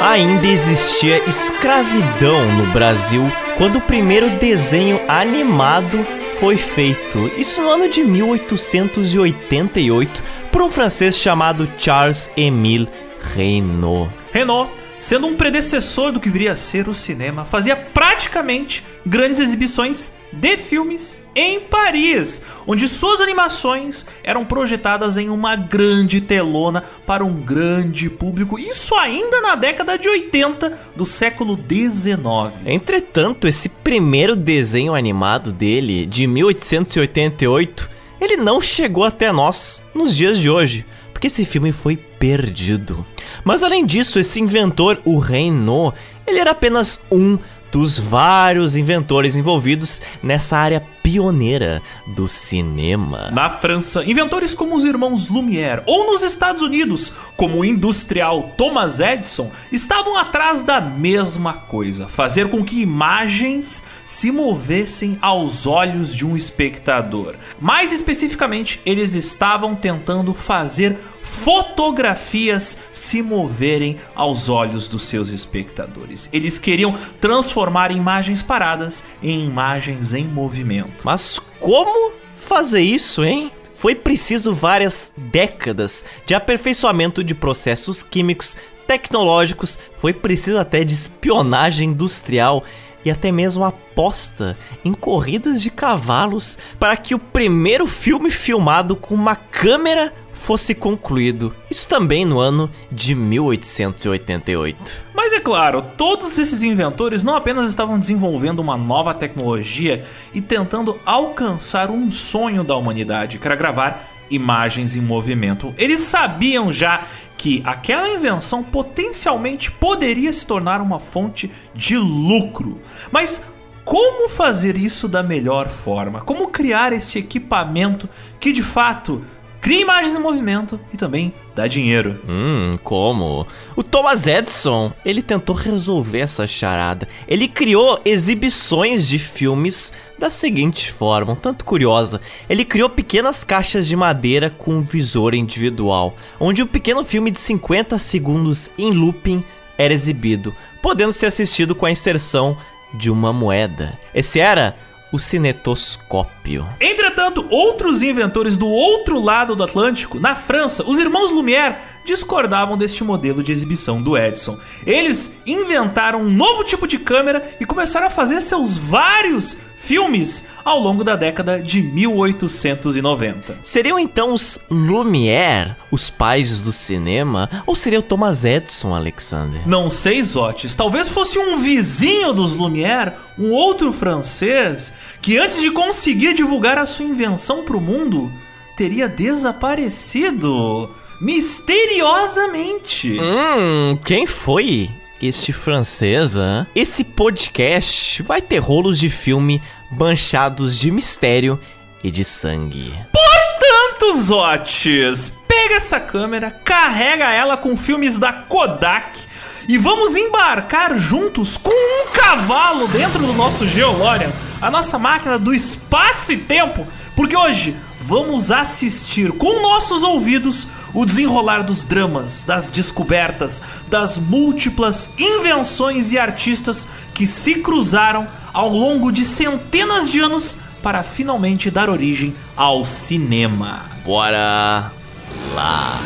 Ainda existia escravidão no Brasil quando o primeiro desenho animado foi feito. Isso no ano de 1888 por um francês chamado Charles Émile Reynaud. Sendo um predecessor do que viria a ser o cinema, fazia praticamente grandes exibições de filmes em Paris, onde suas animações eram projetadas em uma grande telona para um grande público, isso ainda na década de 80 do século 19. Entretanto, esse primeiro desenho animado dele, de 1888, ele não chegou até nós nos dias de hoje, porque esse filme foi perdido. Mas além disso, esse inventor, o Reynaud, ele era apenas um dos vários inventores envolvidos nessa área pioneira do cinema. Na França, inventores como os irmãos Lumière, ou nos Estados Unidos, como o industrial Thomas Edison, estavam atrás da mesma coisa: fazer com que imagens se movessem aos olhos de um espectador. Mais especificamente, eles estavam tentando fazer fotografias se moverem aos olhos dos seus espectadores. Eles queriam transformar imagens paradas em imagens em movimento. Mas como fazer isso, hein? Foi preciso várias décadas de aperfeiçoamento de processos químicos, tecnológicos, foi preciso até de espionagem industrial e até mesmo aposta em corridas de cavalos para que o primeiro filme filmado com uma câmera fosse concluído. Isso também no ano de 1888. Mas é claro, todos esses inventores não apenas estavam desenvolvendo uma nova tecnologia e tentando alcançar um sonho da humanidade, que era gravar imagens em movimento. Eles sabiam já que aquela invenção potencialmente poderia se tornar uma fonte de lucro. Mas como fazer isso da melhor forma? Como criar esse equipamento que de fato cria imagens em movimento e também dá dinheiro. Hum, como? O Thomas Edison, ele tentou resolver essa charada. Ele criou exibições de filmes da seguinte forma, um tanto curiosa. Ele criou pequenas caixas de madeira com um visor individual, onde um pequeno filme de 50 segundos em looping era exibido, podendo ser assistido com a inserção de uma moeda. Esse era o cinetoscópio. Entretanto, outros inventores do outro lado do Atlântico, na França, os irmãos Lumière, discordavam deste modelo de exibição do Edison. Eles inventaram um novo tipo de câmera e começaram a fazer seus vários filmes ao longo da década de 1890. Seriam então os Lumière os pais do cinema ou seria o Thomas Edison, Alexander? Não sei, Zotes. Talvez fosse um vizinho dos Lumière, um outro francês, que antes de conseguir divulgar a sua invenção para o mundo, teria desaparecido misteriosamente. Hum, quem foi? Este francês, hein? Esse podcast vai ter rolos de filme manchados de mistério e de sangue. Portanto, Zotes, pega essa câmera, carrega ela com filmes da Kodak e vamos embarcar juntos com um cavalo dentro do nosso Geolorian, a nossa máquina do espaço e tempo, porque hoje vamos assistir com nossos ouvidos o desenrolar dos dramas, das descobertas, das múltiplas invenções e artistas que se cruzaram ao longo de centenas de anos para finalmente dar origem ao cinema. Bora lá!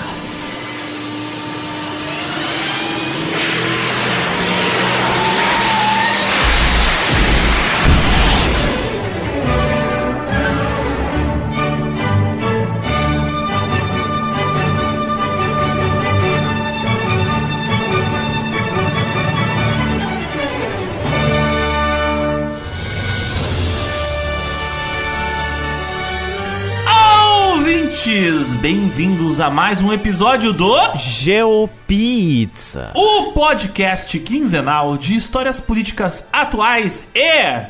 Ouvintes, bem-vindos a mais um episódio do Geopizza, o podcast quinzenal de histórias políticas atuais e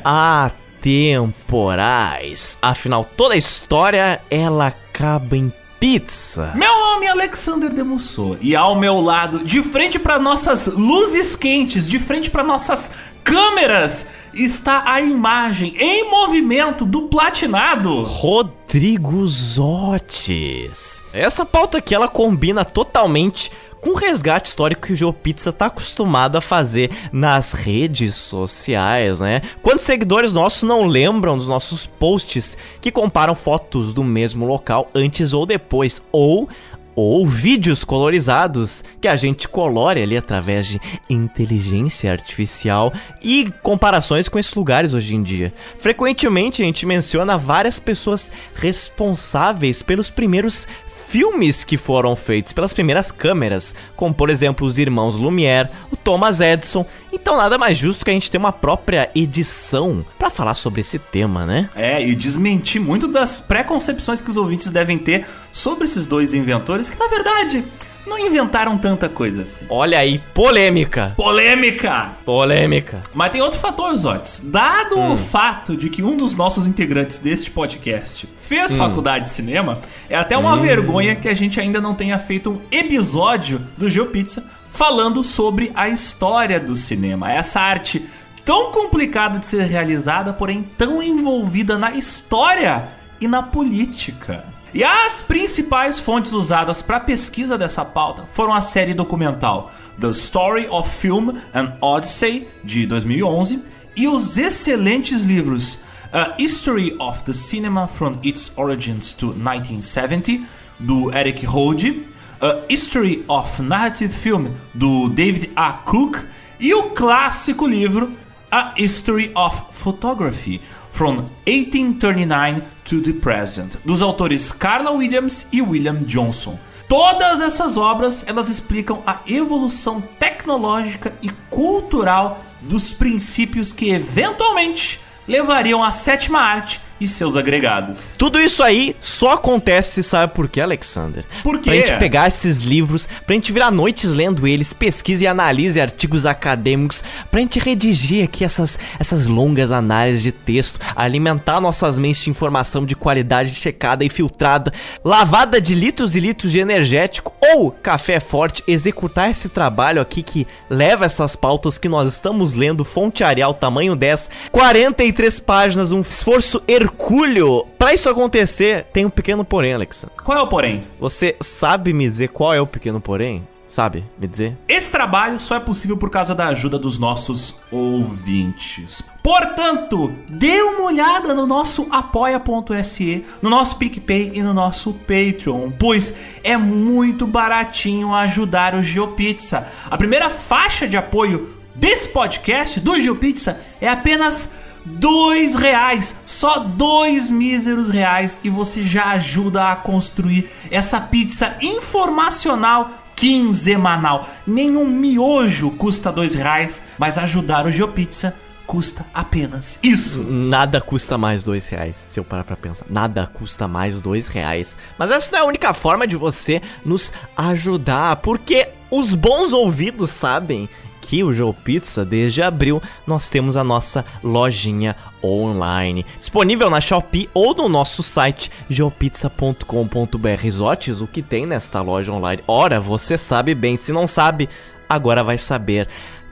atemporais. Afinal, toda história ela acaba em pizza. Meu nome é Alexander Demusso e ao meu lado, de frente para nossas luzes quentes, de frente para nossas câmeras, está a imagem em movimento do platinado Rodrigo Zotes. Essa pauta aqui ela combina totalmente com o resgate histórico que o GeoPizza tá acostumado a fazer nas redes sociais, né? Quantos seguidores nossos não lembram dos nossos posts que comparam fotos do mesmo local antes ou depois? Ou ou vídeos colorizados que a gente colore ali através de inteligência artificial e comparações com esses lugares hoje em dia. Frequentemente a gente menciona várias pessoas responsáveis pelos primeiros filmes que foram feitos pelas primeiras câmeras, como por exemplo os irmãos Lumière, o Thomas Edison. Então nada mais justo que a gente ter uma própria edição para falar sobre esse tema, né? É, e desmentir muito das preconcepções que os ouvintes devem ter sobre esses dois inventores, que na verdade não inventaram tanta coisa assim. Olha aí, polêmica. Polêmica! Polêmica. Mas tem outro fator, Zotes. Dado hum. o fato de que um dos nossos integrantes deste podcast fez hum. faculdade de cinema, é até uma hum. vergonha que a gente ainda não tenha feito um episódio do GeoPizza falando sobre a história do cinema. Essa arte tão complicada de ser realizada, porém tão envolvida na história e na política. E as principais fontes usadas para pesquisa dessa pauta foram a série documental The Story of Film and Odyssey de 2011 e os excelentes livros A History of the Cinema from Its Origins to 1970 do Eric Holde, A History of Narrative Film do David A. Cook e o clássico livro A History of Photography From 1839 to the Present, dos autores Carla Williams e William Johnson. Todas essas obras elas explicam a evolução tecnológica e cultural dos princípios que eventualmente levariam à sétima arte e seus agregados. Tudo isso aí só acontece, sabe por quê, Alexander? Por quê? Pra gente pegar esses livros, pra gente virar noites lendo eles, pesquise e analise artigos acadêmicos, pra gente redigir aqui essas, essas longas análises de texto, alimentar nossas mentes de informação de qualidade checada e filtrada, lavada de litros e litros de energético ou café forte, executar esse trabalho aqui que leva essas pautas que nós estamos lendo, fonte Arial, tamanho 10, 43 páginas, um esforço hercúleo Hercúleo. Pra isso acontecer, tem um pequeno porém, Alexandre. Qual é o porém? Você sabe me dizer qual é o pequeno porém? Sabe me dizer? Esse trabalho só é possível por causa da ajuda dos nossos ouvintes. Portanto, dê uma olhada no nosso apoia.se, no nosso PicPay e no nosso Patreon, pois é muito baratinho ajudar o GeoPizza. A primeira faixa de apoio desse podcast, do GeoPizza, é apenas dois reais, só dois míseros reais e você já ajuda a construir essa pizza informacional quinzenal. Nenhum miojo custa dois reais, mas ajudar o GeoPizza custa apenas isso. Nada custa mais dois reais, se eu parar pra pensar. Nada custa mais dois reais. Mas essa não é a única forma de você nos ajudar, porque os bons ouvidos sabem aqui, o Joe Pizza, desde abril, nós temos a nossa lojinha online. Disponível na Shopee ou no nosso site geopizza.com.br. Zotes, o que tem nesta loja online? Ora, você sabe bem, se não sabe, agora vai saber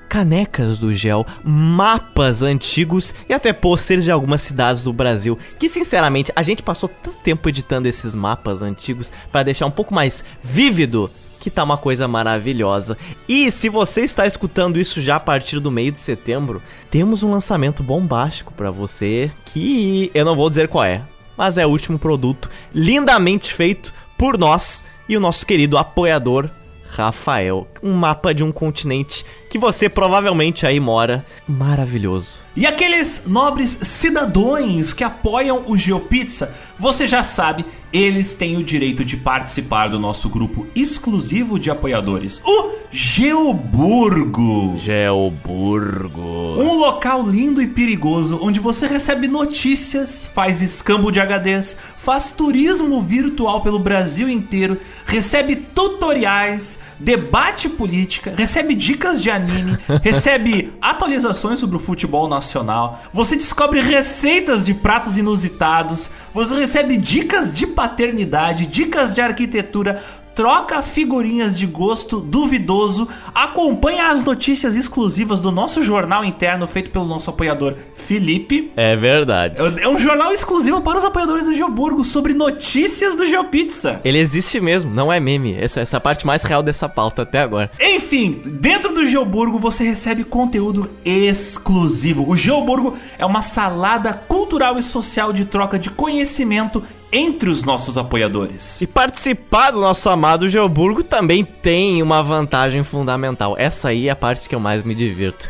canecas do gel, mapas antigos e até pôsteres de algumas cidades do Brasil. Que sinceramente a gente passou tanto tempo editando esses mapas antigos para deixar um pouco mais vívido que tá uma coisa maravilhosa. E se você está escutando isso já a partir do meio de setembro, temos um lançamento bombástico para você que eu não vou dizer qual é, mas é o último produto lindamente feito por nós e o nosso querido apoiador Rafael. Um mapa de um continente que você provavelmente aí mora. Maravilhoso. E aqueles nobres cidadãos que apoiam o GeoPizza, você já sabe, eles têm o direito de participar do nosso grupo exclusivo de apoiadores, o Geoburgo. Geoburgo. Um local lindo e perigoso onde você recebe notícias, faz escambo de HDs, faz turismo virtual pelo Brasil inteiro, recebe tutoriais, debate política, recebe dicas de anime, recebe atualizações sobre o futebol nacional, você descobre receitas de pratos inusitados, você recebe dicas de paternidade, dicas de arquitetura, troca figurinhas de gosto duvidoso, acompanha as notícias exclusivas do nosso jornal interno feito pelo nosso apoiador Felipe. É verdade. É um jornal exclusivo para os apoiadores do Geoburgo sobre notícias do GeoPizza. Ele existe mesmo, não é meme. Essa, essa é a parte mais real dessa pauta até agora. Enfim, dentro do Geoburgo você recebe conteúdo exclusivo. O Geoburgo é uma salada cultural e social de troca de conhecimento entre os nossos apoiadores. E participar do nosso amado Geoburgo também tem uma vantagem fundamental. Essa aí é a parte que eu mais me divirto.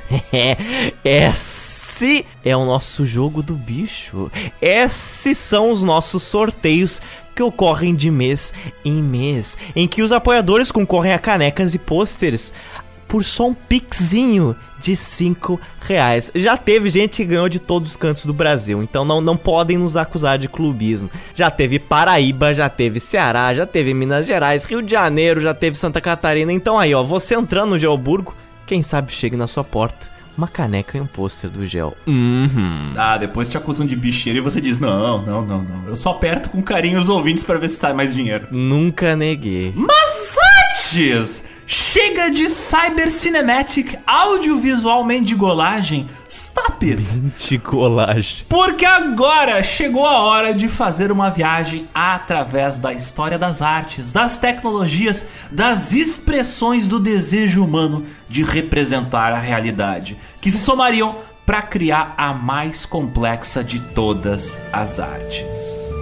Esse é o nosso jogo do bicho. Esses são os nossos sorteios que ocorrem de mês em mês, em que os apoiadores concorrem a canecas e pôsteres por só um pixinho de 5 reais. Já teve gente que ganhou de todos os cantos do Brasil, então não, não podem nos acusar de clubismo. Já teve Paraíba, já teve Ceará, já teve Minas Gerais, Rio de Janeiro, já teve Santa Catarina. Então aí, ó, você entrando no Geoburgo, quem sabe chegue na sua porta uma caneca e um pôster do gel. Uhum. Ah, depois te acusam de bicheiro e você diz: não, não, não, não. Eu só aperto com carinho os ouvintes para ver se sai mais dinheiro. Nunca neguei. Mas antes, chega de Cyber Cinematic audiovisual mendigolagem. Stop it! Mendigolagem. Porque agora chegou a hora de fazer uma viagem através da história das artes, das tecnologias, das expressões do desejo humano de representar a realidade, que se somariam para criar a mais complexa de todas as artes.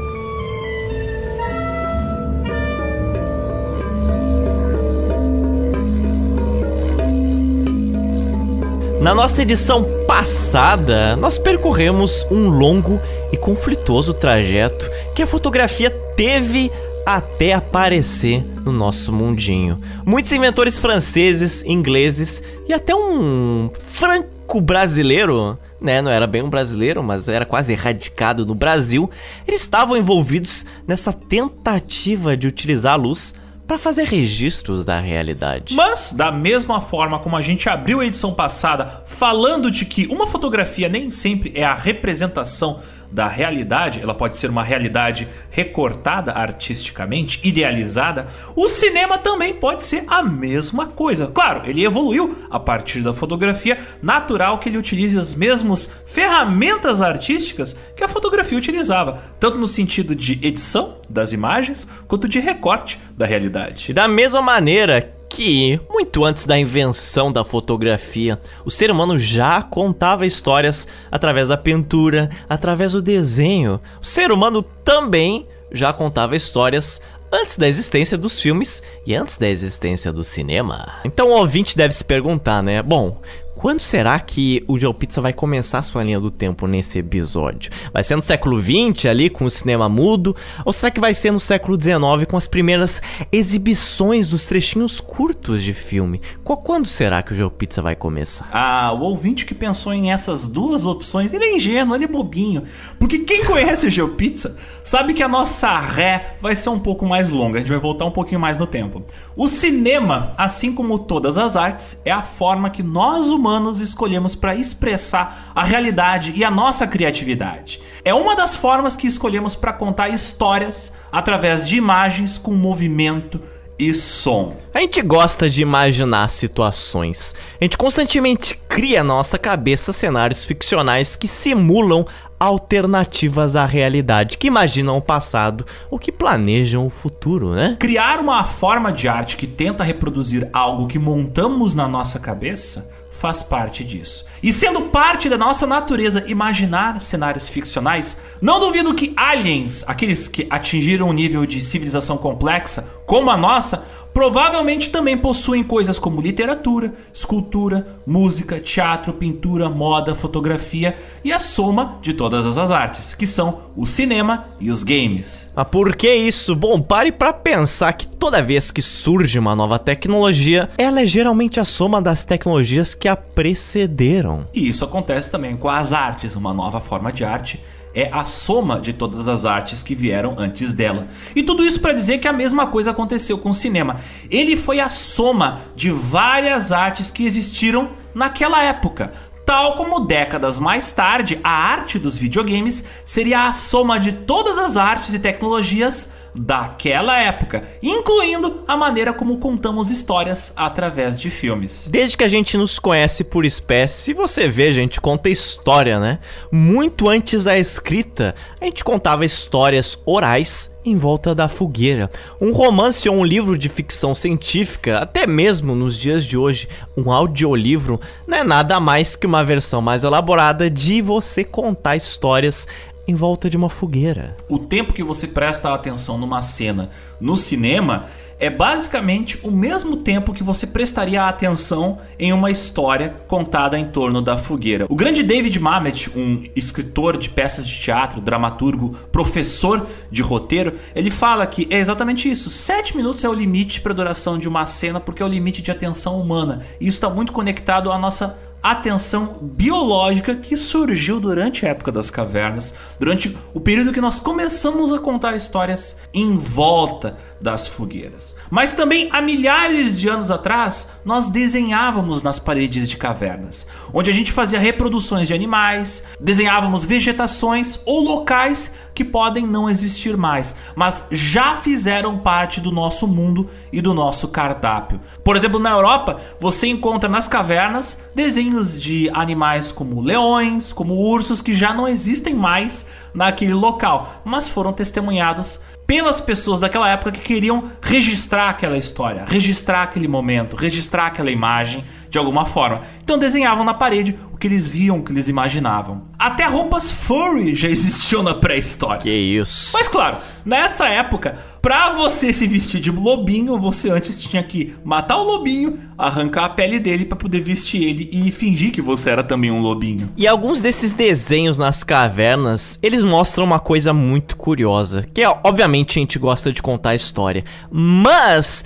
Na nossa edição passada, nós percorremos um longo e conflituoso trajeto que a fotografia teve até aparecer no nosso mundinho. Muitos inventores franceses, ingleses e até um franco brasileiro, né? Não era bem um brasileiro, mas era quase erradicado no Brasil. Eles estavam envolvidos nessa tentativa de utilizar a luz para fazer registros da realidade. Mas, da mesma forma como a gente abriu a edição passada falando de que uma fotografia nem sempre é a representação da realidade, ela pode ser uma realidade recortada artisticamente, idealizada, o cinema também pode ser a mesma coisa. Claro, ele evoluiu a partir da fotografia, natural que ele utilize as mesmas ferramentas artísticas que a fotografia utilizava, tanto no sentido de edição das imagens, quanto de recorte da realidade. E da mesma maneira que, muito antes da invenção da fotografia, o ser humano já contava histórias através da pintura, através do desenho. O ser humano também já contava histórias antes da existência dos filmes e antes da existência do cinema. Então o ouvinte deve se perguntar, né? Bom, quando será que o Joe Pizza vai começar sua linha do tempo nesse episódio? Vai ser no século XX ali com o cinema mudo? Ou será que vai ser no século XIX com as primeiras exibições dos trechinhos curtos de filme? Quando será que o Joe Pizza vai começar? Ah, o ouvinte que pensou em essas duas opções, ele é ingênuo, ele é bobinho. Porque quem conhece o Geo Pizza sabe que a nossa ré vai ser um pouco mais longa, a gente vai voltar um pouquinho mais no tempo. O cinema, assim como todas as artes, é a forma que nós humanos humanos escolhemos para expressar a realidade e a nossa criatividade. É uma das formas que escolhemos para contar histórias através de imagens com movimento e som. A gente gosta de imaginar situações. A gente constantemente cria na nossa cabeça cenários ficcionais que simulam alternativas à realidade, que imaginam o passado ou que planejam o futuro, né? Criar uma forma de arte que tenta reproduzir algo que montamos na nossa cabeça faz parte disso. E sendo parte da nossa natureza imaginar cenários ficcionais, não duvido que aliens, aqueles que atingiram um nível de civilização complexa como a nossa, provavelmente também possuem coisas como literatura, escultura, música, teatro, pintura, moda, fotografia e a soma de todas as artes, que são o cinema e os games. Mas por que isso? Bom, pare para pensar que toda vez que surge uma nova tecnologia, ela é geralmente a soma das tecnologias que a precederam. E isso acontece também com as artes, uma nova forma de arte é a soma de todas as artes que vieram antes dela. E tudo isso para dizer que a mesma coisa aconteceu com o cinema. Ele foi a soma de várias artes que existiram naquela época. Tal como décadas mais tarde, a arte dos videogames seria a soma de todas as artes e tecnologias daquela época, incluindo a maneira como contamos histórias através de filmes. Desde que a gente nos conhece por espécie, você vê, a gente conta história, né? Muito antes da escrita, a gente contava histórias orais em volta da fogueira. Um romance ou um livro de ficção científica, até mesmo nos dias de hoje, um audiolivro, não é nada mais que uma versão mais elaborada de você contar histórias em volta de uma fogueira. O tempo que você presta atenção numa cena no cinema é basicamente o mesmo tempo que você prestaria atenção em uma história contada em torno da fogueira. O grande David Mamet, um escritor de peças de teatro, dramaturgo, professor de roteiro, ele fala que é exatamente isso. Sete minutos é o limite para duração de uma cena porque é o limite de atenção humana. E isso está muito conectado à nossa atenção biológica que surgiu durante a época das cavernas, durante o período que nós começamos a contar histórias em volta das fogueiras. Mas também há milhares de anos atrás, nós desenhávamos nas paredes de cavernas, onde a gente fazia reproduções de animais, desenhávamos vegetações ou locais que podem não existir mais, mas já fizeram parte do nosso mundo e do nosso cardápio. Por exemplo, na Europa, você encontra nas cavernas desenhos de animais como leões, como ursos que já não existem mais naquele local, mas foram testemunhados pelas pessoas daquela época que queriam registrar aquela história, registrar aquele momento, registrar aquela imagem de alguma forma. Então desenhavam na parede o que eles viam, o que eles imaginavam. Até roupas furry já existiam na pré-história. Que isso. Mas claro, nessa época, pra você se vestir de lobinho, você antes tinha que matar o lobinho, arrancar a pele dele para poder vestir ele e fingir que você era também um lobinho. E alguns desses desenhos nas cavernas, eles mostram uma coisa muito curiosa, que é, obviamente a gente gosta de contar a história, mas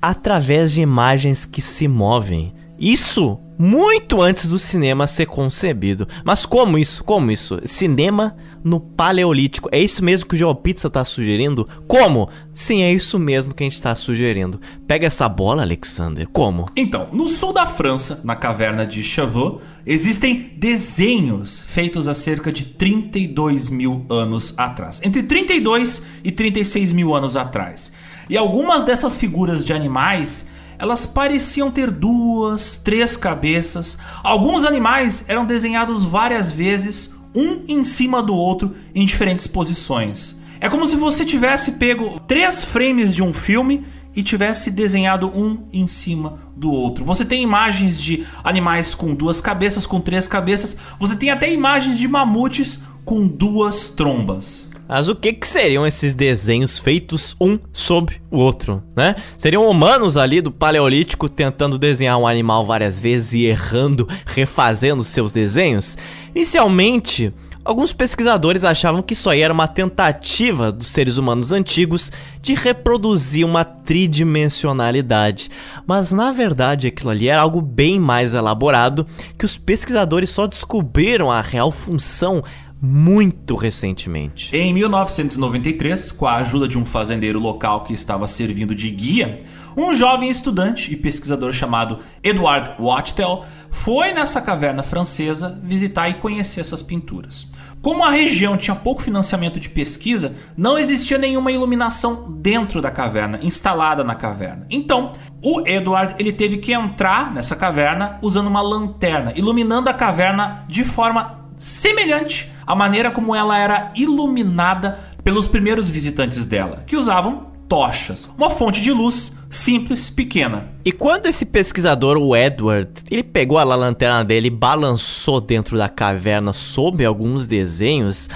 através de imagens que se movem. Isso muito antes do cinema ser concebido. Mas como isso? Como isso? Cinema no Paleolítico. É isso mesmo que o João Pizza tá sugerindo? Como? Sim, é isso mesmo que a gente tá sugerindo. Pega essa bola, Alexander. Como? Então, no sul da França, na caverna de Chavaux, existem desenhos feitos há cerca de 32 mil anos atrás. Entre 32 e 36 mil anos atrás. E algumas dessas figuras de animais elas pareciam ter duas, três cabeças. Alguns animais eram desenhados várias vezes, um em cima do outro, em diferentes posições. É como se você tivesse pego três frames de um filme e tivesse desenhado um em cima do outro. Você tem imagens de animais com duas cabeças, com três cabeças. Você tem até imagens de mamutes com duas trombas. Mas o que, que seriam esses desenhos feitos um sob o outro, né? Seriam humanos ali do Paleolítico tentando desenhar um animal várias vezes e errando, refazendo seus desenhos? Inicialmente, Alguns pesquisadores achavam que isso aí era uma tentativa dos seres humanos antigos de reproduzir uma tridimensionalidade, mas na verdade aquilo ali era algo bem mais elaborado que os pesquisadores só descobriram a real função muito recentemente. Em 1993, com a ajuda de um fazendeiro local que estava servindo de guia, um jovem estudante e pesquisador chamado Edward Wattel foi nessa caverna francesa visitar e conhecer essas pinturas. Como a região tinha pouco financiamento de pesquisa, não existia nenhuma iluminação dentro da caverna, instalada na caverna. Então, o Edward ele teve que entrar nessa caverna usando uma lanterna, iluminando a caverna de forma semelhante à maneira como ela era iluminada pelos primeiros visitantes dela, que usavam tochas, uma fonte de luz simples, pequena. E quando esse pesquisador, o Edward, ele pegou a lanterna dele e balançou dentro da caverna sob alguns desenhos,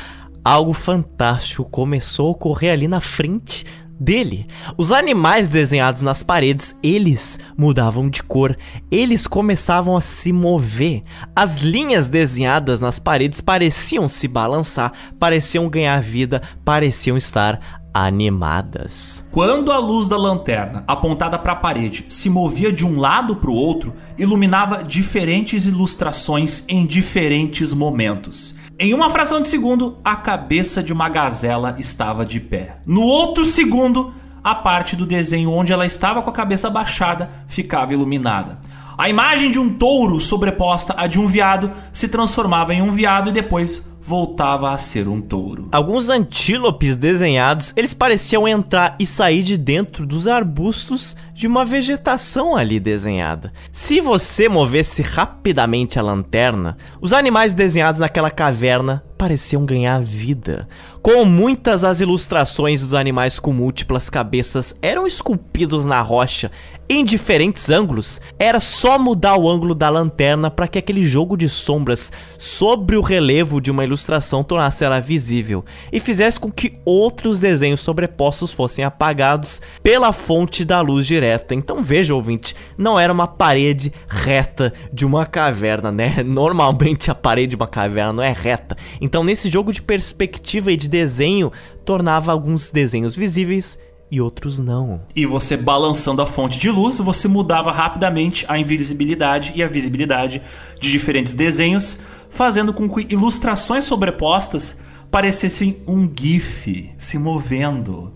algo fantástico começou a ocorrer ali na frente dele. Os animais desenhados nas paredes, eles mudavam de cor, eles começavam a se mover. As linhas desenhadas nas paredes pareciam se balançar, pareciam ganhar vida, pareciam estar animadas. Quando a luz da lanterna apontada para a parede se movia de um lado para o outro, iluminava diferentes ilustrações em diferentes momentos. Em uma fração de segundo, a cabeça de uma gazela estava de pé. No outro segundo, a parte do desenho onde ela estava com a cabeça baixada ficava iluminada. A imagem de um touro sobreposta à de um veado se transformava em um veado e depois voltava a ser um touro. Alguns antílopes desenhados, eles pareciam entrar e sair de dentro dos arbustos de uma vegetação ali desenhada. Se você movesse rapidamente a lanterna, os animais desenhados naquela caverna pareciam ganhar vida. Com muitas as ilustrações dos animais com múltiplas cabeças eram esculpidos na rocha em diferentes ângulos, era só mudar o ângulo da lanterna para que aquele jogo de sombras sobre o relevo de uma ilustração tornasse ela visível e fizesse com que outros desenhos sobrepostos fossem apagados pela fonte da luz direta. Então veja, ouvinte, não era uma parede reta de uma caverna, né? Normalmente a parede de uma caverna não é reta. Então nesse jogo de perspectiva e de desenho tornava alguns desenhos visíveis e outros não. E você balançando a fonte de luz, você mudava rapidamente a invisibilidade e a visibilidade de diferentes desenhos, fazendo com que ilustrações sobrepostas parecessem um GIF se movendo.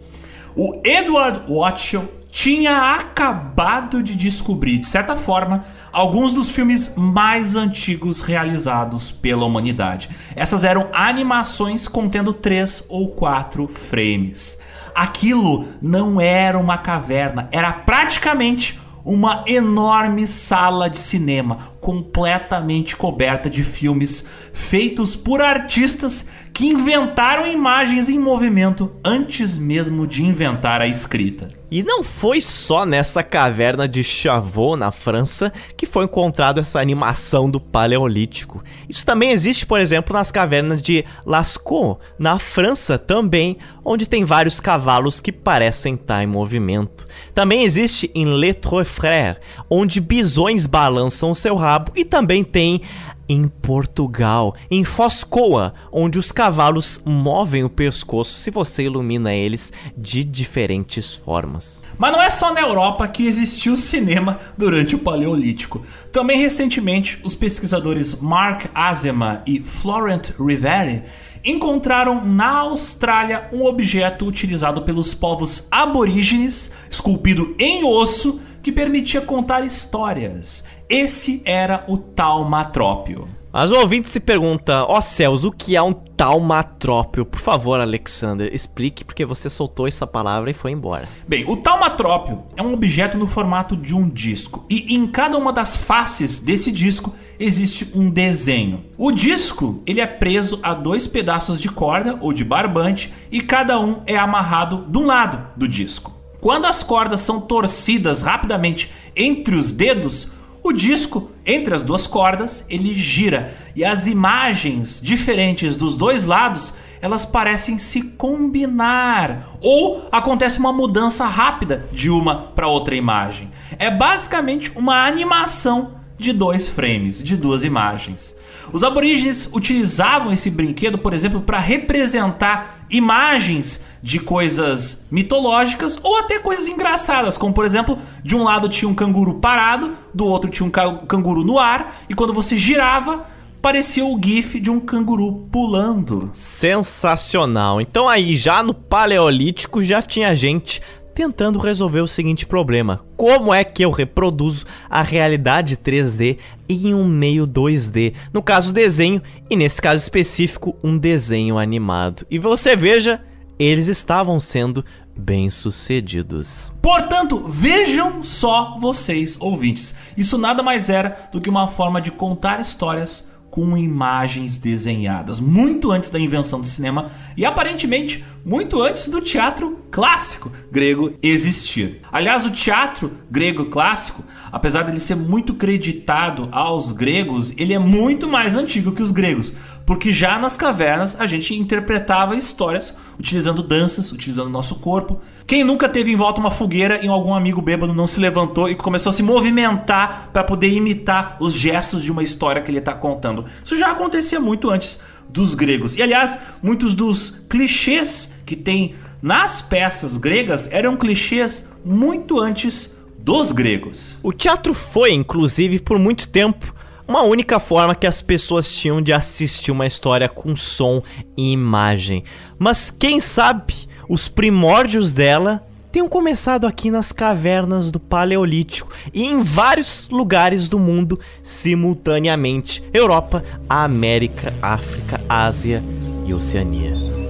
O Edward Watchell tinha acabado de descobrir, de certa forma, alguns dos filmes mais antigos realizados pela humanidade. Essas eram animações contendo três ou quatro frames. Aquilo não era uma caverna, era praticamente uma enorme sala de cinema completamente coberta de filmes feitos por artistas que inventaram imagens em movimento antes mesmo de inventar a escrita. E não foi só nessa caverna de Chavot, na França, que foi encontrado essa animação do Paleolítico. Isso também existe, por exemplo, nas cavernas de Lascaux, na França também, onde tem vários cavalos que parecem estar em movimento. Também existe em Le Trois onde bisões balançam o seu rabo e também tem em Portugal, em Foscoa, onde os cavalos movem o pescoço se você ilumina eles de diferentes formas. Mas não é só na Europa que existiu cinema durante o Paleolítico. Também recentemente, os pesquisadores Mark Azema e Florent Riveri encontraram na Austrália um objeto utilizado pelos povos aborígenes, esculpido em osso, que permitia contar histórias. Esse era o taumatrópio. Mas o ouvinte se pergunta, ó oh, céus, o que é um taumatrópio? Por favor, Alexander, explique porque você soltou essa palavra e foi embora. Bem, o taumatrópio é um objeto no formato de um disco e em cada uma das faces desse disco existe um desenho. O disco, ele é preso a dois pedaços de corda ou de barbante e cada um é amarrado de um lado do disco. Quando as cordas são torcidas rapidamente entre os dedos, o disco, entre as duas cordas, ele gira e as imagens diferentes dos dois lados, elas parecem se combinar ou acontece uma mudança rápida de uma para outra imagem. É basicamente uma animação de dois frames, de duas imagens. Os aborígenes utilizavam esse brinquedo, por exemplo, para representar imagens de coisas mitológicas ou até coisas engraçadas, como por exemplo, de um lado tinha um canguru parado, do outro tinha um canguru no ar, e quando você girava, parecia o gif de um canguru pulando. Sensacional. Então aí já no paleolítico já tinha gente tentando resolver o seguinte problema: como é que eu reproduzo a realidade 3D em um meio 2D? No caso, desenho, e nesse caso específico, um desenho animado. E você veja, eles estavam sendo bem-sucedidos. Portanto, vejam só vocês, ouvintes. Isso nada mais era do que uma forma de contar histórias com imagens desenhadas, muito antes da invenção do cinema e aparentemente muito antes do teatro clássico grego existir. Aliás, o teatro grego clássico, apesar dele ser muito creditado aos gregos, ele é muito mais antigo que os gregos, porque já nas cavernas a gente interpretava histórias utilizando danças, utilizando nosso corpo. Quem nunca teve em volta uma fogueira e algum amigo bêbado não se levantou e começou a se movimentar para poder imitar os gestos de uma história que ele está contando? Isso já acontecia muito antes dos gregos. E aliás, muitos dos clichês que tem nas peças gregas eram clichês muito antes dos gregos. O teatro foi, inclusive, por muito tempo, uma única forma que as pessoas tinham de assistir uma história com som e imagem. Mas quem sabe os primórdios dela tenham começado aqui nas cavernas do Paleolítico e em vários lugares do mundo simultaneamente: Europa, América, África, Ásia e Oceania.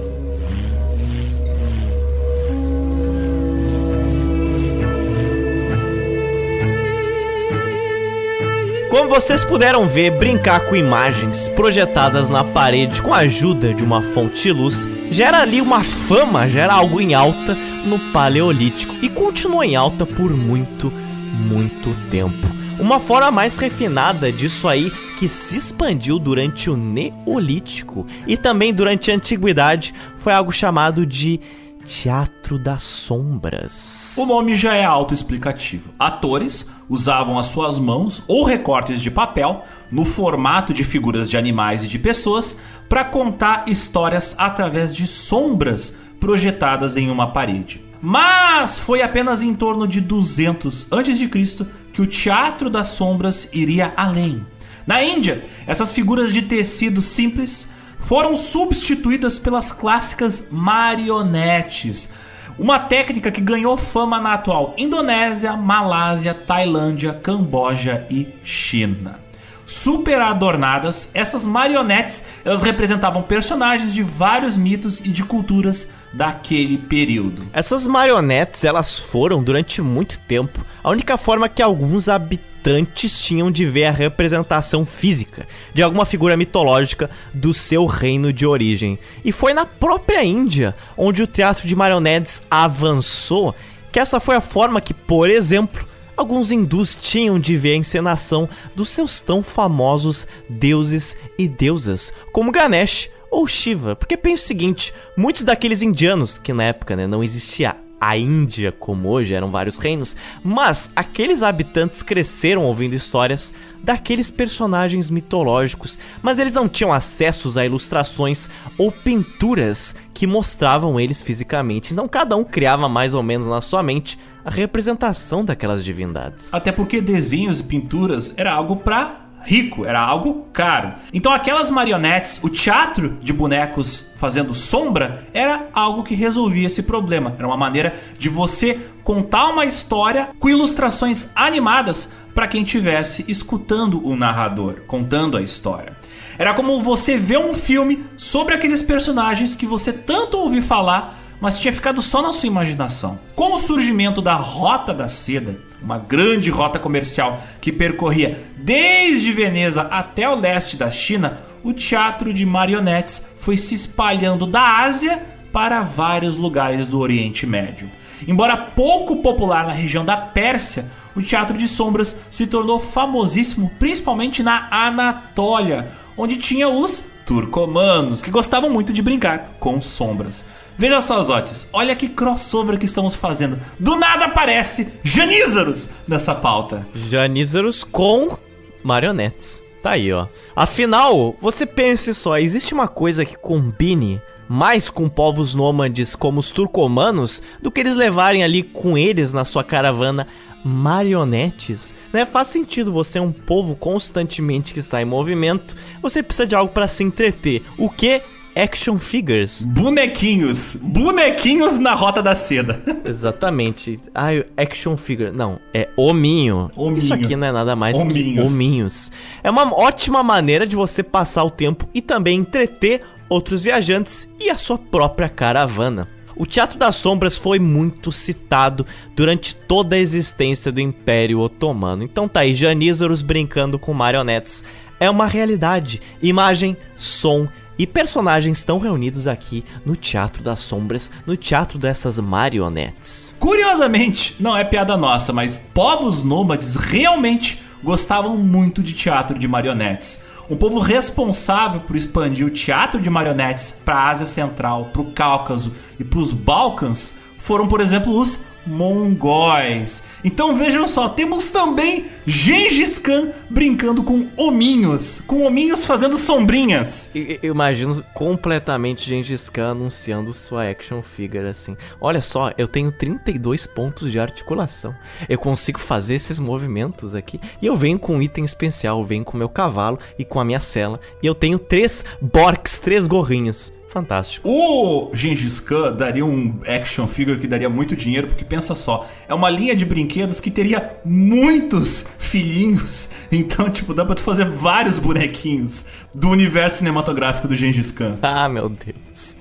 Como vocês puderam ver, brincar com imagens projetadas na parede com a ajuda de uma fonte de luz gera ali uma fama, gera algo em alta no Paleolítico e continuou em alta por muito, muito tempo. Uma forma mais refinada disso aí que se expandiu durante o Neolítico e também durante a Antiguidade foi algo chamado de Teatro das Sombras. O nome já é autoexplicativo. Atores usavam as suas mãos ou recortes de papel no formato de figuras de animais e de pessoas para contar histórias através de sombras projetadas em uma parede. Mas foi apenas em torno de 200 a.C. que o Teatro das Sombras iria além. Na Índia, essas figuras de tecido simples foram substituídas pelas clássicas marionetes. Uma técnica que ganhou fama na atual Indonésia, Malásia, Tailândia, Camboja e China. Super adornadas, essas marionetes elas representavam personagens de vários mitos e de culturas daquele período. Essas marionetes elas foram durante muito tempo a única forma que alguns habitantes tinham de ver a representação física de alguma figura mitológica do seu reino de origem. E foi na própria Índia, onde o teatro de marionetes avançou, que essa foi a forma que, por exemplo, alguns hindus tinham de ver a encenação dos seus tão famosos deuses e deusas, como Ganesh ou Shiva. Porque pense o seguinte, muitos daqueles indianos, que na época né, não existia a Índia como hoje, eram vários reinos, mas aqueles habitantes cresceram ouvindo histórias daqueles personagens mitológicos, mas eles não tinham acessos a ilustrações ou pinturas que mostravam eles fisicamente. Então cada um criava mais ou menos na sua mente a representação daquelas divindades. Até porque desenhos e pinturas era algo para rico, era algo caro. Então aquelas marionetes, o teatro de bonecos fazendo sombra, era algo que resolvia esse problema. Era uma maneira de você contar uma história com ilustrações animadas para quem estivesse escutando o narrador, contando a história. Era como você ver um filme sobre aqueles personagens que você tanto ouviu falar, mas tinha ficado só na sua imaginação. Com o surgimento da Rota da Seda, uma grande rota comercial que percorria desde Veneza até o leste da China, o teatro de marionetes foi se espalhando da Ásia para vários lugares do Oriente Médio. Embora pouco popular na região da Pérsia, o teatro de sombras se tornou famosíssimo principalmente na Anatólia, onde tinha os turcomanos, que gostavam muito de brincar com sombras. Veja só, Zotes, olha que crossover que estamos fazendo. Do nada aparece Janízaros nessa pauta. Janízaros com marionetes. Tá aí, ó. Afinal, você pense só, existe uma coisa que combine mais com povos nômades como os turcomanos do que eles levarem ali com eles na sua caravana marionetes, né? Faz sentido você é um povo constantemente que está em movimento, você precisa de algo para se entreter. O que action figures. Bonequinhos. Bonequinhos na rota da seda. Exatamente. Ah, action figure. Não, é hominho. hominho. Isso aqui não é nada mais hominhos. que hominhos. É uma ótima maneira de você passar o tempo e também entreter outros viajantes e a sua própria caravana. O Teatro das Sombras foi muito citado durante toda a existência do Império Otomano. Então tá aí, Janízaros brincando com marionetes. É uma realidade. Imagem, som e personagens estão reunidos aqui no Teatro das Sombras, no Teatro dessas marionetes. Curiosamente, não é piada nossa, mas povos nômades realmente gostavam muito de teatro de marionetes. Um povo responsável por expandir o teatro de marionetes para a Ásia Central, para o Cáucaso e para os Balcãs foram, por exemplo, os mongóis. Então vejam só, temos também Gengis Khan brincando com hominhos, com hominhos fazendo sombrinhas. Eu, eu imagino completamente Gengis Khan anunciando sua action figure assim. Olha só, eu tenho 32 pontos de articulação. Eu consigo fazer esses movimentos aqui e eu venho com um item especial, eu venho com meu cavalo e com a minha cela e eu tenho três borks, três gorrinhos fantástico. O Gengis Khan daria um action figure que daria muito dinheiro, porque pensa só, é uma linha de brinquedos que teria muitos filhinhos. Então, tipo, dá pra tu fazer vários bonequinhos do universo cinematográfico do Gengis Khan. Ah, meu Deus.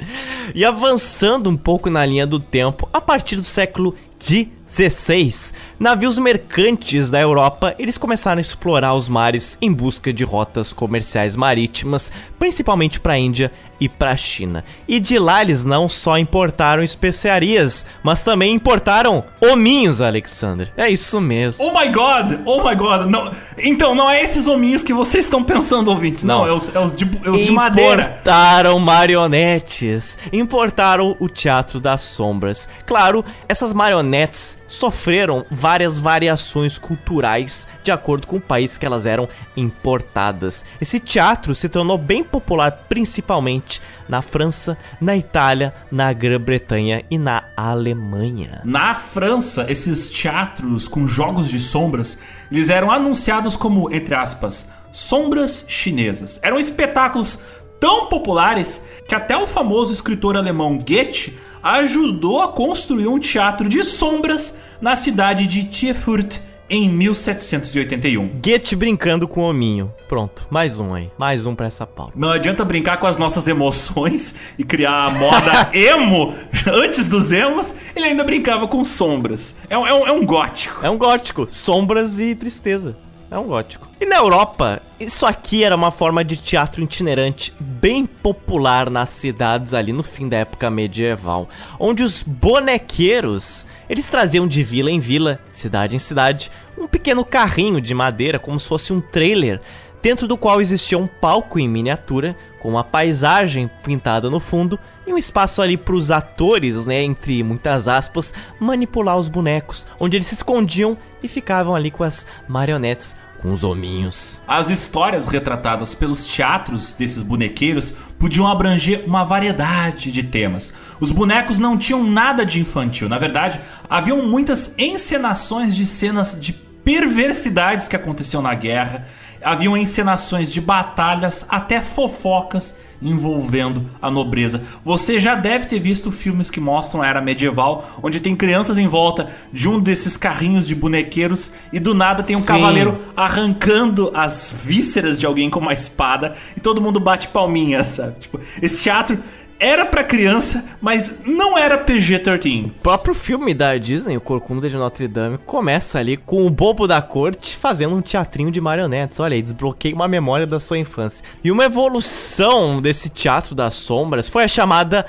E avançando um pouco na linha do tempo, a partir do século 16, navios mercantes da Europa, eles começaram a explorar os mares em busca de rotas comerciais marítimas, principalmente para a Índia e para a China. E de lá eles não só importaram especiarias, mas também importaram hominhos, Alexander. É isso mesmo. Oh my god! Oh my god! Não, então, não é esses hominhos que vocês estão pensando, ouvintes. Não, Não. é, os, é os de, é os de madeira. Importaram marionetes, importaram o Teatro das Sombras. Claro, essas marionetes sofreram várias variações culturais de acordo com o país que elas eram importadas. Esse teatro se tornou bem popular principalmente na França, na Itália, na Grã-Bretanha e na Alemanha. Na França, esses teatros com jogos de sombras, eles eram anunciados como, entre aspas, sombras chinesas. Eram espetáculos tão populares que até o famoso escritor alemão Goethe ajudou a construir um teatro de sombras na cidade de Tiefurt em 1781. Goethe brincando com o hominho. Pronto, mais um aí. Mais um pra essa pauta. Não adianta brincar com as nossas emoções e criar a moda emo antes dos emos, ele ainda brincava com sombras. É, um- é é um gótico. É um gótico, sombras e tristeza. É um gótico. E na Europa, isso aqui era uma forma de teatro itinerante bem popular nas cidades ali no fim da época medieval, onde os bonequeiros, eles traziam de vila em vila, cidade em cidade, um pequeno carrinho de madeira como se fosse um trailer, dentro do qual existia um palco em miniatura com uma paisagem pintada no fundo e um espaço ali para os atores, né, entre muitas aspas, manipular os bonecos, onde eles se escondiam e ficavam ali com as marionetes, com os hominhos. As histórias retratadas pelos teatros desses bonequeiros podiam abranger uma variedade de temas. Os bonecos não tinham nada de infantil, na verdade, haviam muitas encenações de cenas de perversidades que aconteciam na guerra, haviam encenações de batalhas, até fofocas envolvendo a nobreza. Você já deve ter visto filmes que mostram a era medieval, onde tem crianças em volta de um desses carrinhos de bonequeiros e do nada tem um Sim. cavaleiro arrancando as vísceras de alguém com uma espada e todo mundo bate palminha, sabe? Tipo, esse teatro era pra criança, mas não era PG-13. O próprio filme da Disney, O Corcunda de Notre Dame, começa ali com o bobo da corte fazendo um teatrinho de marionetes. Olha aí, desbloqueia uma memória da sua infância. E uma evolução desse teatro das sombras foi a chamada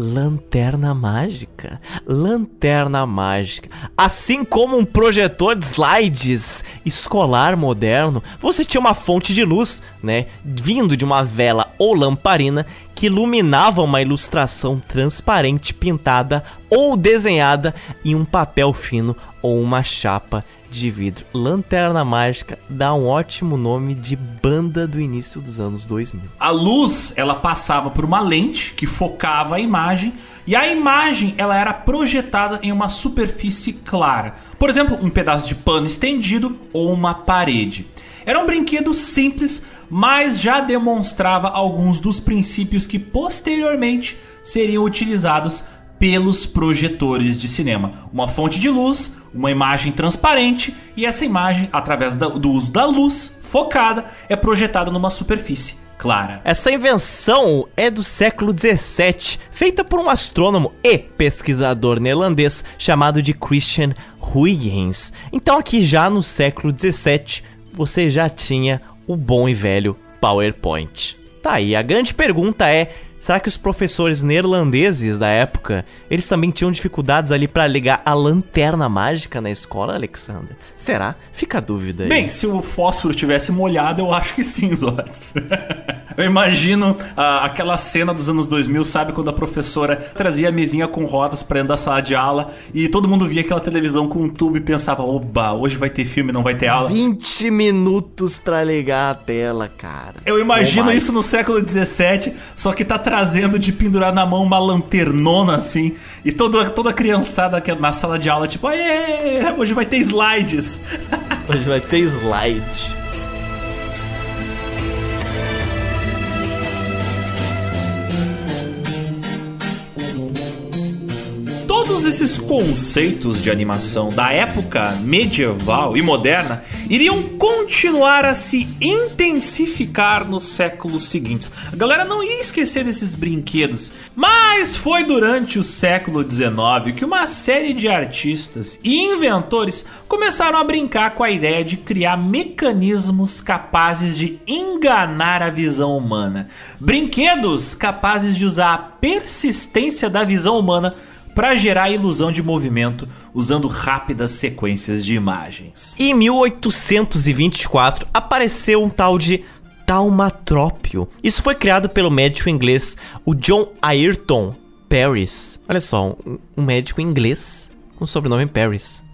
Lanterna Mágica. Lanterna Mágica. Assim como um projetor de slides escolar moderno, você tinha uma fonte de luz, né, vindo de uma vela ou lamparina que iluminava uma ilustração transparente pintada ou desenhada em um papel fino ou uma chapa de vidro. Lanterna Mágica dá um ótimo nome de banda do início dos anos 2000. A luz, ela passava por uma lente que focava a imagem e a imagem ela era projetada em uma superfície clara. Por exemplo, um pedaço de pano estendido ou uma parede. Era um brinquedo simples, mas já demonstrava alguns dos princípios que posteriormente seriam utilizados pelos projetores de cinema. Uma fonte de luz, uma imagem transparente e essa imagem, através do uso da luz focada, é projetada numa superfície clara. Essa invenção é do século 17, feita por um astrônomo e pesquisador neerlandês chamado de Christian Huygens. Então aqui já no século 17, você já tinha o bom e velho PowerPoint. Tá aí, a grande pergunta é, será que os professores neerlandeses da época, eles também tinham dificuldades ali pra ligar a lanterna mágica na escola, Alexander? Será? Fica a dúvida aí. Bem, se o fósforo tivesse molhado, eu acho que sim, Zotes. eu imagino ah, aquela cena dos anos 2000, sabe? Quando a professora trazia a mesinha com rodas pra dentro da sala de aula e todo mundo via aquela televisão com um tubo e pensava: oba, hoje vai ter filme, não vai ter aula. 20 minutos pra ligar a tela, cara. Eu imagino isso no século XVII, só que tá trazendo de pendurar na mão uma lanternona assim, e toda, toda criançada que é na sala de aula, tipo, aê, hoje vai ter slides. Hoje vai ter slide. Todos esses conceitos de animação da época medieval e moderna iriam continuar a se intensificar nos séculos seguintes. A galera não ia esquecer desses brinquedos, mas foi durante o século XIX que uma série de artistas e inventores começaram a brincar com a ideia de criar mecanismos capazes de enganar a visão humana. Brinquedos capazes de usar a persistência da visão humana para gerar a ilusão de movimento usando rápidas sequências de imagens. Em 1824 apareceu um tal de taumatrópio. Isso foi criado pelo médico inglês o John Ayrton Paris. Olha só, um, um médico inglês com sobrenome Paris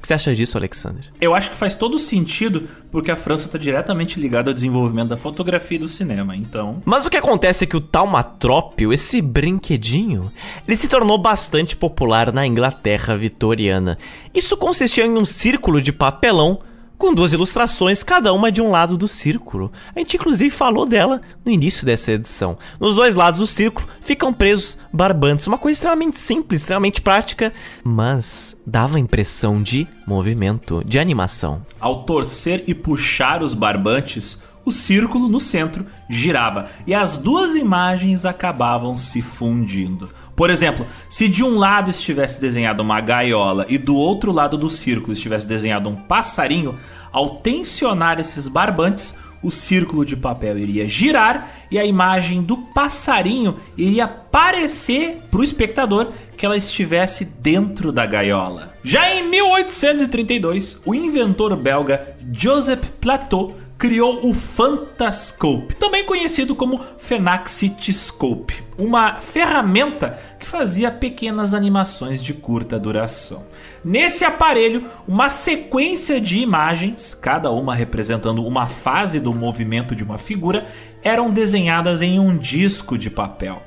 que você acha disso, Alexander? Eu acho que faz todo sentido, porque a França está diretamente ligada ao desenvolvimento da fotografia e do cinema, então. Mas o que acontece é que o Taumatrópio, esse brinquedinho, ele se tornou bastante popular na Inglaterra vitoriana. Isso consistia em um círculo de papelão com duas ilustrações, cada uma de um lado do círculo. A gente inclusive falou dela no início dessa edição. Nos dois lados do círculo ficam presos barbantes, uma coisa extremamente simples, extremamente prática, mas dava a impressão de movimento, de animação. Ao torcer e puxar os barbantes, o círculo no centro girava e as duas imagens acabavam se fundindo. Por exemplo, se de um lado estivesse desenhado uma gaiola e do outro lado do círculo estivesse desenhado um passarinho, ao tensionar esses barbantes, o círculo de papel iria girar e a imagem do passarinho iria parecer para o espectador que ela estivesse dentro da gaiola. Já em 1832, o inventor belga Joseph Plateau criou o Fantascope, também conhecido como Phenaxitiscope, uma ferramenta que fazia pequenas animações de curta duração. Nesse aparelho, uma sequência de imagens, cada uma representando uma fase do movimento de uma figura, eram desenhadas em um disco de papel.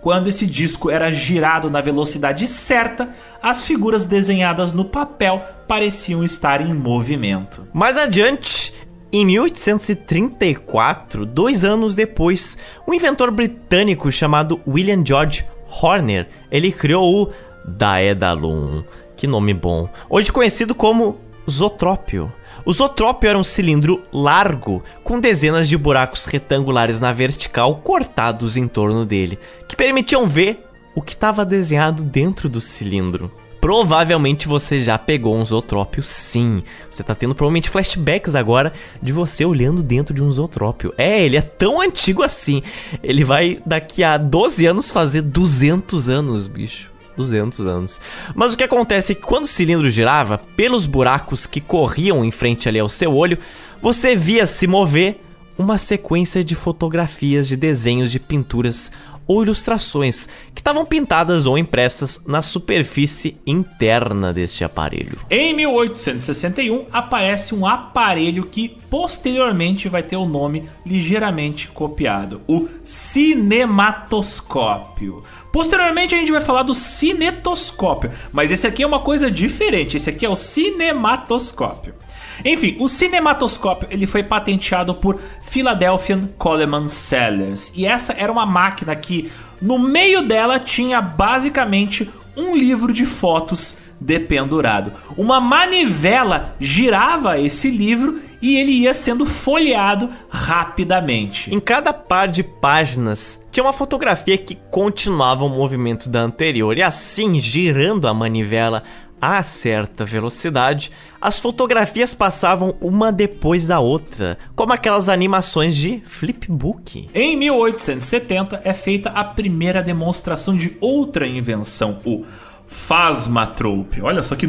Quando esse disco era girado na velocidade certa, as figuras desenhadas no papel pareciam estar em movimento. Mais adiante, em 1834, dois anos depois, um inventor britânico chamado William George Horner, ele criou o Daedalum, que nome bom, hoje conhecido como Zotrópio. O Zotrópio era um cilindro largo, com dezenas de buracos retangulares na vertical cortados em torno dele, que permitiam ver o que estava desenhado dentro do cilindro. Provavelmente você já pegou um zootrópio, sim. Você tá tendo provavelmente flashbacks agora de você olhando dentro de um zootrópio. É, ele é tão antigo assim. Ele vai daqui a 12 anos fazer 200 anos, bicho. 200 anos. Mas o que acontece é que quando o cilindro girava, pelos buracos que corriam em frente ali ao seu olho, você via se mover uma sequência de fotografias de desenhos de pinturas ou ilustrações que estavam pintadas ou impressas na superfície interna deste aparelho. Em 1861 aparece um aparelho que posteriormente vai ter o nome ligeiramente copiado, o cinematoscópio. Posteriormente a gente vai falar do cinetoscópio, mas esse aqui é uma coisa diferente, esse aqui é o cinematoscópio. Enfim, o cinematoscópio ele foi patenteado por Philadelphia Coleman Sellers e essa era uma máquina que no meio dela tinha basicamente um livro de fotos dependurado. Uma manivela girava esse livro e ele ia sendo folheado rapidamente. Em cada par de páginas tinha uma fotografia que continuava o movimento da anterior, e assim, girando a manivela a certa velocidade, as fotografias passavam uma depois da outra, como aquelas animações de flipbook. Em 1870 é feita a primeira demonstração de outra invenção, o Phasmatrope. Olha só que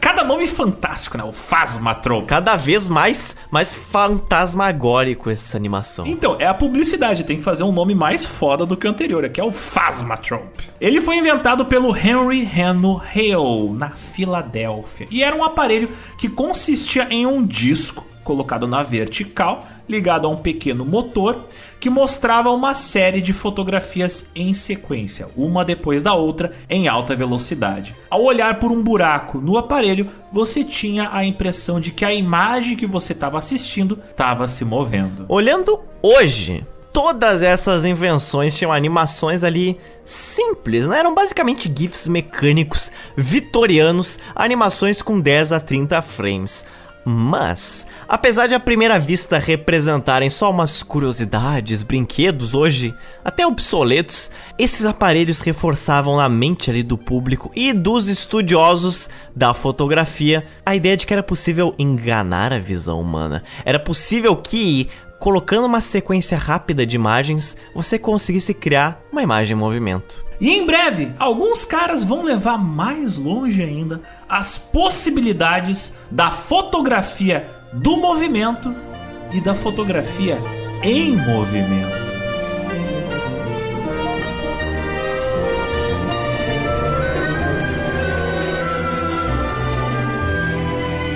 cada nome fantástico, né? O Phasmatrope. Cada vez mais mais fantasmagórico essa animação. Então, é a publicidade, tem que fazer um nome mais foda do que o anterior, que é o Phasmatrope. Ele foi inventado pelo Henry Heno Hale na Filadélfia e era um aparelho que consistia em um disco colocado na vertical, ligado a um pequeno motor, que mostrava uma série de fotografias em sequência, uma depois da outra, em alta velocidade. Ao olhar por um buraco no aparelho, você tinha a impressão de que a imagem que você estava assistindo estava se movendo. Olhando hoje, todas essas invenções tinham animações ali simples, né? Eram basicamente GIFs mecânicos vitorianos, animações com 10 a 30 frames. Mas, apesar de à primeira vista representarem só umas curiosidades, brinquedos hoje até obsoletos, esses aparelhos reforçavam na mente ali do público e dos estudiosos da fotografia a ideia de que era possível enganar a visão humana. Era possível que colocando uma sequência rápida de imagens, você conseguisse criar uma imagem em movimento. E em breve, alguns caras vão levar mais longe ainda as possibilidades da fotografia do movimento e da fotografia em movimento.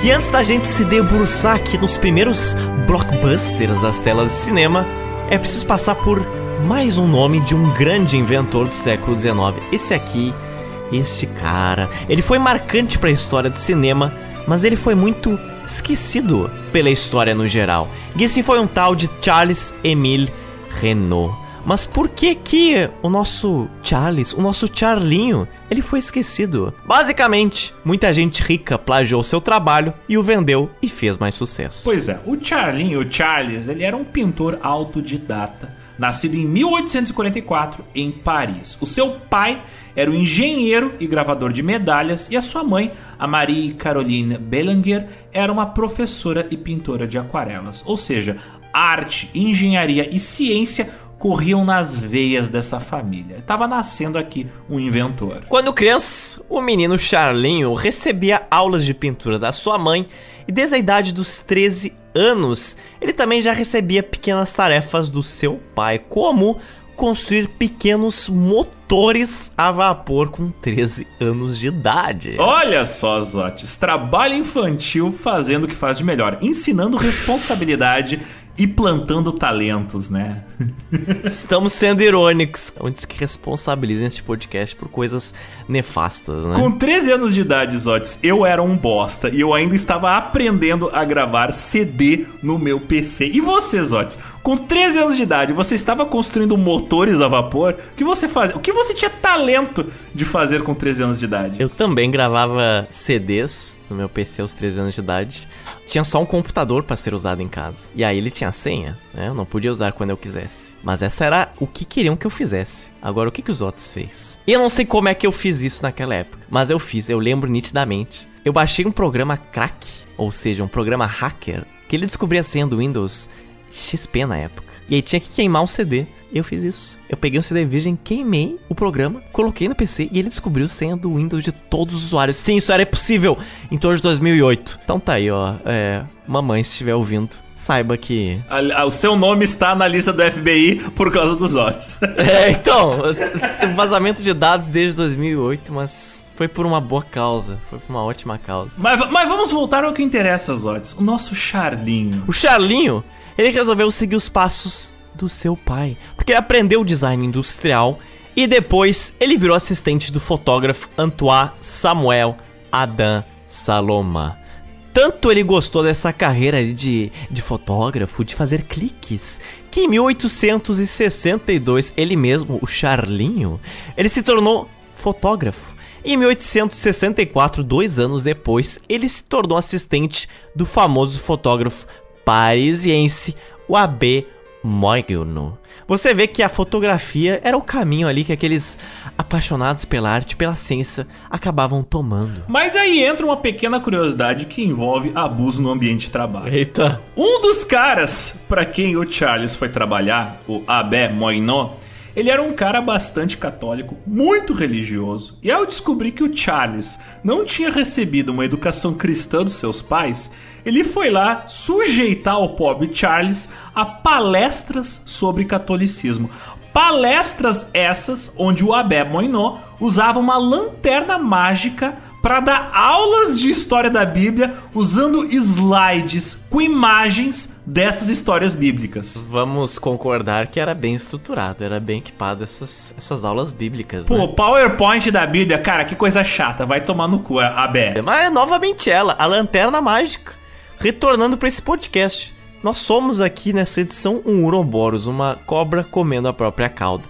E antes da gente se debruçar aqui nos primeiros blockbusters das telas de cinema, é preciso passar por mais um nome de um grande inventor do século XIX. Esse aqui, este cara, ele foi marcante para a história do cinema, mas ele foi muito esquecido pela história no geral. E esse foi um tal de Charles Emile Renault. Mas por que que o nosso Charles, o nosso Charlinho, ele foi esquecido? Basicamente, muita gente rica plagiou seu trabalho e o vendeu e fez mais sucesso. Pois é, o Charlinho, o Charles, ele era um pintor autodidata, nascido em 1844 em Paris. O seu pai era um engenheiro e gravador de medalhas e a sua mãe, a Marie Caroline Bellanger, era uma professora e pintora de aquarelas. Ou seja, arte, engenharia e ciência corriam nas veias dessa família. Estava nascendo aqui um inventor. Quando criança, o menino Charlinho recebia aulas de pintura da sua mãe e desde a idade dos 13 anos, ele também já recebia pequenas tarefas do seu pai, como construir pequenos motores a vapor com 13 anos de idade. Olha só, Zotes, trabalho infantil fazendo o que faz de melhor, ensinando responsabilidade e plantando talentos, né? Estamos sendo irônicos. Antes que responsabilizem este podcast por coisas nefastas, né? Com 13 anos de idade, Zotes, eu era um bosta e eu ainda estava aprendendo a gravar CD no meu PC. E você, Zotes, com 13 anos de idade, você estava construindo motores a vapor? O que você fazia? O que você tinha talento de fazer com 13 anos de idade? Eu também gravava CDs no meu PC aos 13 anos de idade. Tinha só um computador para ser usado em casa. E aí ele tinha senha, né? Eu não podia usar quando eu quisesse. Mas essa era o que queriam que eu fizesse. Agora, o que, que os outros fez? E eu não sei como é que eu fiz isso naquela época. Mas eu fiz, eu lembro nitidamente. Eu baixei um programa crack, ou seja, um programa hacker, que ele descobria a senha do Windows XP na época. E aí tinha que queimar um CD. Eu fiz isso. Eu peguei um CD virgem, queimei o programa, coloquei no PC e ele descobriu senha do Windows de todos os usuários. Sim, isso era possível em torno de 2008. Então tá aí, ó. É, mamãe, se estiver ouvindo, saiba que. O seu nome está na lista do FBI por causa dos odds. É, então, vazamento de dados desde 2008, mas foi por uma boa causa, foi por uma ótima causa. Mas, mas vamos voltar ao que interessa, Zotes. O nosso Charlinho. O Charlinho, ele resolveu seguir os passos do seu pai, porque ele aprendeu design industrial e depois ele virou assistente do fotógrafo Antoine Samuel Adam Saloma. Tanto ele gostou dessa carreira de, de fotógrafo, de fazer cliques, que em 1862 ele mesmo, o Charlinho, ele se tornou fotógrafo. Em 1864, dois anos depois, ele se tornou assistente do famoso fotógrafo parisiense, o A.B. Moigno. Você vê que a fotografia era o caminho ali que aqueles apaixonados pela arte, pela ciência, acabavam tomando. Mas aí entra uma pequena curiosidade que envolve abuso no ambiente de trabalho. Eita. Um dos caras para quem o Charles foi trabalhar, o Abé Moinot, ele era um cara bastante católico, muito religioso, e ao descobrir que o Charles não tinha recebido uma educação cristã dos seus pais, ele foi lá sujeitar o pobre Charles a palestras sobre catolicismo. Palestras essas onde o Abé Moinot usava uma lanterna mágica para dar aulas de história da Bíblia usando slides com imagens dessas histórias bíblicas. Vamos concordar que era bem estruturado, era bem equipado essas, essas aulas bíblicas. Pô, né? PowerPoint da Bíblia, cara, que coisa chata, vai tomar no cu, Abé. Mas é novamente ela, a lanterna mágica, retornando para esse podcast. nós somos aqui nessa edição um Uroboros, uma cobra comendo a própria cauda.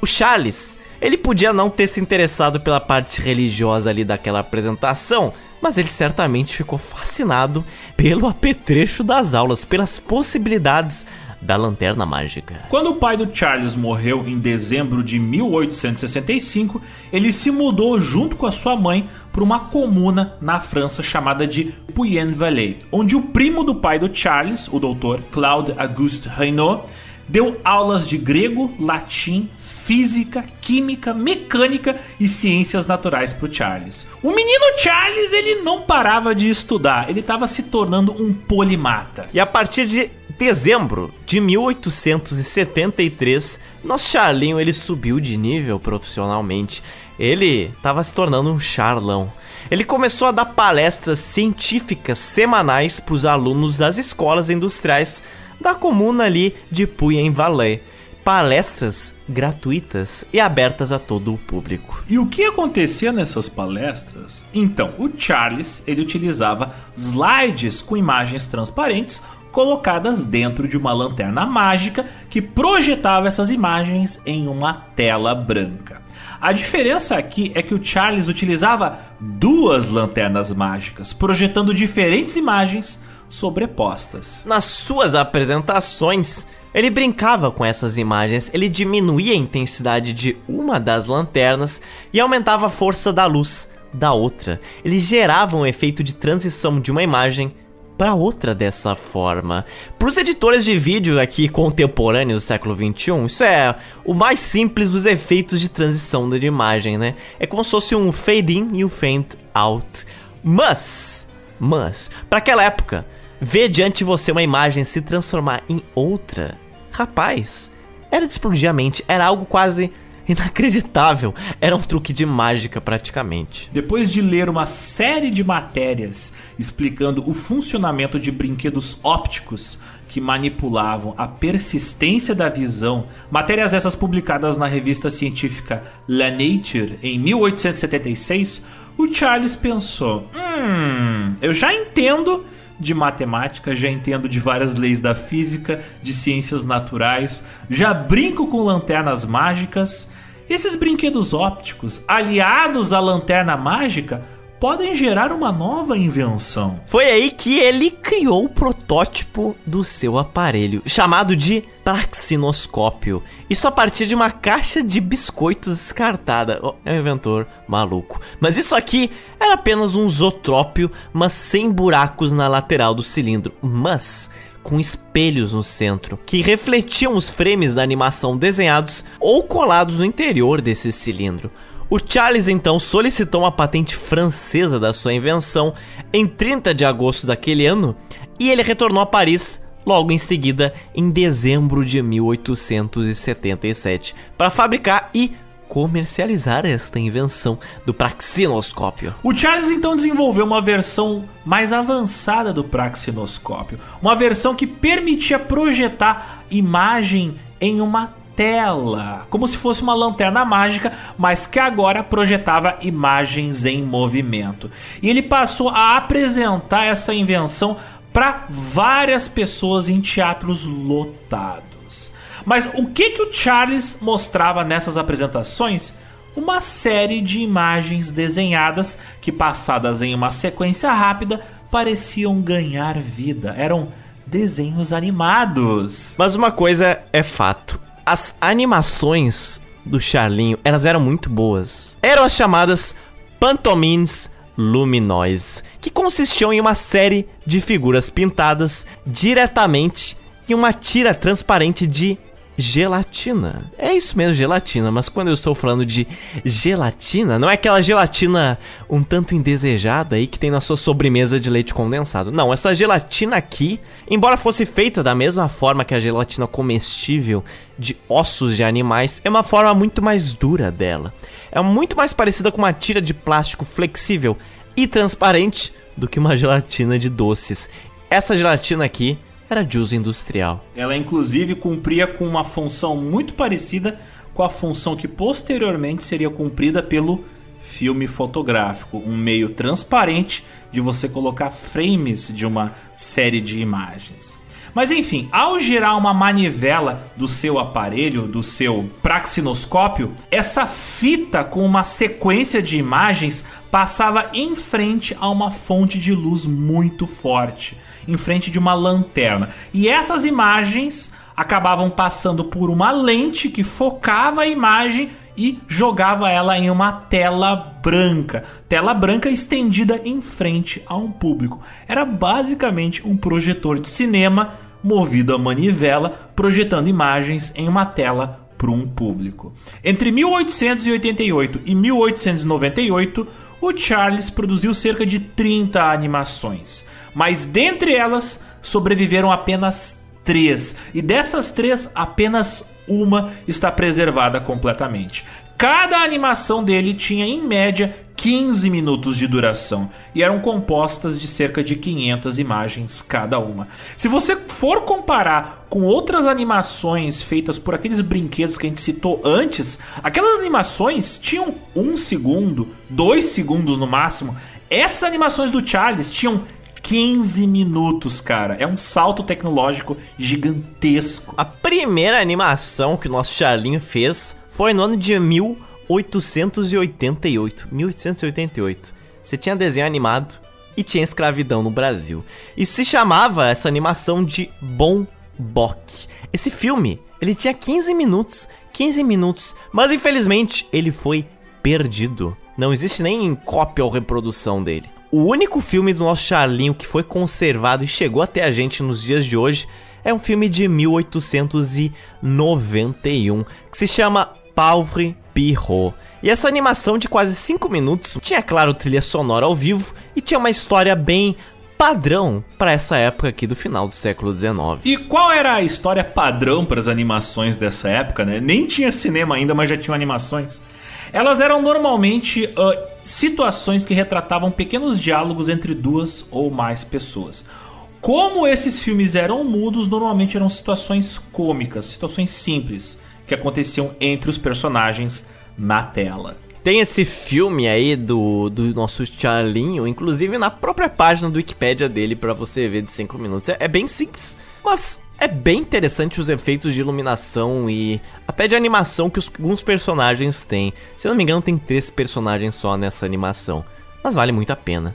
O Charles, ele podia não ter se interessado pela parte religiosa ali daquela apresentação, mas ele certamente ficou fascinado pelo apetrecho das aulas, pelas possibilidades da lanterna mágica. Quando o pai do Charles morreu em dezembro de 1865, ele se mudou junto com a sua mãe para uma comuna na França chamada de Puyen-Vallée, onde o primo do pai do Charles, o doutor Claude Auguste Reynaud, deu aulas de grego, latim, física, química, mecânica e ciências naturais para o Charles. O menino Charles ele não parava de estudar, ele estava se tornando um polimata. E a partir de dezembro de 1873, nosso Charlinho ele subiu de nível profissionalmente. Ele estava se tornando um charlão. Ele começou a dar palestras científicas semanais para os alunos das escolas industriais da comuna ali de Puyen-Vallée. Palestras gratuitas e abertas a todo o público. E o que acontecia nessas palestras? Então, o Charles ele utilizava slides com imagens transparentes colocadas dentro de uma lanterna mágica que projetava essas imagens em uma tela branca. A diferença aqui é que o Charles utilizava duas lanternas mágicas, projetando diferentes imagens sobrepostas. Nas suas apresentações, ele brincava com essas imagens, ele diminuía a intensidade de uma das lanternas e aumentava a força da luz da outra. Ele gerava um efeito de transição de uma imagem para outra dessa forma. Para os editores de vídeo aqui contemporâneos do século 21, isso é o mais simples dos efeitos de transição de imagem, né? É como se fosse um fade in e um fade out. Mas, mas, para aquela época, ver diante de você uma imagem se transformar em outra, rapaz, era de explodir a mente, era algo quase inacreditável. Era um truque de mágica praticamente. Depois de ler uma série de matérias explicando o funcionamento de brinquedos ópticos que manipulavam a persistência da visão, matérias essas publicadas na revista científica La Nature em 1876, o Charles pensou: "Hum, eu já entendo de matemática, já entendo de várias leis da física, de ciências naturais, já brinco com lanternas mágicas. Esses brinquedos ópticos, aliados à lanterna mágica, podem gerar uma nova invenção. Foi aí que ele criou o protótipo do seu aparelho, chamado de praxinoscópio. Isso a partir de uma caixa de biscoitos descartada. Oh, é um inventor maluco. Mas isso aqui era apenas um zootrópio, mas sem buracos na lateral do cilindro. Mas com espelhos no centro, que refletiam os frames da animação desenhados ou colados no interior desse cilindro. O Charles então solicitou uma patente francesa da sua invenção em 30 de agosto daquele ano e ele retornou a Paris logo em seguida, em dezembro de 1877, para fabricar e comercializar esta invenção do praxinoscópio. O Charles então desenvolveu uma versão mais avançada do praxinoscópio, uma versão que permitia projetar imagem em uma tela, como se fosse uma lanterna mágica, mas que agora projetava imagens em movimento. E ele passou a apresentar essa invenção para várias pessoas em teatros lotados. Mas o que que o Charles mostrava nessas apresentações? Uma série de imagens desenhadas que passadas em uma sequência rápida pareciam ganhar vida. Eram desenhos animados. Mas uma coisa é fato. As animações do Charlinho, elas eram muito boas. Eram as chamadas pantomimes luminosas, que consistiam em uma série de figuras pintadas diretamente em uma tira transparente de gelatina. É isso mesmo, gelatina, mas quando eu estou falando de gelatina, não é aquela gelatina um tanto indesejada aí que tem na sua sobremesa de leite condensado. Não, essa gelatina aqui, embora fosse feita da mesma forma que a gelatina comestível de ossos de animais, é uma forma muito mais dura dela. É muito mais parecida com uma tira de plástico flexível e transparente do que uma gelatina de doces. Essa gelatina aqui era de uso industrial. Ela inclusive cumpria com uma função muito parecida com a função que posteriormente seria cumprida pelo filme fotográfico, um meio transparente de você colocar frames de uma série de imagens. Mas enfim, ao girar uma manivela do seu aparelho, do seu praxinoscópio, essa fita com uma sequência de imagens passava em frente a uma fonte de luz muito forte, em frente de uma lanterna. E essas imagens acabavam passando por uma lente que focava a imagem e jogava ela em uma tela branca, tela branca estendida em frente a um público. Era basicamente um projetor de cinema movido a manivela, projetando imagens em uma tela para um público. Entre 1888 e 1898, o Charles produziu cerca de 30 animações, mas dentre elas sobreviveram apenas três, e dessas três, apenas uma está preservada completamente. Cada animação dele tinha em média 15 minutos de duração e eram compostas de cerca de 500 imagens cada uma. Se você for comparar com outras animações feitas por aqueles brinquedos que a gente citou antes, aquelas animações tinham um segundo, dois segundos no máximo. Essas animações do Charles tinham 15 minutos, cara. É um salto tecnológico gigantesco. A primeira animação que o nosso Charlinho fez foi no ano de 1888. 1888. Você tinha desenho animado e tinha escravidão no Brasil. E se chamava essa animação de Bom Bok. Esse filme, ele tinha 15 minutos, 15 minutos, mas infelizmente ele foi perdido. Não existe nem cópia ou reprodução dele. O único filme do nosso Charlinho que foi conservado e chegou até a gente nos dias de hoje é um filme de 1891 que se chama Pauvre Pirro. E essa animação de quase 5 minutos tinha, claro, trilha sonora ao vivo e tinha uma história bem padrão para essa época aqui do final do século XIX. E qual era a história padrão para as animações dessa época, né? Nem tinha cinema ainda, mas já tinham animações. Elas eram normalmente uh, situações que retratavam pequenos diálogos entre duas ou mais pessoas. Como esses filmes eram mudos, normalmente eram situações cômicas, situações simples que aconteciam entre os personagens na tela. Tem esse filme aí do, do nosso Charlinho, inclusive na própria página do Wikipedia dele para você ver de 5 minutos. É, é bem simples, mas é bem interessante os efeitos de iluminação e até de animação que os, alguns personagens têm. Se eu não me engano, tem três personagens só nessa animação, mas vale muito a pena.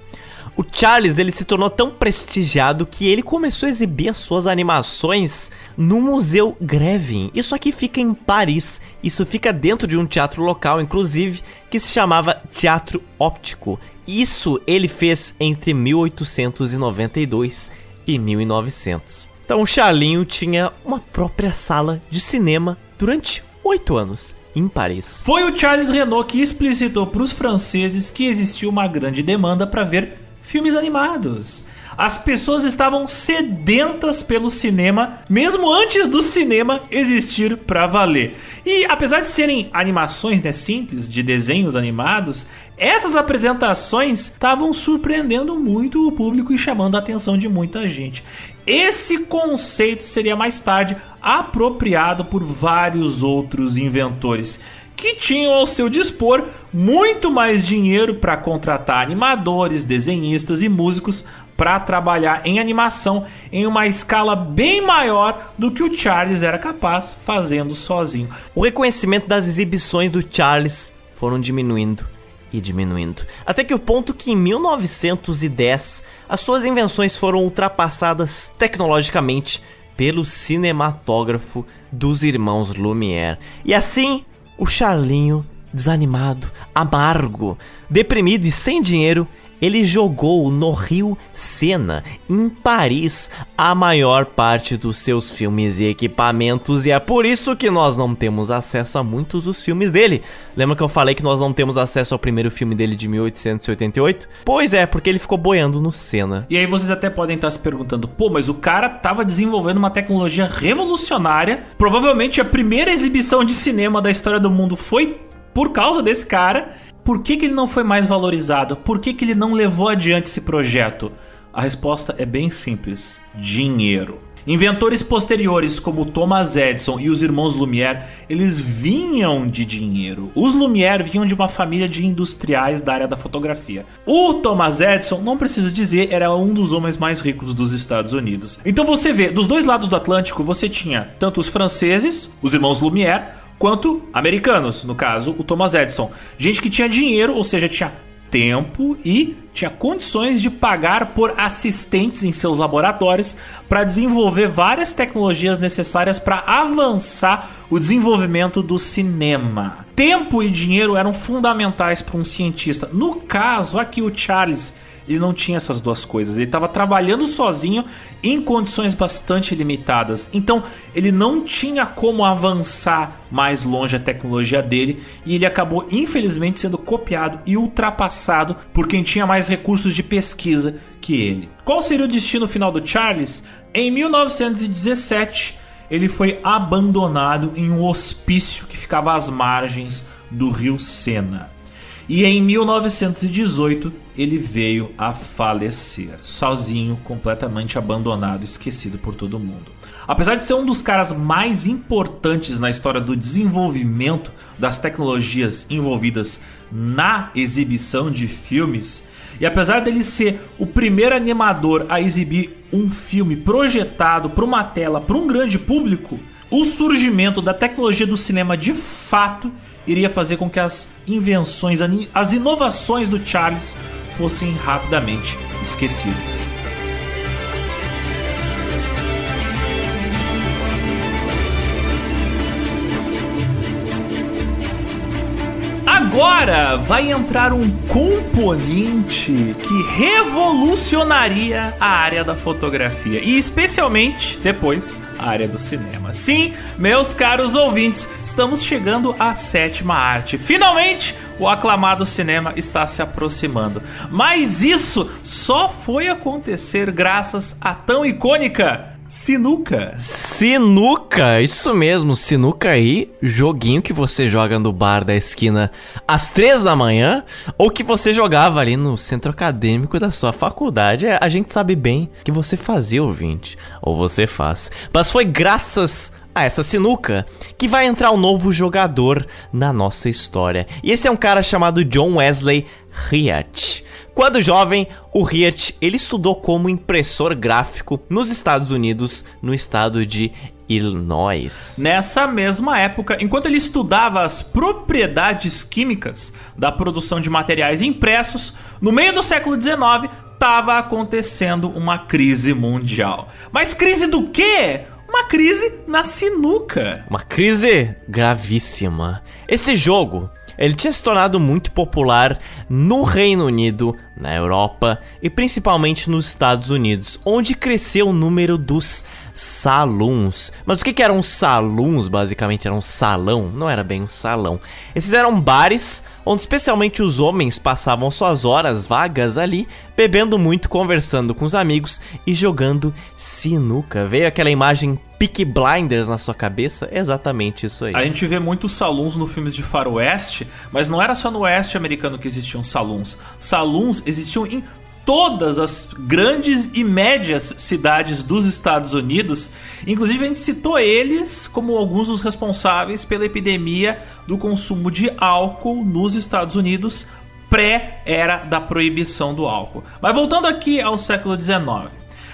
O Charles ele se tornou tão prestigiado que ele começou a exibir as suas animações no Museu Grevin. Isso aqui fica em Paris. Isso fica dentro de um teatro local, inclusive, que se chamava Teatro Óptico. Isso ele fez entre 1892 e 1900. Então o Charlinho tinha uma própria sala de cinema durante oito anos em Paris. Foi o Charles Renault que explicitou para os franceses que existia uma grande demanda para ver filmes animados. As pessoas estavam sedentas pelo cinema, mesmo antes do cinema existir para valer. E apesar de serem animações né, simples, de desenhos animados, essas apresentações estavam surpreendendo muito o público e chamando a atenção de muita gente. Esse conceito seria mais tarde apropriado por vários outros inventores que tinham ao seu dispor muito mais dinheiro para contratar animadores, desenhistas e músicos para trabalhar em animação em uma escala bem maior do que o Charles era capaz fazendo sozinho. O reconhecimento das exibições do Charles foram diminuindo e diminuindo, até que o ponto que em 1910 as suas invenções foram ultrapassadas tecnologicamente pelo cinematógrafo dos irmãos Lumière. E assim, o Charlinho, desanimado, amargo, deprimido e sem dinheiro, ele jogou no Rio Sena, em Paris, a maior parte dos seus filmes e equipamentos, e é por isso que nós não temos acesso a muitos dos filmes dele. Lembra que eu falei que nós não temos acesso ao primeiro filme dele de 1888? Pois é, porque ele ficou boiando no Sena. E aí vocês até podem estar se perguntando, pô, mas o cara tava desenvolvendo uma tecnologia revolucionária. Provavelmente a primeira exibição de cinema da história do mundo foi por causa desse cara. Por que, que ele não foi mais valorizado? Por que, que ele não levou adiante esse projeto? A resposta é bem simples: dinheiro. Inventores posteriores como Thomas Edison e os irmãos Lumière, eles vinham de dinheiro. Os Lumière vinham de uma família de industriais da área da fotografia. O Thomas Edison, não preciso dizer, era um dos homens mais ricos dos Estados Unidos. Então você vê, dos dois lados do Atlântico, você tinha tanto os franceses, os irmãos Lumière, quanto americanos, no caso, o Thomas Edison. Gente que tinha dinheiro, ou seja, tinha tempo e tinha condições de pagar por assistentes em seus laboratórios para desenvolver várias tecnologias necessárias para avançar o desenvolvimento do cinema. Tempo e dinheiro eram fundamentais para um cientista. No caso, aqui o Charles ele não tinha essas duas coisas. Ele estava trabalhando sozinho em condições bastante limitadas. Então, ele não tinha como avançar mais longe a tecnologia dele e ele acabou, infelizmente, sendo copiado e ultrapassado por quem tinha mais recursos de pesquisa que ele. Qual seria o destino final do Charles? Em 1917, ele foi abandonado em um hospício que ficava às margens do rio Sena. E em 1918 ele veio a falecer, sozinho, completamente abandonado, esquecido por todo mundo. Apesar de ser um dos caras mais importantes na história do desenvolvimento das tecnologias envolvidas na exibição de filmes, e apesar dele ser o primeiro animador a exibir um filme projetado para uma tela para um grande público, o surgimento da tecnologia do cinema de fato iria fazer com que as invenções, as inovações do Charles fossem rapidamente esquecidas. Agora vai entrar um componente que revolucionaria a área da fotografia e especialmente depois a área do cinema. Sim, meus caros ouvintes, estamos chegando à sétima arte. Finalmente, o aclamado cinema está se aproximando. Mas isso só foi acontecer graças à tão icônica Sinuca. Sinuca, isso mesmo, sinuca aí, joguinho que você joga no bar da esquina às três da manhã, ou que você jogava ali no centro acadêmico da sua faculdade. É, a gente sabe bem que você fazia, ouvinte, ou você faz. Mas foi graças a essa sinuca que vai entrar um novo jogador na nossa história. E esse é um cara chamado John Wesley Hyatt. Quando jovem, o Hyatt ele estudou como impressor gráfico nos Estados Unidos, no estado de Illinois. Nessa mesma época, enquanto ele estudava as propriedades químicas da produção de materiais impressos, no meio do século XIX estava acontecendo uma crise mundial. Mas crise do quê? Uma crise na sinuca. Uma crise gravíssima. Esse jogo ele tinha se tornado muito popular no Reino Unido, na Europa e principalmente nos Estados Unidos, onde cresceu o número dos saloons. Mas o que, que eram saloons? Basicamente era um salão, não era bem um salão. Esses eram bares onde especialmente os homens passavam suas horas vagas ali, bebendo muito, conversando com os amigos e jogando sinuca. Veio aquela imagem Peak Blinders na sua cabeça? Exatamente isso aí. A gente vê muitos saloons no filmes de faroeste, mas não era só no oeste americano que existiam saloons. Saloons existiam em todas as grandes e médias cidades dos Estados Unidos. Inclusive, a gente citou eles como alguns dos responsáveis pela epidemia do consumo de álcool nos Estados Unidos, pré-era da proibição do álcool. Mas voltando aqui ao século XIX.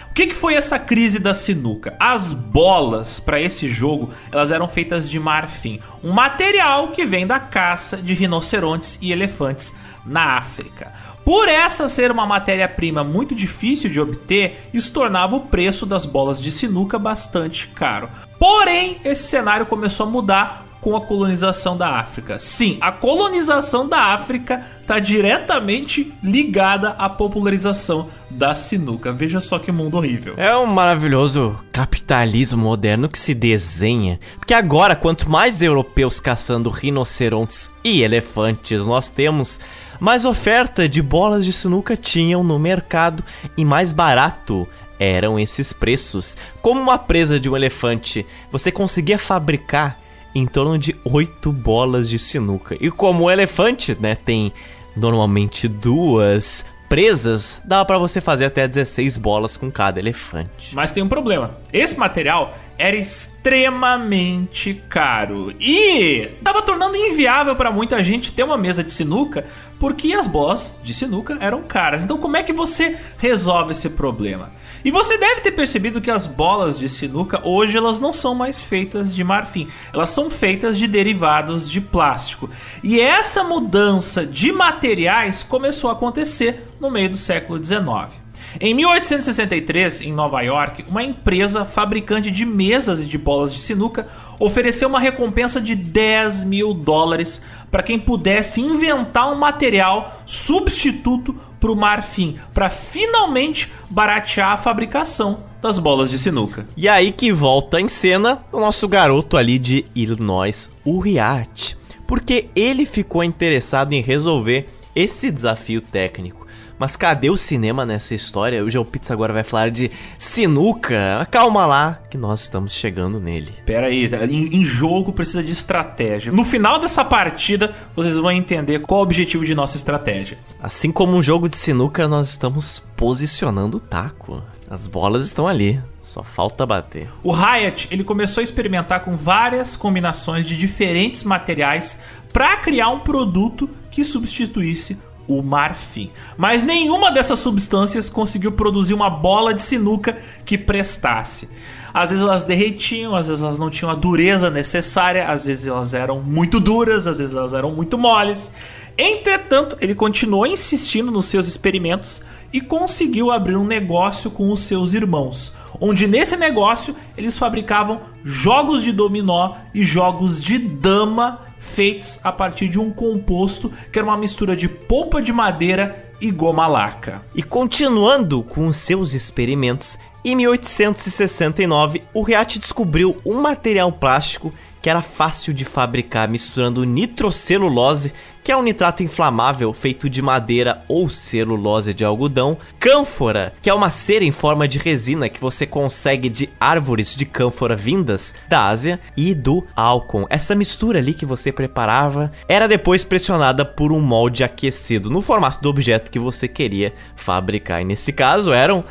O que, que foi essa crise da sinuca? As bolas para esse jogo elas eram feitas de marfim, um material que vem da caça de rinocerontes e elefantes na África. Por essa ser uma matéria-prima muito difícil de obter, isso tornava o preço das bolas de sinuca bastante caro. Porém, esse cenário começou a mudar com a colonização da África. Sim, a colonização da África está diretamente ligada à popularização da sinuca. Veja só que mundo horrível. É um maravilhoso capitalismo moderno que se desenha. Porque agora, quanto mais europeus caçando rinocerontes e elefantes nós temos, mais oferta de bolas de sinuca tinham no mercado e mais barato eram esses preços. Como uma presa de um elefante, você conseguia fabricar em torno de 8 bolas de sinuca. E como o elefante, né, tem normalmente duas presas, dava pra você fazer até 16 bolas com cada elefante. Mas tem um problema. Esse material era extremamente caro e estava tornando inviável para muita gente ter uma mesa de sinuca porque as bolas de sinuca eram caras. Então, como é que você resolve esse problema? E você deve ter percebido que as bolas de sinuca hoje elas não são mais feitas de marfim, elas são feitas de derivados de plástico. E essa mudança de materiais começou a acontecer no meio do século XIX. Em 1863, em Nova York, uma empresa fabricante de mesas e de bolas de sinuca ofereceu uma recompensa de 10 mil dólares para quem pudesse inventar um material substituto para o marfim, para finalmente baratear a fabricação das bolas de sinuca. E aí que volta em cena o nosso garoto ali de Illinois, o Riat, porque ele ficou interessado em resolver esse desafio técnico. Mas cadê o cinema nessa história? O João Pizza agora vai falar de sinuca. Calma lá, que nós estamos chegando nele. Pera aí, tá? em, em jogo precisa de estratégia. No final dessa partida, vocês vão entender qual o objetivo de nossa estratégia. Assim como um jogo de sinuca, nós estamos posicionando o taco. As bolas estão ali, só falta bater. O Hyatt ele começou a experimentar com várias combinações de diferentes materiais para criar um produto que substituísse o marfim. Mas nenhuma dessas substâncias conseguiu produzir uma bola de sinuca que prestasse. Às vezes elas derretiam, às vezes elas não tinham a dureza necessária, às vezes elas eram muito duras, às vezes elas eram muito moles. Entretanto, ele continuou insistindo nos seus experimentos e conseguiu abrir um negócio com os seus irmãos, onde nesse negócio eles fabricavam jogos de dominó e jogos de dama feitos a partir de um composto que era uma mistura de polpa de madeira e goma laca. E continuando com seus experimentos, em 1869 o Riat descobriu um material plástico que era fácil de fabricar misturando nitrocelulose, que é um nitrato inflamável feito de madeira ou celulose de algodão, cânfora, que é uma cera em forma de resina que você consegue de árvores de cânfora vindas da Ásia, e do álcool. Essa mistura ali que você preparava era depois pressionada por um molde aquecido no formato do objeto que você queria fabricar. E nesse caso eram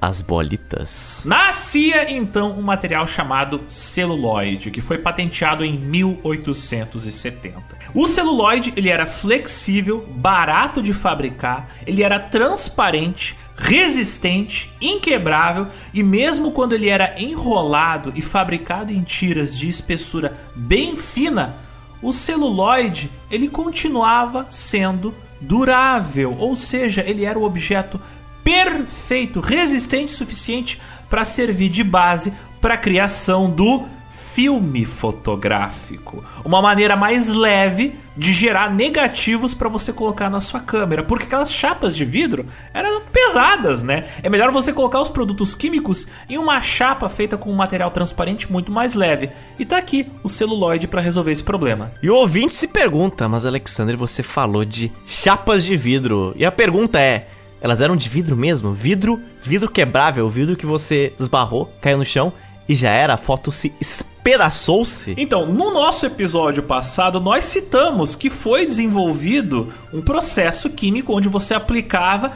as bolitas. Nascia então um material chamado celuloide, que foi patenteado em 1870. O celuloide ele era flexível, barato de fabricar, ele era transparente, resistente, inquebrável e mesmo quando ele era enrolado e fabricado em tiras de espessura bem fina, o celuloide ele continuava sendo durável, ou seja, ele era o objeto perfeito, resistente o suficiente para servir de base para a criação do filme fotográfico. Uma maneira mais leve de gerar negativos para você colocar na sua câmera, porque aquelas chapas de vidro eram pesadas, né? É melhor você colocar os produtos químicos em uma chapa feita com um material transparente muito mais leve. E tá aqui o celuloide para resolver esse problema. E o ouvinte se pergunta, mas Alexander, você falou de chapas de vidro. E a pergunta é: elas eram de vidro mesmo? Vidro, vidro quebrável, vidro que você esbarrou, caiu no chão e já era, a foto se espedaçou-se. Então, no nosso episódio passado, nós citamos que foi desenvolvido um processo químico onde você aplicava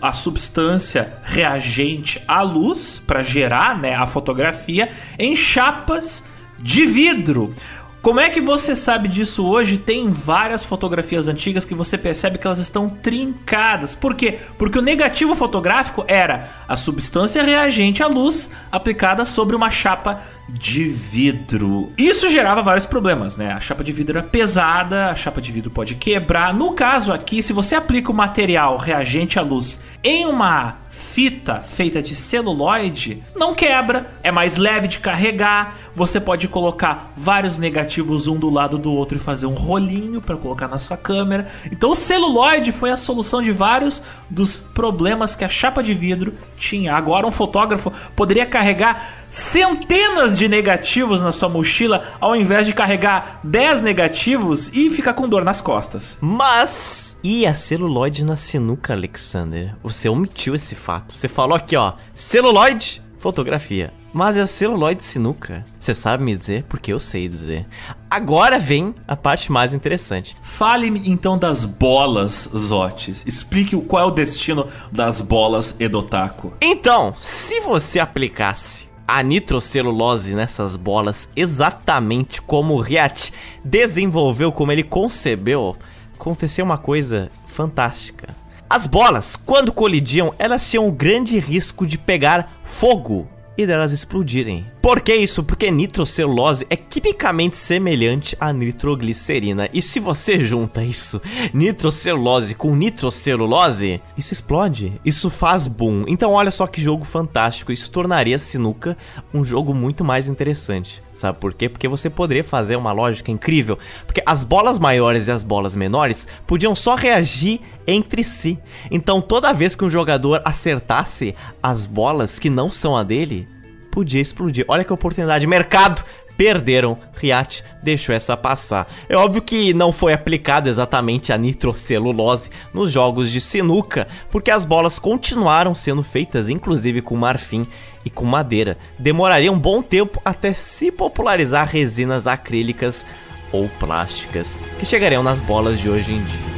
a substância reagente à luz para gerar né, a fotografia em chapas de vidro. Como é que você sabe disso hoje? Tem várias fotografias antigas que você percebe que elas estão trincadas. Por quê? Porque o negativo fotográfico era a substância reagente à luz aplicada sobre uma chapa de vidro. Isso gerava vários problemas, né? A chapa de vidro era pesada, a chapa de vidro pode quebrar. No caso aqui, se você aplica o material reagente à luz em uma fita feita de celuloide não quebra, é mais leve de carregar. Você pode colocar vários negativos um do lado do outro e fazer um rolinho para colocar na sua câmera. Então o celuloide foi a solução de vários dos problemas que a chapa de vidro tinha. Agora um fotógrafo poderia carregar centenas de negativos na sua mochila ao invés de carregar 10 negativos e ficar com dor nas costas. Mas e a celuloide na sinuca, Alexander? Você omitiu esse fato. Você falou aqui, ó, celuloide, fotografia. Mas é celuloide sinuca. Você sabe me dizer? Porque eu sei dizer. Agora vem a parte mais interessante. Fale-me então das bolas, Zotes. Explique qual é o destino das bolas Edotaku. Então, se você aplicasse a nitrocelulose nessas bolas exatamente como o Riat desenvolveu, como ele concebeu, aconteceu uma coisa fantástica. As bolas, quando colidiam, elas tinham o grande risco de pegar fogo e delas explodirem. Por que isso? Porque nitrocelulose é quimicamente semelhante à nitroglicerina. E se você junta isso, nitrocelulose com nitrocelulose, isso explode. Isso faz boom. Então olha só que jogo fantástico. Isso tornaria Sinuca um jogo muito mais interessante. Sabe por quê? Porque você poderia fazer uma lógica incrível. Porque as bolas maiores e as bolas menores podiam só reagir entre si. Então toda vez que um jogador acertasse as bolas que não são a dele, podia explodir. Olha que oportunidade. Mercado! Perderam, Riat deixou essa passar. É óbvio que não foi aplicado exatamente a nitrocelulose nos jogos de sinuca, porque as bolas continuaram sendo feitas inclusive com marfim e com madeira. Demoraria um bom tempo até se popularizar resinas acrílicas ou plásticas, que chegariam nas bolas de hoje em dia.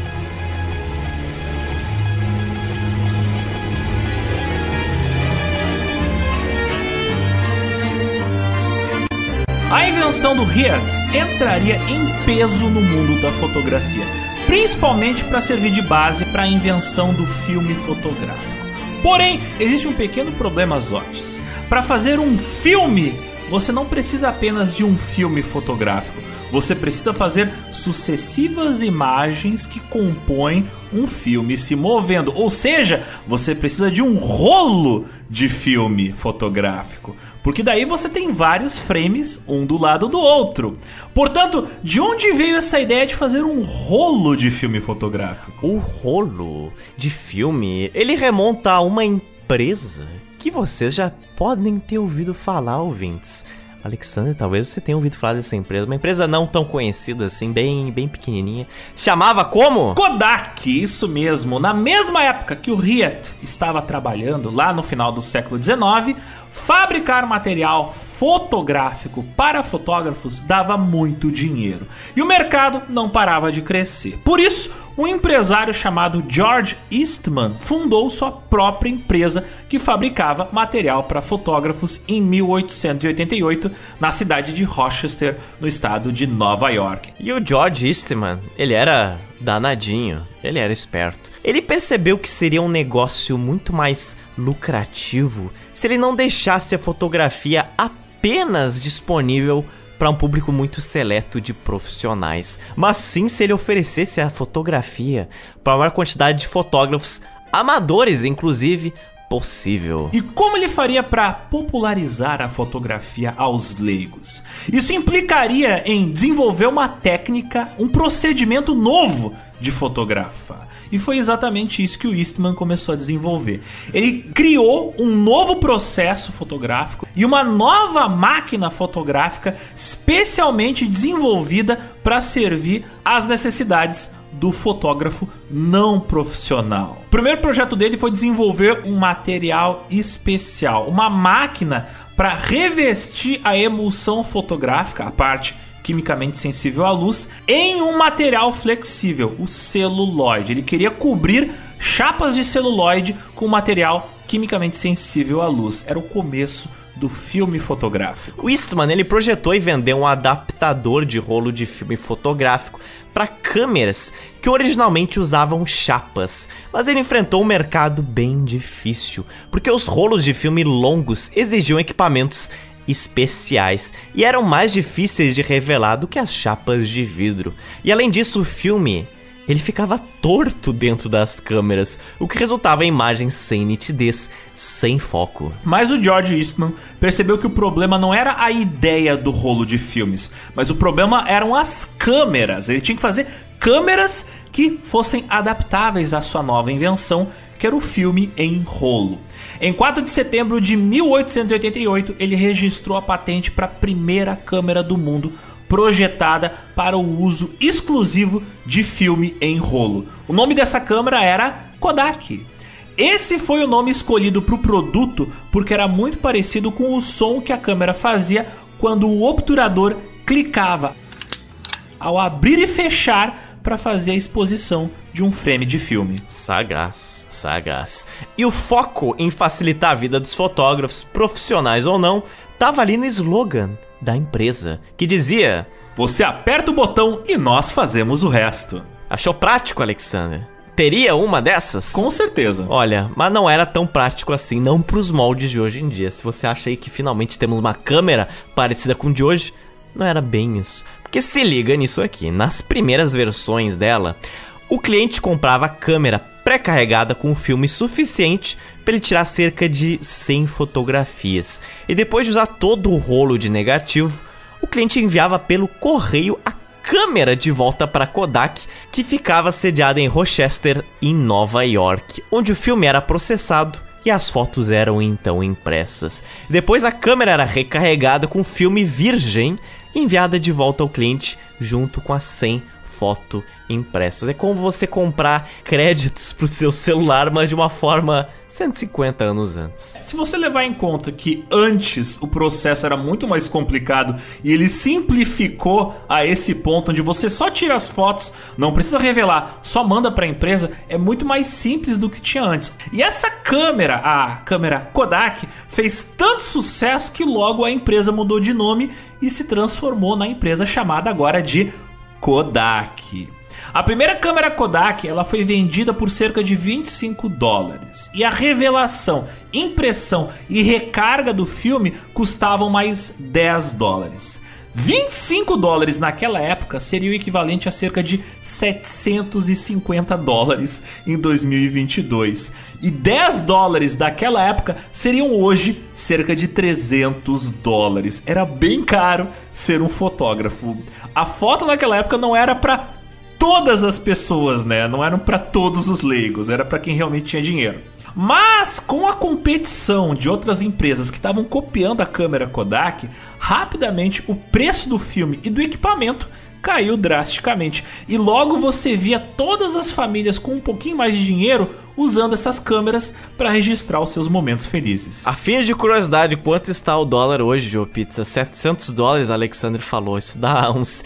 A invenção do Hirt entraria em peso no mundo da fotografia, principalmente para servir de base para a invenção do filme fotográfico. Porém, existe um pequeno problema, Zotes. Para fazer um filme, você não precisa apenas de um filme fotográfico. Você precisa fazer sucessivas imagens que compõem um filme se movendo. Ou seja, você precisa de um rolo de filme fotográfico. Porque daí você tem vários frames, um do lado do outro. Portanto, de onde veio essa ideia de fazer um rolo de filme fotográfico? O rolo de filme, ele remonta a uma empresa que vocês já podem ter ouvido falar, ouvintes. Alexander, talvez você tenha ouvido falar dessa empresa. Uma empresa não tão conhecida assim, bem, bem pequenininha. Chamava como? Kodak, isso mesmo. Na mesma época que o Riet estava trabalhando, lá no final do século XIX, fabricar material fotográfico para fotógrafos dava muito dinheiro. E o mercado não parava de crescer. Por isso, um empresário chamado George Eastman fundou sua própria empresa que fabricava material para fotógrafos em 1888 na cidade de Rochester, no estado de Nova York. E o George Eastman, ele era danadinho, ele era esperto. Ele percebeu que seria um negócio muito mais lucrativo se ele não deixasse a fotografia apenas disponível para um público muito seleto de profissionais, mas sim se ele oferecesse a fotografia para uma maior quantidade de fotógrafos amadores, inclusive, possível. E como ele faria para popularizar a fotografia aos leigos? Isso implicaria em desenvolver uma técnica, um procedimento novo de fotografar. E foi exatamente isso que o Eastman começou a desenvolver. Ele criou um novo processo fotográfico e uma nova máquina fotográfica especialmente desenvolvida para servir às necessidades do fotógrafo não profissional. O primeiro projeto dele foi desenvolver um material especial, uma máquina para revestir a emulsão fotográfica, a parte quimicamente sensível à luz, em um material flexível, o celuloide. Ele queria cobrir chapas de celuloide com material quimicamente sensível à luz. Era o começo do filme fotográfico. O Eastman ele projetou e vendeu um adaptador de rolo de filme fotográfico para câmeras que originalmente usavam chapas, mas ele enfrentou um mercado bem difícil, porque os rolos de filme longos exigiam equipamentos especiais e eram mais difíceis de revelar do que as chapas de vidro. E além disso, o filme ele ficava torto dentro das câmeras, o que resultava em imagens sem nitidez, sem foco. Mas o George Eastman percebeu que o problema não era a ideia do rolo de filmes, mas o problema eram as câmeras. Ele tinha que fazer câmeras que fossem adaptáveis à sua nova invenção, que era o filme em rolo. Em 4 de setembro de 1888, ele registrou a patente para a primeira câmera do mundo projetada para o uso exclusivo de filme em rolo. O nome dessa câmera era Kodak. Esse foi o nome escolhido para o produto porque era muito parecido com o som que a câmera fazia quando o obturador clicava ao abrir e fechar para fazer a exposição de um frame de filme. Sagaz, sagaz. E o foco em facilitar a vida dos fotógrafos, profissionais ou não, tava ali no slogan da empresa, que dizia: Você aperta o botão e nós fazemos o resto. Achou prático, Alexander? Teria uma dessas? Com certeza. Olha, mas não era tão prático assim, não pros moldes de hoje em dia. Se você acha aí que finalmente temos uma câmera parecida com de hoje, não era bem isso. Porque se liga nisso aqui, nas primeiras versões dela, o cliente comprava a câmera pré-carregada com filme suficiente para ele tirar cerca de 100 fotografias. E depois de usar todo o rolo de negativo, o cliente enviava pelo correio a câmera de volta para Kodak, que ficava sediada em Rochester, em Nova York, onde o filme era processado e as fotos eram então impressas. Depois a câmera era recarregada com filme virgem e enviada de volta ao cliente junto com as 100 foto impressas. É como você comprar créditos pro seu celular, mas de uma forma 150 anos antes. Se você levar em conta que antes o processo era muito mais complicado e ele simplificou a esse ponto onde você só tira as fotos, não precisa revelar, só manda para a empresa, é muito mais simples do que tinha antes. E essa câmera, a câmera Kodak, fez tanto sucesso que logo a empresa mudou de nome e se transformou na empresa chamada agora de Kodak. A primeira câmera Kodak ela foi vendida por cerca de 25 dólares e a revelação, impressão e recarga do filme custavam mais 10 dólares. 25 dólares naquela época seria o equivalente a cerca de 750 dólares em 2022. E 10 dólares daquela época seriam hoje cerca de 300 dólares. Era bem caro ser um fotógrafo. A foto naquela época não era para todas as pessoas, né? Não eram para todos os leigos, era para quem realmente tinha dinheiro. Mas com a competição de outras empresas que estavam copiando a câmera Kodak, rapidamente o preço do filme e do equipamento caiu drasticamente. E logo você via todas as famílias com um pouquinho mais de dinheiro usando essas câmeras para registrar os seus momentos felizes. A fim de curiosidade, quanto está o dólar hoje, Joe Pizza? 700 dólares, Alexandre falou. Isso dá uns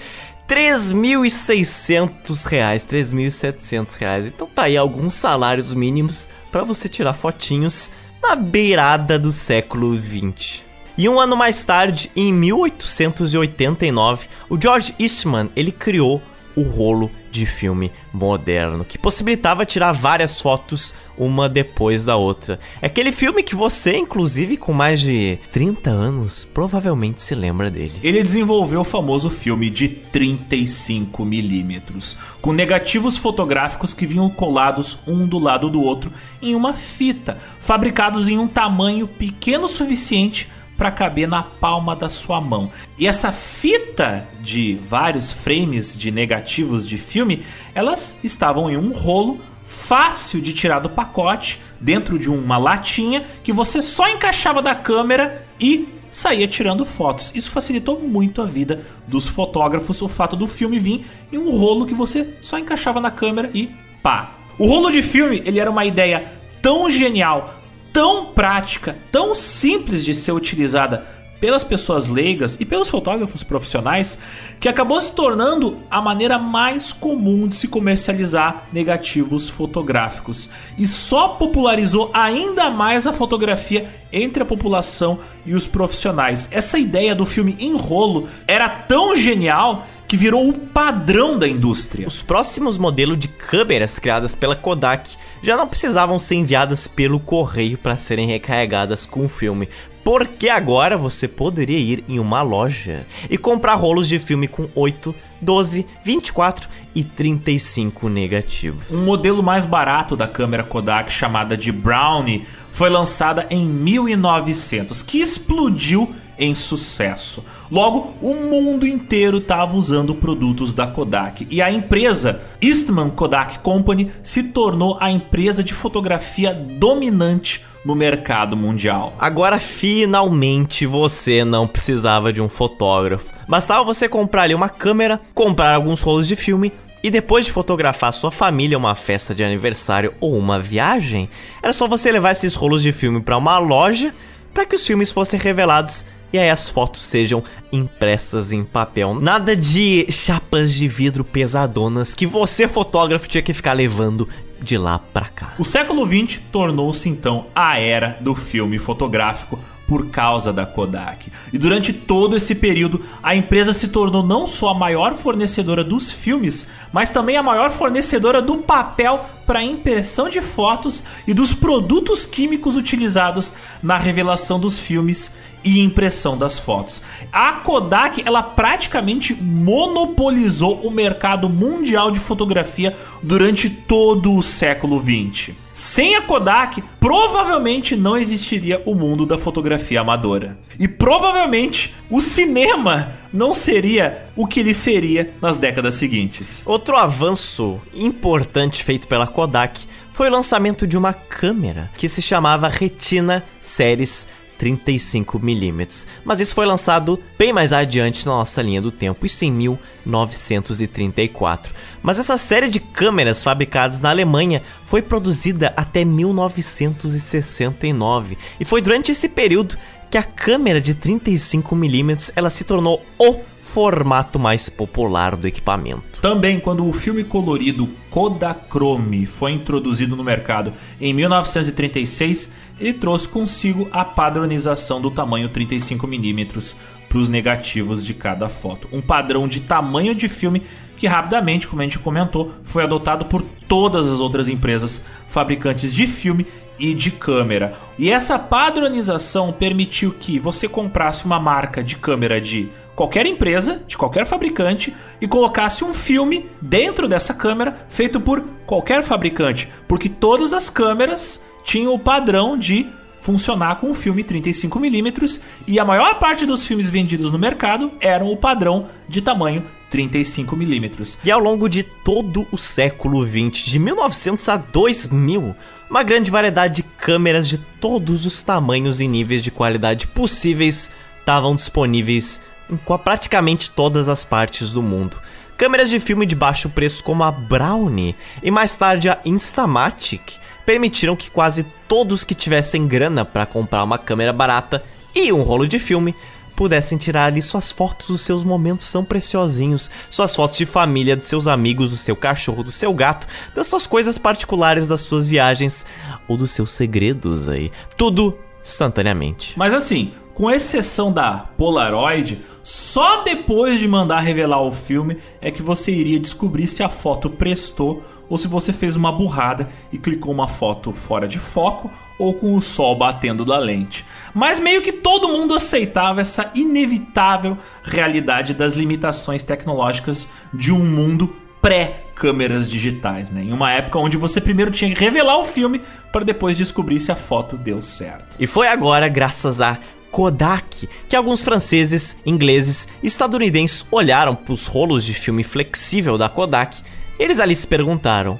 3.600 reais, 3.700 reais. Então tá aí alguns salários mínimos para você tirar fotinhos na beirada do século 20. E um ano mais tarde, em 1889, o George Eastman ele criou o rolo de filme moderno, que possibilitava tirar várias fotos uma depois da outra. É aquele filme que você, inclusive com mais de 30 anos, provavelmente se lembra dele. Ele desenvolveu o famoso filme de 35 milímetros, com negativos fotográficos que vinham colados um do lado do outro em uma fita, fabricados em um tamanho pequeno o suficiente para caber na palma da sua mão. E essa fita de vários frames de negativos de filme, elas estavam em um rolo fácil de tirar do pacote, dentro de uma latinha que você só encaixava da câmera e saía tirando fotos. Isso facilitou muito a vida dos fotógrafos, o fato do filme vir em um rolo que você só encaixava na câmera e pá. O rolo de filme, ele era uma ideia tão genial, tão prática, tão simples de ser utilizada pelas pessoas leigas e pelos fotógrafos profissionais, que acabou se tornando a maneira mais comum de se comercializar negativos fotográficos e só popularizou ainda mais a fotografia entre a população e os profissionais. Essa ideia do filme em rolo era tão genial que virou o padrão da indústria. Os próximos modelos de câmeras criadas pela Kodak já não precisavam ser enviadas pelo correio para serem recarregadas com o filme, porque agora você poderia ir em uma loja e comprar rolos de filme com 8, 12, 24 e 35 negativos. Um modelo mais barato da câmera Kodak, chamada de Brownie, foi lançada em 1900, que explodiu em sucesso. Logo, o mundo inteiro estava usando produtos da Kodak e a empresa Eastman Kodak Company se tornou a empresa de fotografia dominante no mercado mundial. Agora finalmente você não precisava de um fotógrafo. Bastava você comprar ali uma câmera, comprar alguns rolos de filme E depois de fotografar sua família, uma festa de aniversário ou uma viagem, era só você levar esses rolos de filme para uma loja para que os filmes fossem revelados e aí as fotos sejam impressas em papel. Nada de chapas de vidro pesadonas que você, fotógrafo, tinha que ficar levando de lá para cá. O século XX tornou-se então a era do filme fotográfico por causa da Kodak. E durante todo esse período, a empresa se tornou não só a maior fornecedora dos filmes, mas também a maior fornecedora do papel para impressão de fotos e dos produtos químicos utilizados na revelação dos filmes e impressão das fotos. A Kodak, ela praticamente monopolizou o mercado mundial de fotografia durante todo o século 20. Sem a Kodak, provavelmente não existiria o mundo da fotografia amadora. E provavelmente o cinema não seria o que ele seria nas décadas seguintes. Outro avanço importante feito pela Kodak foi o lançamento de uma câmera que se chamava Retina Series 35mm. Mas isso foi lançado bem mais adiante na nossa linha do tempo, isso em 1934. Mas essa série de câmeras fabricadas na Alemanha foi produzida até 1969. E foi durante esse período que a câmera de 35mm ela se tornou o formato mais popular do equipamento. Também quando o filme colorido Kodachrome foi introduzido no mercado em 1936, ele trouxe consigo a padronização do tamanho 35mm para os negativos de cada foto. Um padrão de tamanho de filme que rapidamente, como a gente comentou, foi adotado por todas as outras empresas fabricantes de filme e de câmera. E essa padronização permitiu que você comprasse uma marca de câmera de qualquer empresa, de qualquer fabricante, e colocasse um filme dentro dessa câmera feito por qualquer fabricante, porque todas as câmeras tinham o padrão de funcionar com um filme 35mm e a maior parte dos filmes vendidos no mercado eram o padrão de tamanho 35mm. E ao longo de todo o século 20, de 1900 a 2000, uma grande variedade de câmeras de todos os tamanhos e níveis de qualidade possíveis estavam disponíveis em praticamente todas as partes do mundo. Câmeras de filme de baixo preço como a Brownie e mais tarde a Instamatic permitiram que quase todos que tivessem grana para comprar uma câmera barata e um rolo de filme pudessem tirar ali suas fotos dos seus momentos são preciosinhos, suas fotos de família, dos seus amigos, do seu cachorro, do seu gato, das suas coisas particulares, das suas viagens ou dos seus segredos aí. Tudo instantaneamente. Mas assim, com exceção da Polaroid, só depois de mandar revelar o filme é que você iria descobrir se a foto prestou ou se você fez uma burrada e clicou uma foto fora de foco ou com o sol batendo da lente. Mas meio que todo mundo aceitava essa inevitável realidade das limitações tecnológicas de um mundo pré-câmeras digitais, né? Em uma época onde você primeiro tinha que revelar o filme para depois descobrir se a foto deu certo. E foi agora, graças a Kodak, que alguns franceses, ingleses e estadunidenses olharam para os rolos de filme flexível da Kodak eles ali se perguntaram: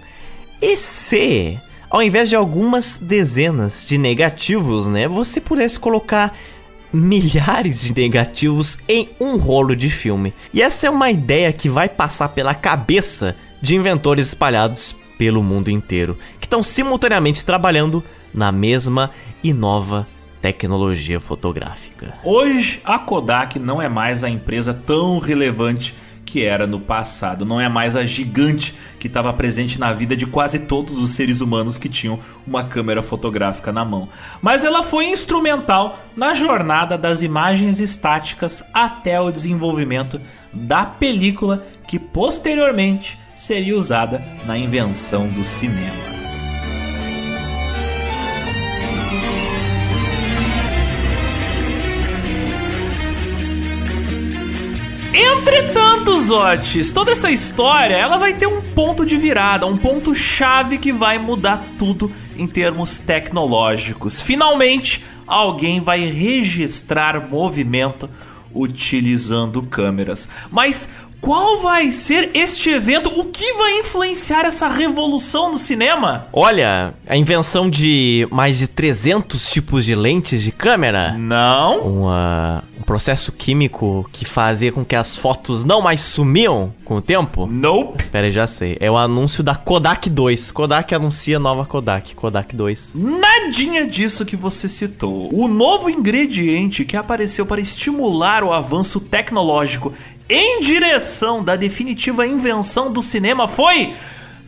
e se, ao invés de algumas dezenas de negativos, né, você pudesse colocar milhares de negativos em um rolo de filme? E essa é uma ideia que vai passar pela cabeça de inventores espalhados pelo mundo inteiro, que estão simultaneamente trabalhando na mesma e nova tecnologia fotográfica. Hoje, a Kodak não é mais a empresa tão relevante que era no passado. Não é mais a gigante que estava presente na vida de quase todos os seres humanos que tinham uma câmera fotográfica na mão. Mas ela foi instrumental na jornada das imagens estáticas até o desenvolvimento da película que posteriormente seria usada na invenção do cinema. Entretanto, Zotes, toda essa história ela vai ter um ponto de virada, um ponto chave que vai mudar tudo em termos tecnológicos. Finalmente, alguém vai registrar movimento utilizando câmeras. Mas qual vai ser este evento? O que vai influenciar essa revolução no cinema? Olha, a invenção de mais de 300 tipos de lentes de câmera. Não. Uma processo químico que fazia com que as fotos não mais sumiam com o tempo? Nope. Pera aí, já sei. É o anúncio da Kodak 2. Kodak anuncia nova Kodak. Kodak 2. Nadinha disso que você citou. O novo ingrediente que apareceu para estimular o avanço tecnológico em direção da definitiva invenção do cinema foi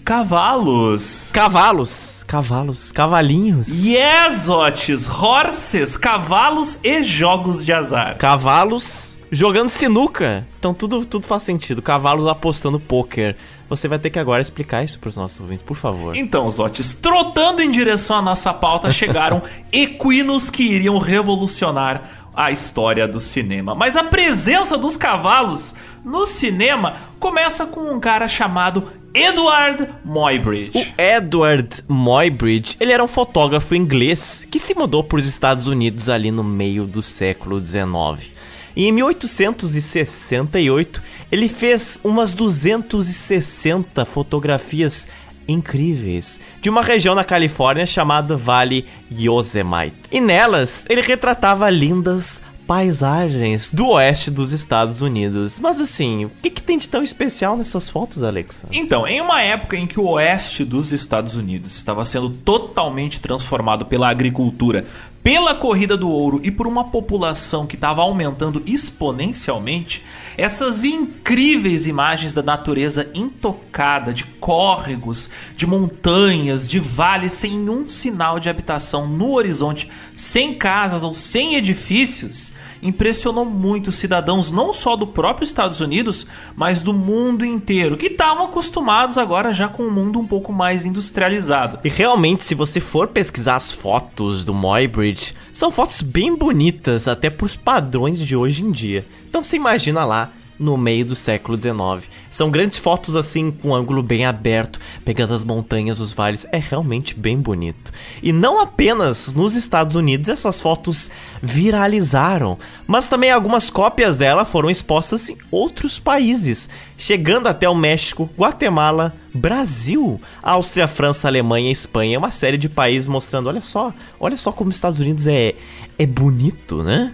cavalos. Cavalos. Cavalos. Cavalinhos. Yes, Otis, horses, cavalos e jogos de azar. Cavalos jogando sinuca. Então tudo, tudo faz sentido. Cavalos apostando poker. Você vai ter que agora explicar isso para os nossos ouvintes, por favor. Então, Zotes, trotando em direção à nossa pauta, chegaram equinos que iriam revolucionar a história do cinema. Mas a presença dos cavalos no cinema começa com um cara chamado Edward Muybridge. O Edward Muybridge, ele era um fotógrafo inglês que se mudou para os Estados Unidos ali no meio do século XIX. E em 1868, ele fez umas 260 fotografias incríveis de uma região na Califórnia chamada Vale Yosemite. E nelas, ele retratava lindas paisagens do oeste dos Estados Unidos. Mas assim, o que, que, tem de tão especial nessas fotos, Alexa? Então, em uma época em que o oeste dos Estados Unidos estava sendo totalmente transformado pela agricultura, pela corrida do ouro e por uma população que estava aumentando exponencialmente, essas incríveis imagens da natureza intocada, de córregos, de montanhas, de vales sem um sinal de habitação no horizonte, sem casas ou sem edifícios, impressionou muito os cidadãos não só do próprio Estados Unidos, mas do mundo inteiro, que estavam acostumados agora já com um mundo um pouco mais industrializado. E realmente, se você for pesquisar as fotos do Moybridge são fotos bem bonitas, até para os padrões de hoje em dia. Então você imagina lá no meio do século XIX. São grandes fotos assim com um ângulo bem aberto, pegando as montanhas, os vales, é realmente bem bonito. E não apenas nos Estados Unidos essas fotos viralizaram, mas também algumas cópias dela foram expostas em outros países, chegando até o México, Guatemala, Brasil, Áustria, França, Alemanha, Espanha, uma série de países mostrando, olha só, olha só como os Estados Unidos é é bonito, né?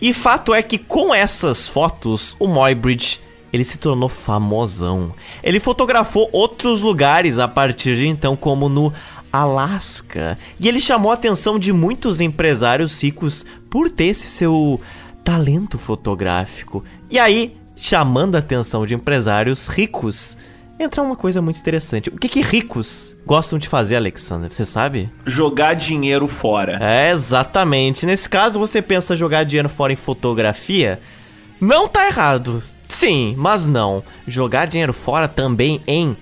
E fato é que com essas fotos, o Moybridge ele se tornou famosão. Ele fotografou outros lugares a partir de então, como no Alasca. E ele chamou a atenção de muitos empresários ricos por ter esse seu talento fotográfico. E aí, chamando a atenção de empresários ricos, entra uma coisa muito interessante. O que, que ricos gostam de fazer, Alexander? Você sabe? Jogar dinheiro fora. É, exatamente. Nesse caso, você pensa jogar dinheiro fora em fotografia? Não tá errado. Sim, mas não. Jogar dinheiro fora também em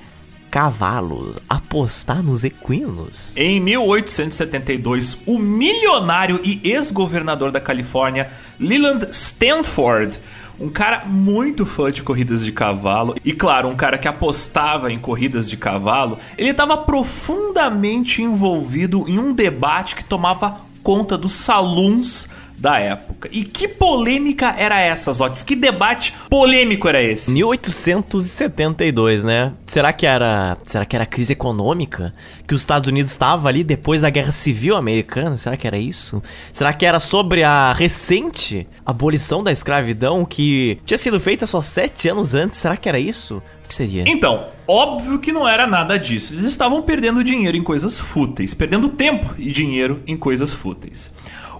cavalos, apostar nos equinos. Em 1872, o milionário e ex-governador da Califórnia, Leland Stanford, um cara muito fã de corridas de cavalo e, claro, um cara que apostava em corridas de cavalo, ele estava profundamente envolvido em um debate que tomava conta dos salões da época. E que polêmica era essa, Zotes? Que debate polêmico era esse? 1872, né? Será que era, será que era crise econômica que os Estados Unidos estava ali depois da Guerra Civil Americana? Será que era isso? Será que era sobre a recente abolição da escravidão que tinha sido feita só sete anos antes? Será que era isso? O que seria? Então, óbvio que não era nada disso. Eles estavam perdendo dinheiro em coisas fúteis, perdendo tempo e dinheiro em coisas fúteis.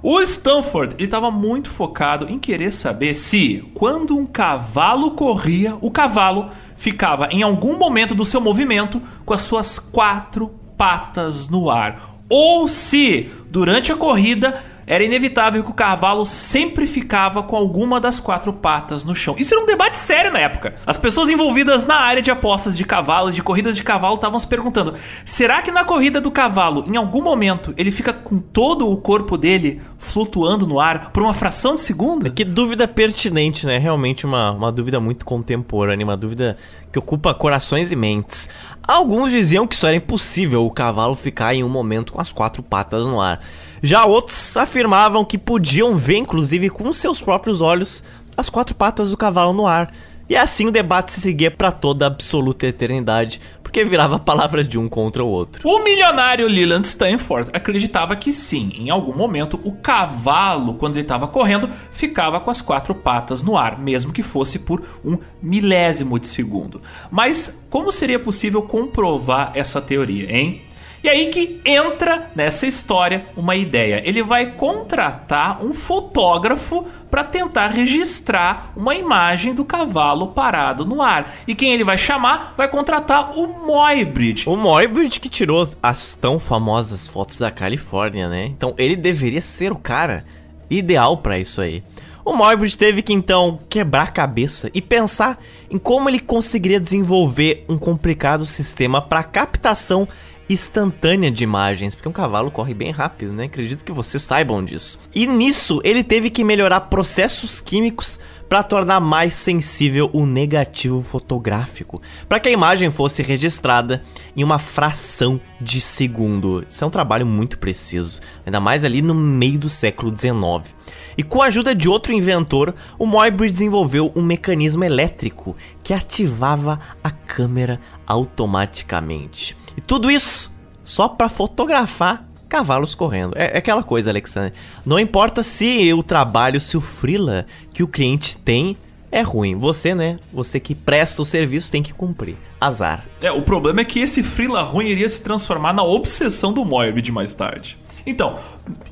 O Stanford estava muito focado em querer saber se, quando um cavalo corria, o cavalo ficava em algum momento do seu movimento com as suas quatro patas no ar, ou se, durante a corrida, era inevitável que o cavalo sempre ficava com alguma das quatro patas no chão. Isso era um debate sério na época. As pessoas envolvidas na área de apostas de cavalo, de corridas de cavalo, estavam se perguntando: será que na corrida do cavalo, em algum momento, ele fica com todo o corpo dele flutuando no ar por uma fração de segundo? Que dúvida pertinente, né? Realmente uma, uma dúvida muito contemporânea, uma dúvida que ocupa corações e mentes. Alguns diziam que isso era impossível o cavalo ficar em um momento com as quatro patas no ar. Já outros afirmavam que podiam ver, inclusive com seus próprios olhos, as quatro patas do cavalo no ar. E assim o debate se seguia para toda a absoluta eternidade, porque virava palavras de um contra o outro. O milionário Leland Stanford acreditava que sim, em algum momento o cavalo, quando ele estava correndo, ficava com as quatro patas no ar, mesmo que fosse por um milésimo de segundo. Mas como seria possível comprovar essa teoria, hein? E aí que entra nessa história uma ideia. Ele vai contratar um fotógrafo para tentar registrar uma imagem do cavalo parado no ar. E quem ele vai chamar vai contratar o Moybridge. O Moybridge que tirou as tão famosas fotos da Califórnia, né? Então ele deveria ser o cara ideal para isso aí. O Morbid teve que então quebrar a cabeça e pensar em como ele conseguiria desenvolver um complicado sistema para captação instantânea de imagens, porque um cavalo corre bem rápido, né? Acredito que vocês saibam disso. E nisso ele teve que melhorar processos químicos para tornar mais sensível o negativo fotográfico, para que a imagem fosse registrada em uma fração de segundo. Isso é um trabalho muito preciso, ainda mais ali no meio do século XIX. E com a ajuda de outro inventor, o Moibre desenvolveu um mecanismo elétrico que ativava a câmera automaticamente. E tudo isso só para fotografar cavalos correndo. É, é, aquela coisa, Alexandre. Não importa se o trabalho, se o freela que o cliente tem é ruim. Você, né? Você que presta o serviço tem que cumprir. Azar. É, o problema é que esse freela ruim iria se transformar na obsessão do Morbid mais tarde. Então,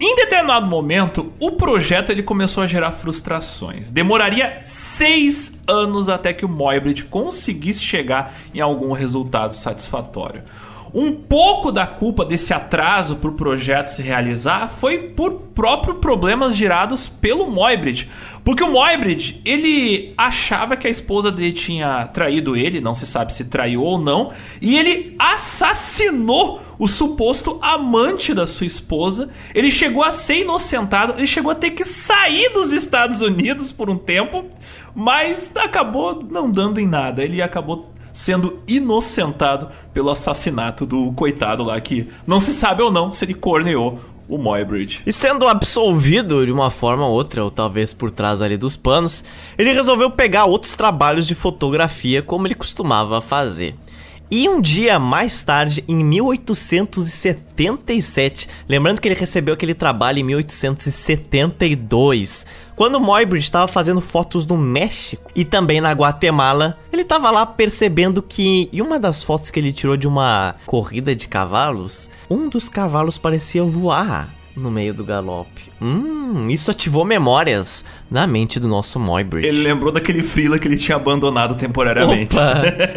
em determinado momento, o projeto ele começou a gerar frustrações. Demoraria seis anos até que o Moybridge conseguisse chegar em algum resultado satisfatório. Um pouco da culpa desse atraso para o projeto se realizar foi por próprios problemas gerados pelo Moybridge. Porque o Moybridge, ele achava que a esposa dele tinha traído ele, não se sabe se traiu ou não, e ele assassinou o suposto amante da sua esposa. Ele chegou a ser inocentado, ele chegou a ter que sair dos Estados Unidos por um tempo, mas acabou não dando em nada. Ele acabou sendo inocentado pelo assassinato do coitado lá que não se sabe ou não se ele corneou o Moybridge. E sendo absolvido de uma forma ou outra, ou talvez por trás ali dos panos, ele resolveu pegar outros trabalhos de fotografia como ele costumava fazer. E um dia mais tarde, em 1877, lembrando que ele recebeu aquele trabalho em 1872, quando Moybridge estava fazendo fotos no México e também na Guatemala, ele estava lá percebendo que em uma das fotos que ele tirou de uma corrida de cavalos, um dos cavalos parecia voar no meio do galope. Hum, isso ativou memórias na mente do nosso Moybridge. Ele lembrou daquele frila que ele tinha abandonado temporariamente.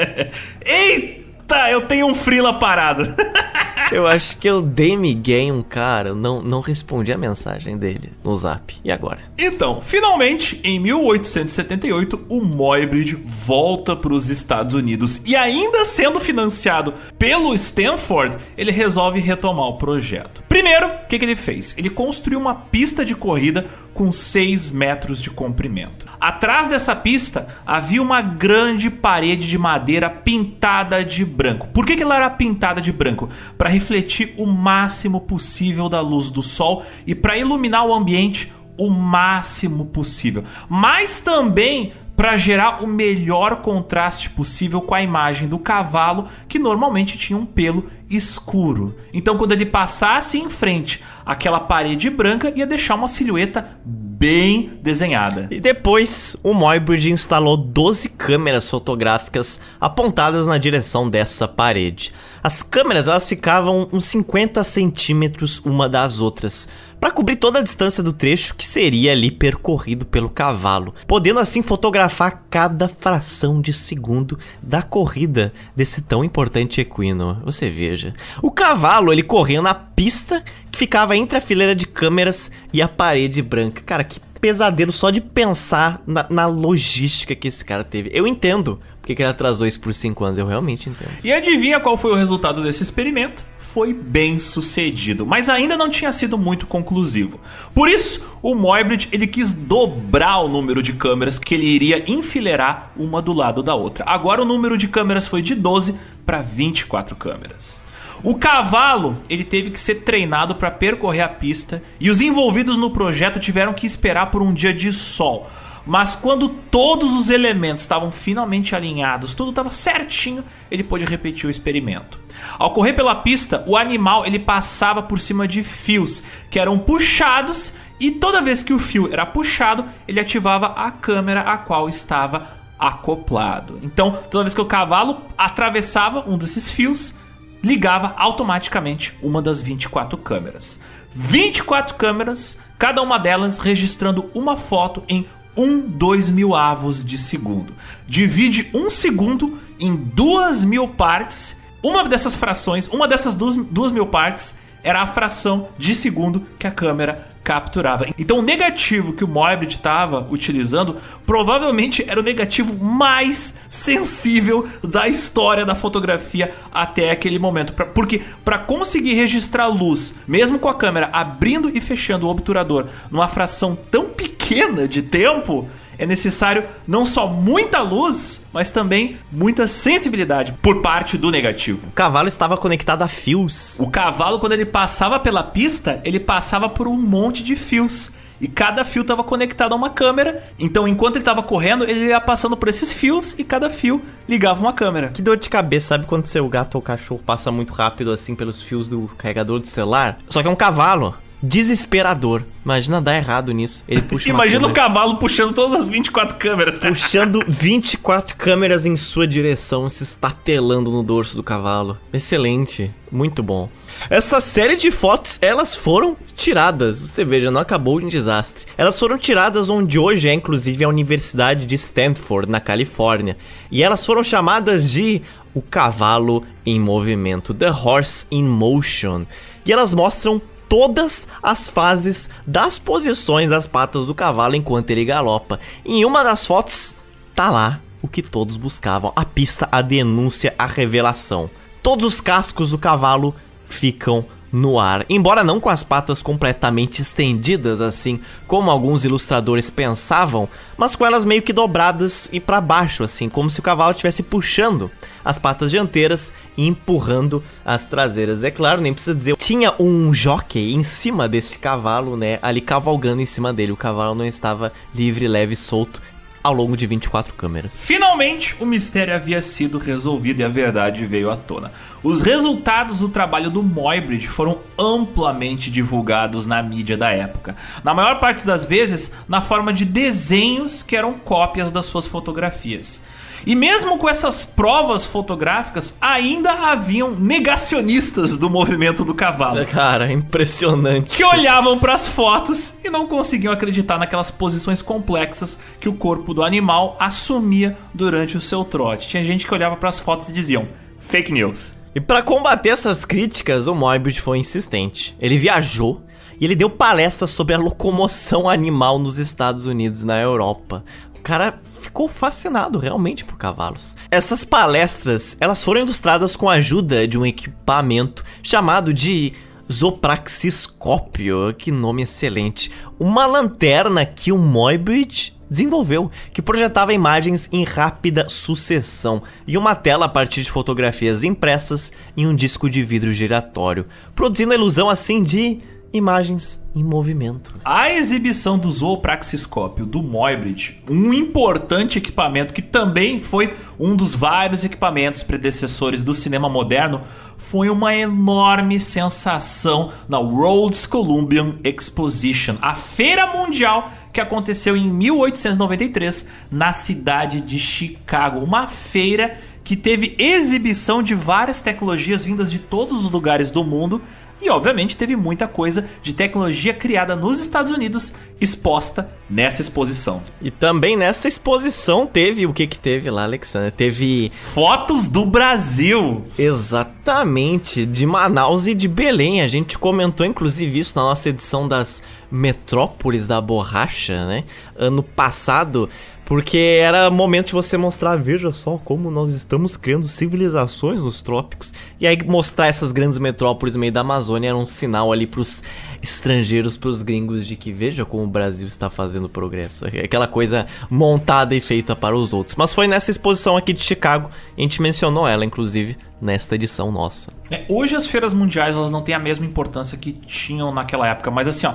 Eita! Tá, eu tenho um frila parado. eu acho que eu dei migué em um cara, não, não respondi a mensagem dele no zap. E agora? Então, finalmente, em 1878, o Moybridge volta para os Estados Unidos. E ainda sendo financiado pelo Stanford, ele resolve retomar o projeto. Primeiro, o que, que ele fez? Ele construiu uma pista de corrida com 6 metros de comprimento. Atrás dessa pista havia uma grande parede de madeira pintada de branco. Por que, que ela era pintada de branco? Para refletir o máximo possível da luz do sol e para iluminar o ambiente o máximo possível. Mas também para gerar o melhor contraste possível com a imagem do cavalo, que normalmente tinha um pelo escuro. Então, quando ele passasse em frente àquela parede branca, ia deixar uma silhueta bem desenhada. E depois, o Moybridge instalou 12 câmeras fotográficas apontadas na direção dessa parede. As câmeras elas ficavam uns 50 centímetros uma das outras, para cobrir toda a distância do trecho que seria ali percorrido pelo cavalo, podendo assim fotografar cada fração de segundo da corrida desse tão importante equino. Você veja, o cavalo ele corria na pista que ficava entre a fileira de câmeras e a parede branca. Cara, que pesadelo só de pensar na, na logística que esse cara teve. Eu entendo porque ele atrasou isso por 5 anos, eu realmente entendo. E adivinha qual foi o resultado desse experimento? Foi bem sucedido, mas ainda não tinha sido muito conclusivo. Por isso, o Moybridge ele quis dobrar o número de câmeras que ele iria enfileirar uma do lado da outra. Agora o número de câmeras foi de 12 para 24 câmeras. O cavalo, ele teve que ser treinado para percorrer a pista e os envolvidos no projeto tiveram que esperar por um dia de sol. Mas quando todos os elementos estavam finalmente alinhados, tudo estava certinho, ele pôde repetir o experimento. Ao correr pela pista, o animal ele passava por cima de fios que eram puxados e toda vez que o fio era puxado, ele ativava a câmera a qual estava acoplado. Então, toda vez que o cavalo atravessava um desses fios, ligava automaticamente uma das 24 câmeras. 24 câmeras, cada uma delas registrando uma foto em um dois mil avos de segundo. Divide um segundo em duas mil partes. Uma dessas frações, uma dessas duas, duas mil partes, era a fração de segundo que a câmera capturava. Então o negativo que o Morbid estava utilizando provavelmente era o negativo mais sensível da história da fotografia até aquele momento. Pra, porque para conseguir registrar luz, mesmo com a câmera abrindo e fechando o obturador numa fração tão pequena de tempo, é necessário não só muita luz, mas também muita sensibilidade por parte do negativo. O cavalo estava conectado a fios. O cavalo, quando ele passava pela pista, ele passava por um monte de fios. E cada fio estava conectado a uma câmera. Então, enquanto ele estava correndo, ele ia passando por esses fios e cada fio ligava uma câmera. Que dor de cabeça, sabe quando seu gato ou cachorro passa muito rápido assim pelos fios do carregador do celular? Só que é um cavalo desesperador. Imagina dar errado nisso. Ele puxa Imagina o cavalo puxando todas as 24 câmeras. Puxando 24 câmeras em sua direção, se estatelando no dorso do cavalo. Excelente, muito bom. Essa série de fotos, elas foram tiradas. Você veja, não acabou em desastre. Elas foram tiradas onde hoje é inclusive a Universidade de Stanford, na Califórnia. E elas foram chamadas de o cavalo em movimento, The Horse in Motion. E elas mostram todas as fases das posições das patas do cavalo enquanto ele galopa. Em uma das fotos, tá lá o que todos buscavam: a pista, a denúncia, a revelação. Todos os cascos do cavalo ficam no ar, embora não com as patas completamente estendidas assim, como alguns ilustradores pensavam, mas com elas meio que dobradas e para baixo assim, como se o cavalo estivesse puxando as patas dianteiras e empurrando as traseiras. É claro, nem precisa dizer, tinha um jockey em cima deste cavalo, né, ali cavalgando em cima dele. O cavalo não estava livre, leve, solto, ao longo de 24 câmeras. Finalmente, o mistério havia sido resolvido e a verdade veio à tona. Os resultados do trabalho do Moybridge foram amplamente divulgados na mídia da época. Na maior parte das vezes, na forma de desenhos que eram cópias das suas fotografias. E mesmo com essas provas fotográficas, ainda haviam negacionistas do movimento do cavalo. Cara, impressionante. Que olhavam para as fotos e não conseguiam acreditar naquelas posições complexas que o corpo do animal assumia durante o seu trote. Tinha gente que olhava para as fotos e diziam: fake news. E para combater essas críticas, o Moebius foi insistente. Ele viajou e ele deu palestras sobre a locomoção animal nos Estados Unidos e na Europa. Cara ficou fascinado realmente por cavalos. Essas palestras, elas foram ilustradas com a ajuda de um equipamento chamado de Zopraxiscópio, que nome excelente. Uma lanterna que o Moybridge desenvolveu, que projetava imagens em rápida sucessão e uma tela a partir de fotografias impressas em um disco de vidro giratório, produzindo a ilusão assim de imagens em movimento. A exibição do zoopraxiscópio do Moybridge, um importante equipamento que também foi um dos vários equipamentos predecessores do cinema moderno, foi uma enorme sensação na Rhodes Columbian Exposition, a feira mundial que aconteceu em 1893 na cidade de Chicago, uma feira que teve exibição de várias tecnologias vindas de todos os lugares do mundo e obviamente teve muita coisa de tecnologia criada nos Estados Unidos exposta nessa exposição. E também nessa exposição teve o que que teve lá, Alexandre? Teve fotos do Brasil. Exatamente, de Manaus e de Belém. A gente comentou inclusive isso na nossa edição das Metrópoles da Borracha, né? Ano passado. Porque era momento de você mostrar, veja só como nós estamos criando civilizações nos trópicos. E aí mostrar essas grandes metrópoles no meio da Amazônia era um sinal ali pros estrangeiros, pros gringos de que veja como o Brasil está fazendo progresso. É aquela coisa montada e feita para os outros. Mas foi nessa exposição aqui de Chicago, a gente mencionou ela inclusive nesta edição nossa. É, hoje as feiras mundiais elas não têm a mesma importância que tinham naquela época, mas assim, ó,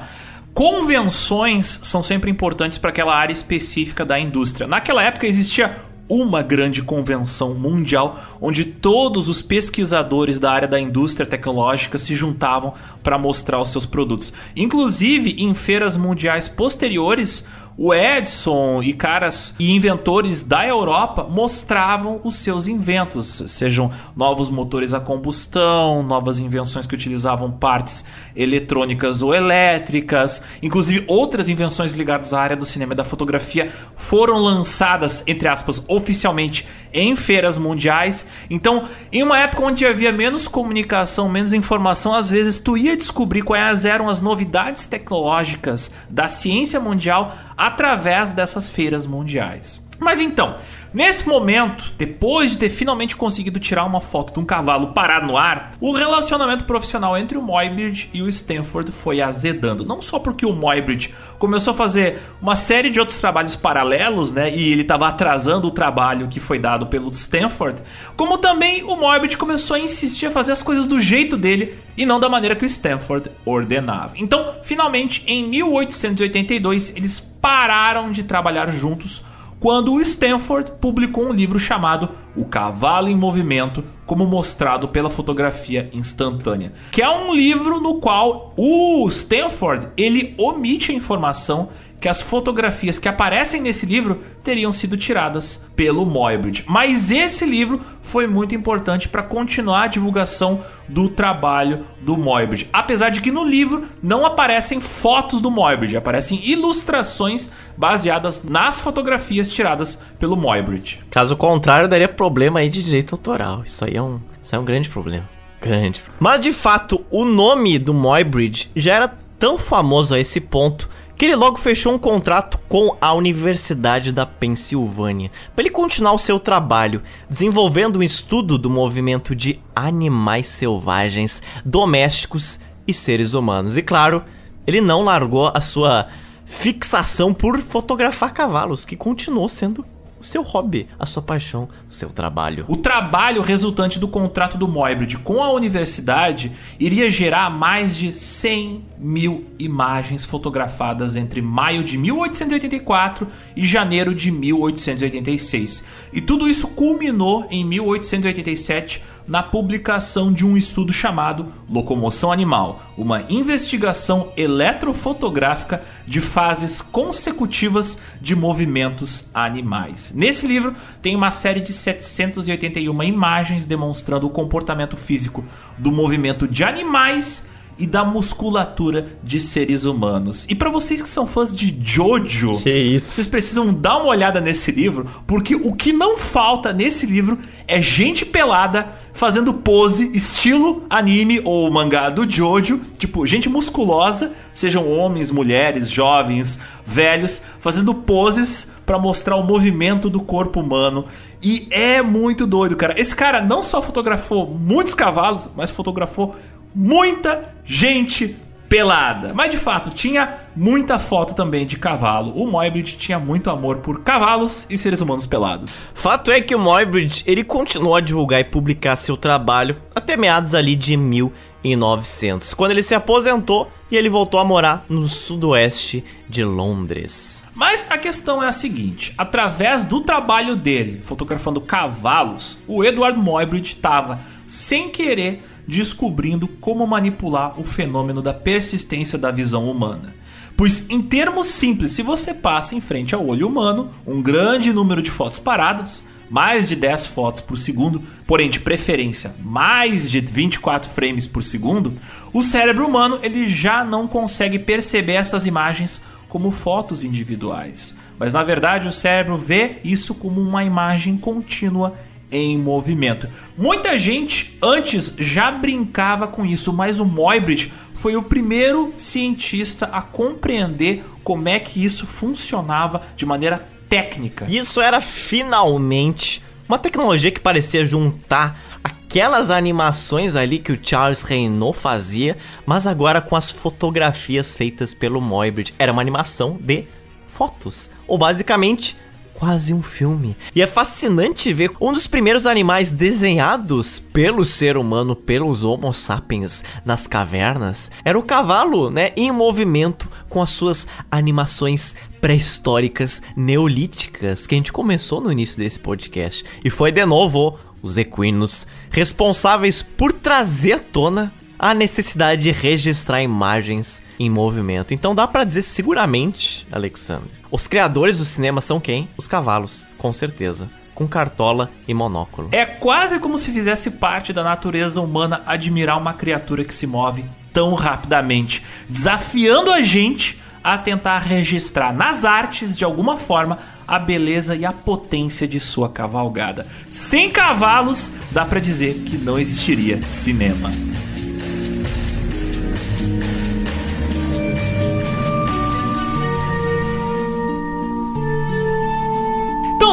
Convenções são sempre importantes para aquela área específica da indústria. Naquela época existia uma grande convenção mundial onde todos os pesquisadores da área da indústria tecnológica se juntavam para mostrar os seus produtos. Inclusive, em feiras mundiais posteriores, o Edison e caras e inventores da Europa mostravam os seus inventos, sejam novos motores a combustão, novas invenções que utilizavam partes eletrônicas ou elétricas, inclusive outras invenções ligadas à área do cinema e da fotografia foram lançadas, entre aspas, oficialmente em feiras mundiais. Então, em uma época onde havia menos comunicação, menos informação, às vezes tu ia descobrir quais eram as novidades tecnológicas da ciência mundial através dessas feiras mundiais. Mas então, nesse momento, depois de ter finalmente conseguido tirar uma foto de um cavalo parado no ar, o relacionamento profissional entre o Moybridge e o Stanford foi azedando. Não só porque o Moybridge começou a fazer uma série de outros trabalhos paralelos, né, e ele estava atrasando o trabalho que foi dado pelo Stanford, como também o Moybridge começou a insistir a fazer as coisas do jeito dele e não da maneira que o Stanford ordenava. Então, finalmente, em 1882, eles pararam de trabalhar juntos quando o Stanford publicou um livro chamado O Cavalo em Movimento, como mostrado pela fotografia instantânea, que é um livro no qual o Stanford ele omite a informação que as fotografias que aparecem nesse livro teriam sido tiradas pelo Moybridge. Mas esse livro foi muito importante para continuar a divulgação do trabalho do Moybridge. Apesar de que no livro não aparecem fotos do Moybridge, aparecem ilustrações baseadas nas fotografias tiradas pelo Moybridge. Caso contrário, daria problema aí de direito autoral. Isso aí é um, isso é um grande problema. Grande. Mas de fato, o nome do Moybridge já era tão famoso a esse ponto que ele logo fechou um contrato com a Universidade da Pensilvânia para ele continuar o seu trabalho, desenvolvendo um estudo do movimento de animais selvagens, domésticos e seres humanos. E claro, ele não largou a sua fixação por fotografar cavalos, que continuou sendo o seu hobby, a sua paixão, o seu trabalho. O trabalho resultante do contrato do Moybridge com a universidade iria gerar mais de 100 mil imagens fotografadas entre maio de 1884 e janeiro de 1886. E tudo isso culminou em 1887 na publicação de um estudo chamado Locomoção Animal, uma investigação eletrofotográfica de fases consecutivas de movimentos animais. Nesse livro tem uma série de 781 imagens demonstrando o comportamento físico do movimento de animais e da musculatura de seres humanos. E para vocês que são fãs de Jojo, vocês precisam dar uma olhada nesse livro, porque o que não falta nesse livro é gente pelada fazendo pose estilo anime ou mangá do Jojo, tipo gente musculosa, sejam homens, mulheres, jovens, velhos, fazendo poses para mostrar o movimento do corpo humano. E é muito doido, cara. Esse cara não só fotografou muitos cavalos, mas fotografou muita gente pelada. Mas de fato, tinha muita foto também de cavalo. O Moybridge tinha muito amor por cavalos e seres humanos pelados. Fato é que o Moybridge, ele continuou a divulgar e publicar seu trabalho até meados ali de 1900, quando ele se aposentou e ele voltou a morar no sudoeste de Londres. Mas a questão é a seguinte: através do trabalho dele fotografando cavalos, o Edward Moybridge estava, sem querer, descobrindo como manipular o fenômeno da persistência da visão humana. Pois, em termos simples, se você passa em frente ao olho humano um grande número de fotos paradas, mais de 10 fotos por segundo, porém de preferência mais de 24 frames por segundo, o cérebro humano ele já não consegue perceber essas imagens como fotos individuais. Mas na verdade o cérebro vê isso como uma imagem contínua em movimento. Muita gente antes já brincava com isso, mas o Moybridge foi o primeiro cientista a compreender como é que isso funcionava de maneira técnica. Isso era finalmente uma tecnologia que parecia juntar aquelas animações ali que o Charles Renault fazia, mas agora com as fotografias feitas pelo Moybridge. Era uma animação de fotos, ou basicamente quase um filme. E é fascinante ver um dos primeiros animais desenhados pelo ser humano, pelos Homo sapiens nas cavernas, era o cavalo, né, em movimento com as suas animações pré-históricas neolíticas que a gente começou no início desse podcast. E foi de novo os equinos responsáveis por trazer à tona a necessidade de registrar imagens em movimento. Então dá para dizer seguramente, Alexandre, os criadores do cinema são quem? Os cavalos, com certeza. Com cartola e monóculo. É quase como se fizesse parte da natureza humana admirar uma criatura que se move tão rapidamente, desafiando a gente a tentar registrar nas artes, de alguma forma, a beleza e a potência de sua cavalgada. Sem cavalos, dá para dizer que não existiria cinema.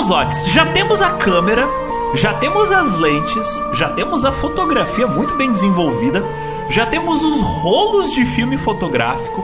Então, Zotes, já temos a câmera, já temos as lentes, já temos a fotografia muito bem desenvolvida, já temos os rolos de filme fotográfico,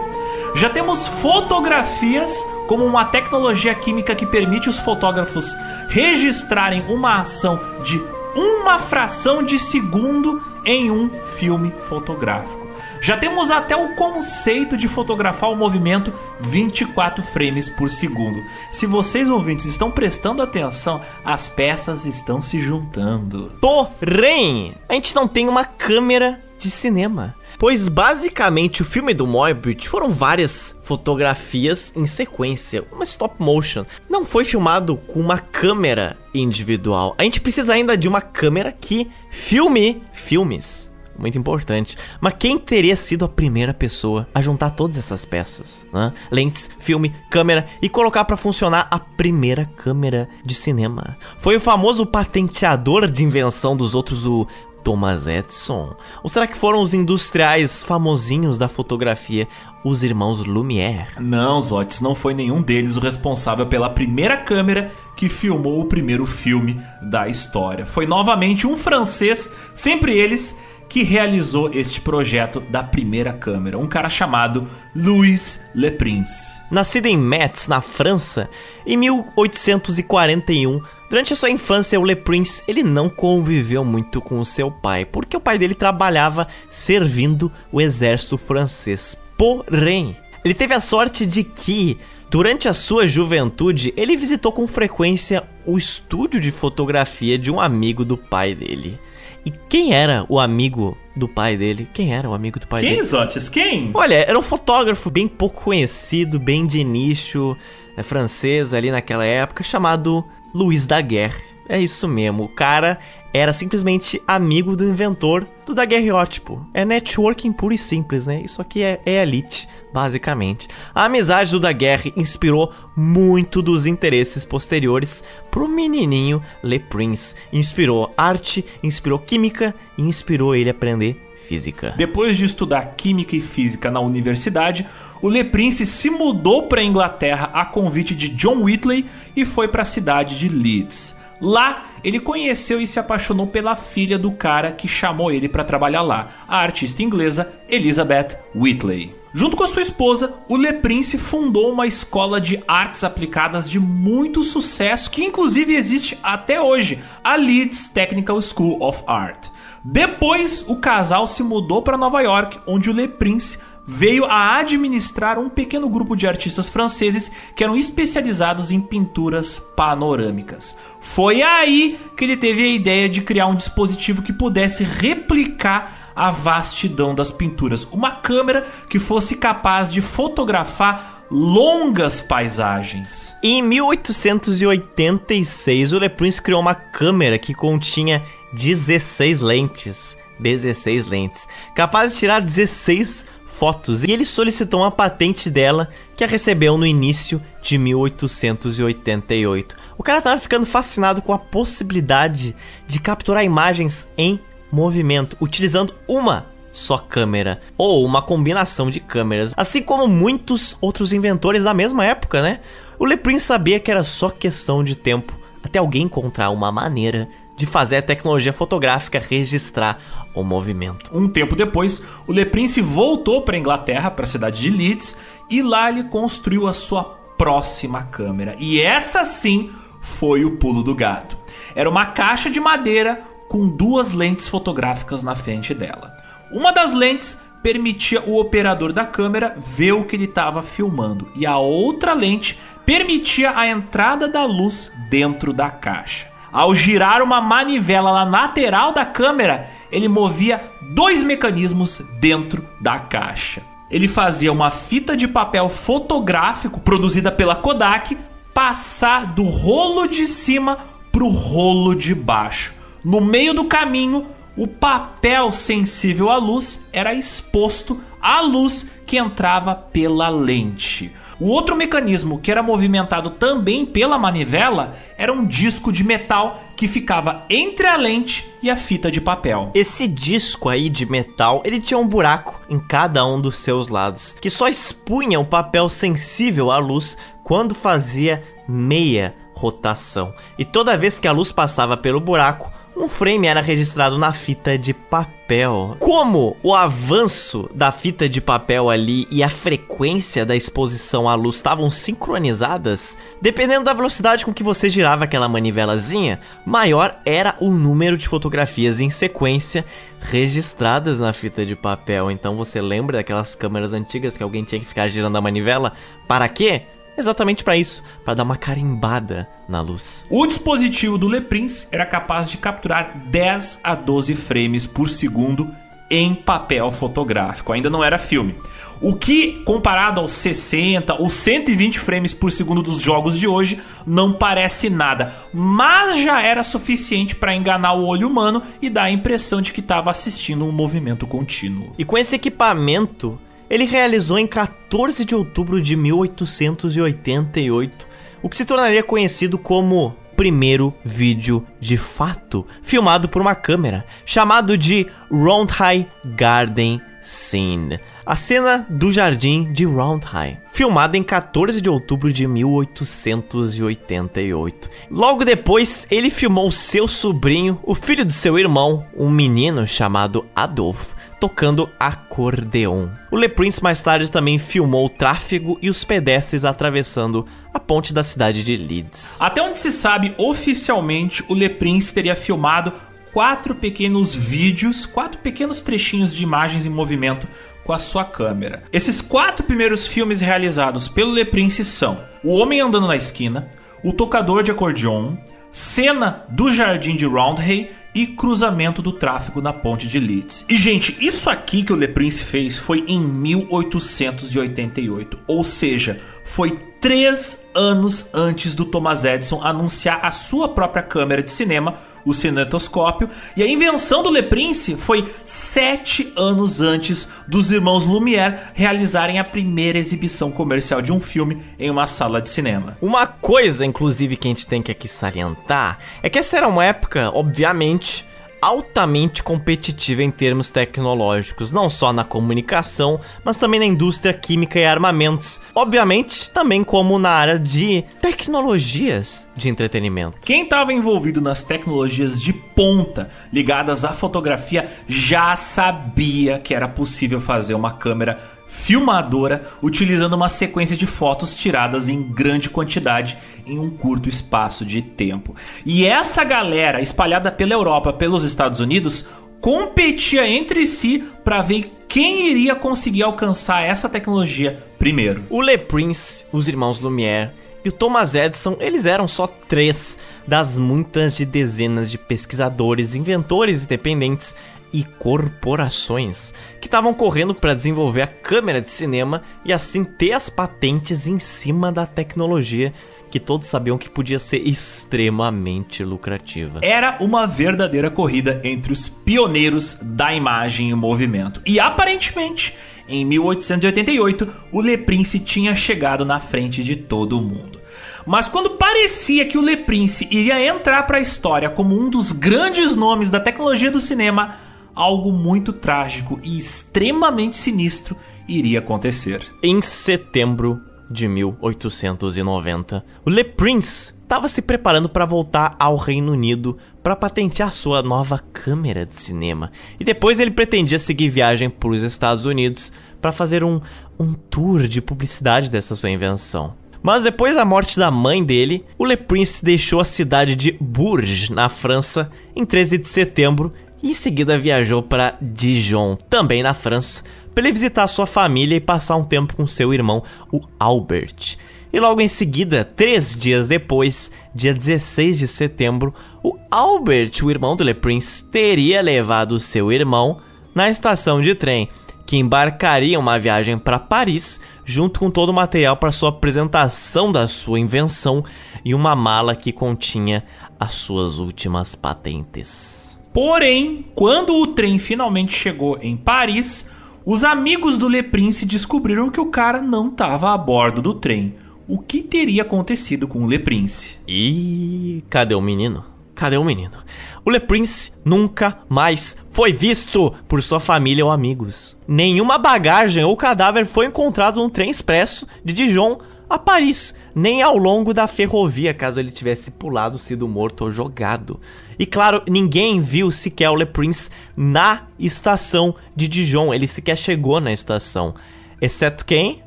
já temos fotografias como uma tecnologia química que permite os fotógrafos registrarem uma ação de uma fração de segundo em um filme fotográfico. Já temos até o conceito de fotografar o movimento 24 frames por segundo. Se vocês ouvintes estão prestando atenção, as peças estão se juntando. Porém, a gente não tem uma câmera de cinema. Pois basicamente o filme do Morbid foram várias fotografias em sequência, uma stop motion. Não foi filmado com uma câmera individual. A gente precisa ainda de uma câmera que filme filmes muito importante. Mas quem teria sido a primeira pessoa a juntar todas essas peças? Né? Lentes, filme, câmera e colocar para funcionar a primeira câmera de cinema? Foi o famoso patenteador de invenção dos outros, o Thomas Edison? Ou será que foram os industriais famosinhos da fotografia, os irmãos Lumière? Não, Zotes, não foi nenhum deles o responsável pela primeira câmera que filmou o primeiro filme da história. Foi novamente um francês, sempre eles que realizou este projeto da primeira câmera, um cara chamado Louis Le Prince. Nascido em Metz, na França, em 1841, durante a sua infância o Le Prince ele não conviveu muito com o seu pai, porque o pai dele trabalhava servindo o exército francês. Porém, ele teve a sorte de que Durante a sua juventude, ele visitou com frequência o estúdio de fotografia de um amigo do pai dele. E quem era o amigo do pai dele? Quem era o amigo do pai quem, dele? Quem, Zotes? Quem? Olha, era um fotógrafo bem pouco conhecido, bem de nicho, é, francês ali naquela época, chamado Louis Daguerre. É isso mesmo, o cara era simplesmente amigo do inventor do daguerreótipo. É networking puro e simples, né? Isso aqui é, é elite, basicamente. A amizade do Daguerre inspirou muito dos interesses posteriores pro menininho Le Prince. Inspirou arte, inspirou química e inspirou ele a aprender física. Depois de estudar química e física na universidade, o Le Prince se mudou para a Inglaterra a convite de John Whitley e foi para a cidade de Leeds. Lá, ele conheceu e se apaixonou pela filha do cara que chamou ele para trabalhar lá, a artista inglesa Elizabeth Whitley. Junto com a sua esposa, o Le Prince fundou uma escola de artes aplicadas de muito sucesso, que inclusive existe até hoje, a Leeds Technical School of Art. Depois, o casal se mudou para Nova York, onde o Le Prince veio a administrar um pequeno grupo de artistas franceses que eram especializados em pinturas panorâmicas. Foi aí que ele teve a ideia de criar um dispositivo que pudesse replicar a vastidão das pinturas, uma câmera que fosse capaz de fotografar longas paisagens. Em 1886, o Le Prince criou uma câmera que continha 16 lentes. 16 lentes, capaz de tirar 16 fotos e ele solicitou uma patente dela que a recebeu no início de 1888. O cara tava ficando fascinado com a possibilidade de capturar imagens em movimento utilizando uma só câmera ou uma combinação de câmeras, assim como muitos outros inventores da mesma época, né? O Le Prince sabia que era só questão de tempo até alguém encontrar uma maneira de fazer a tecnologia fotográfica registrar o movimento. Um tempo depois, o Le Prince voltou para a Inglaterra, para a cidade de Leeds, e lá ele construiu a sua próxima câmera. E essa sim foi o pulo do gato. Era uma caixa de madeira com duas lentes fotográficas na frente dela. Uma das lentes permitia o operador da câmera ver o que ele estava filmando, e a outra lente permitia a entrada da luz dentro da caixa. Ao girar uma manivela na lateral da câmera, ele movia dois mecanismos dentro da caixa. Ele fazia uma fita de papel fotográfico produzida pela Kodak passar do rolo de cima para o rolo de baixo. No meio do caminho, o papel sensível à luz era exposto à luz que entrava pela lente. O outro mecanismo que era movimentado também pela manivela era um disco de metal que ficava entre a lente e a fita de papel. Esse disco aí de metal, ele tinha um buraco em cada um dos seus lados, que só expunha o papel sensível à luz quando fazia meia rotação. E toda vez que a luz passava pelo buraco, um frame era registrado na fita de papel. Como o avanço da fita de papel ali e a frequência da exposição à luz estavam sincronizadas, dependendo da velocidade com que você girava aquela manivelazinha, maior era o número de fotografias em sequência registradas na fita de papel. Então você lembra daquelas câmeras antigas que alguém tinha que ficar girando a manivela? Para quê? Exatamente para isso, para dar uma carimbada na luz. O dispositivo do Leprince era capaz de capturar 10 a 12 frames por segundo em papel fotográfico, ainda não era filme. O que, comparado aos 60 ou 120 frames por segundo dos jogos de hoje, não parece nada, mas já era suficiente para enganar o olho humano e dar a impressão de que estava assistindo um movimento contínuo. E com esse equipamento, ele realizou em 14 de outubro de 1888 o que se tornaria conhecido como primeiro vídeo de fato filmado por uma câmera, chamado de Roundhay Garden Scene, a cena do jardim de Roundhay, filmada em 14 de outubro de 1888. Logo depois, ele filmou seu sobrinho, o filho do seu irmão, um menino chamado Adolf, tocando acordeon. O Le Prince mais tarde também filmou o tráfego e os pedestres atravessando a ponte da cidade de Leeds. Até onde se sabe oficialmente, o Le Prince teria filmado quatro pequenos vídeos, quatro pequenos trechinhos de imagens em movimento com a sua câmera. Esses quatro primeiros filmes realizados pelo Le Prince são O Homem Andando na Esquina, O Tocador de Acordeon, Cena do Jardim de Roundhay e cruzamento do tráfego na ponte de Leeds. E gente, isso aqui que o Le Prince fez foi em 1888, ou seja, foi três anos antes do Thomas Edison anunciar a sua própria câmera de cinema, o cinetoscópio, e a invenção do Le Prince foi sete anos antes dos irmãos Lumière realizarem a primeira exibição comercial de um filme em uma sala de cinema. Uma coisa, inclusive, que a gente tem que aqui salientar é que essa era uma época, obviamente, altamente competitiva em termos tecnológicos, não só na comunicação, mas também na indústria química e armamentos. Obviamente, também como na área de tecnologias de entretenimento. Quem estava envolvido nas tecnologias de ponta ligadas à fotografia já sabia que era possível fazer uma câmera filmadora utilizando uma sequência de fotos tiradas em grande quantidade em um curto espaço de tempo. E essa galera espalhada pela Europa, pelos Estados Unidos, competia entre si para ver quem iria conseguir alcançar essa tecnologia primeiro. O Le Prince, os irmãos Lumière e o Thomas Edison, eles eram só três das muitas de dezenas de pesquisadores, inventores independentes e corporações que estavam correndo para desenvolver a câmera de cinema e assim ter as patentes em cima da tecnologia que todos sabiam que podia ser extremamente lucrativa. Era uma verdadeira corrida entre os pioneiros da imagem em movimento. E aparentemente, em 1888, o Le Prince tinha chegado na frente de todo mundo. Mas quando parecia que o Le Prince iria entrar para a história como um dos grandes nomes da tecnologia do cinema, algo muito trágico e extremamente sinistro iria acontecer. Em setembro de 1890, o Le Prince estava se preparando para voltar ao Reino Unido para patentear sua nova câmera de cinema. E depois ele pretendia seguir viagem para os Estados Unidos para fazer um, um tour de publicidade dessa sua invenção. Mas depois da morte da mãe dele, o Le Prince deixou a cidade de Bourges, na França, em 13 de setembro em seguida viajou para Dijon, também na França, para ele visitar sua família e passar um tempo com seu irmão, o Albert. E logo em seguida, três dias depois, dia 16 de setembro, o Albert, o irmão do Le Prince, teria levado seu irmão na estação de trem, que embarcaria uma viagem para Paris, junto com todo o material para sua apresentação da sua invenção e uma mala que continha as suas últimas patentes. Porém, quando o trem finalmente chegou em Paris, os amigos do Le Prince descobriram que o cara não estava a bordo do trem. O que teria acontecido com o Le Prince? E cadê o menino? Cadê o menino? O Le Prince nunca mais foi visto por sua família ou amigos. Nenhuma bagagem ou cadáver foi encontrado no trem expresso de Dijon a Paris, nem ao longo da ferrovia, caso ele tivesse pulado, sido morto ou jogado. E claro, ninguém viu sequer o Le Prince na estação de Dijon, ele sequer chegou na estação. Exceto quem?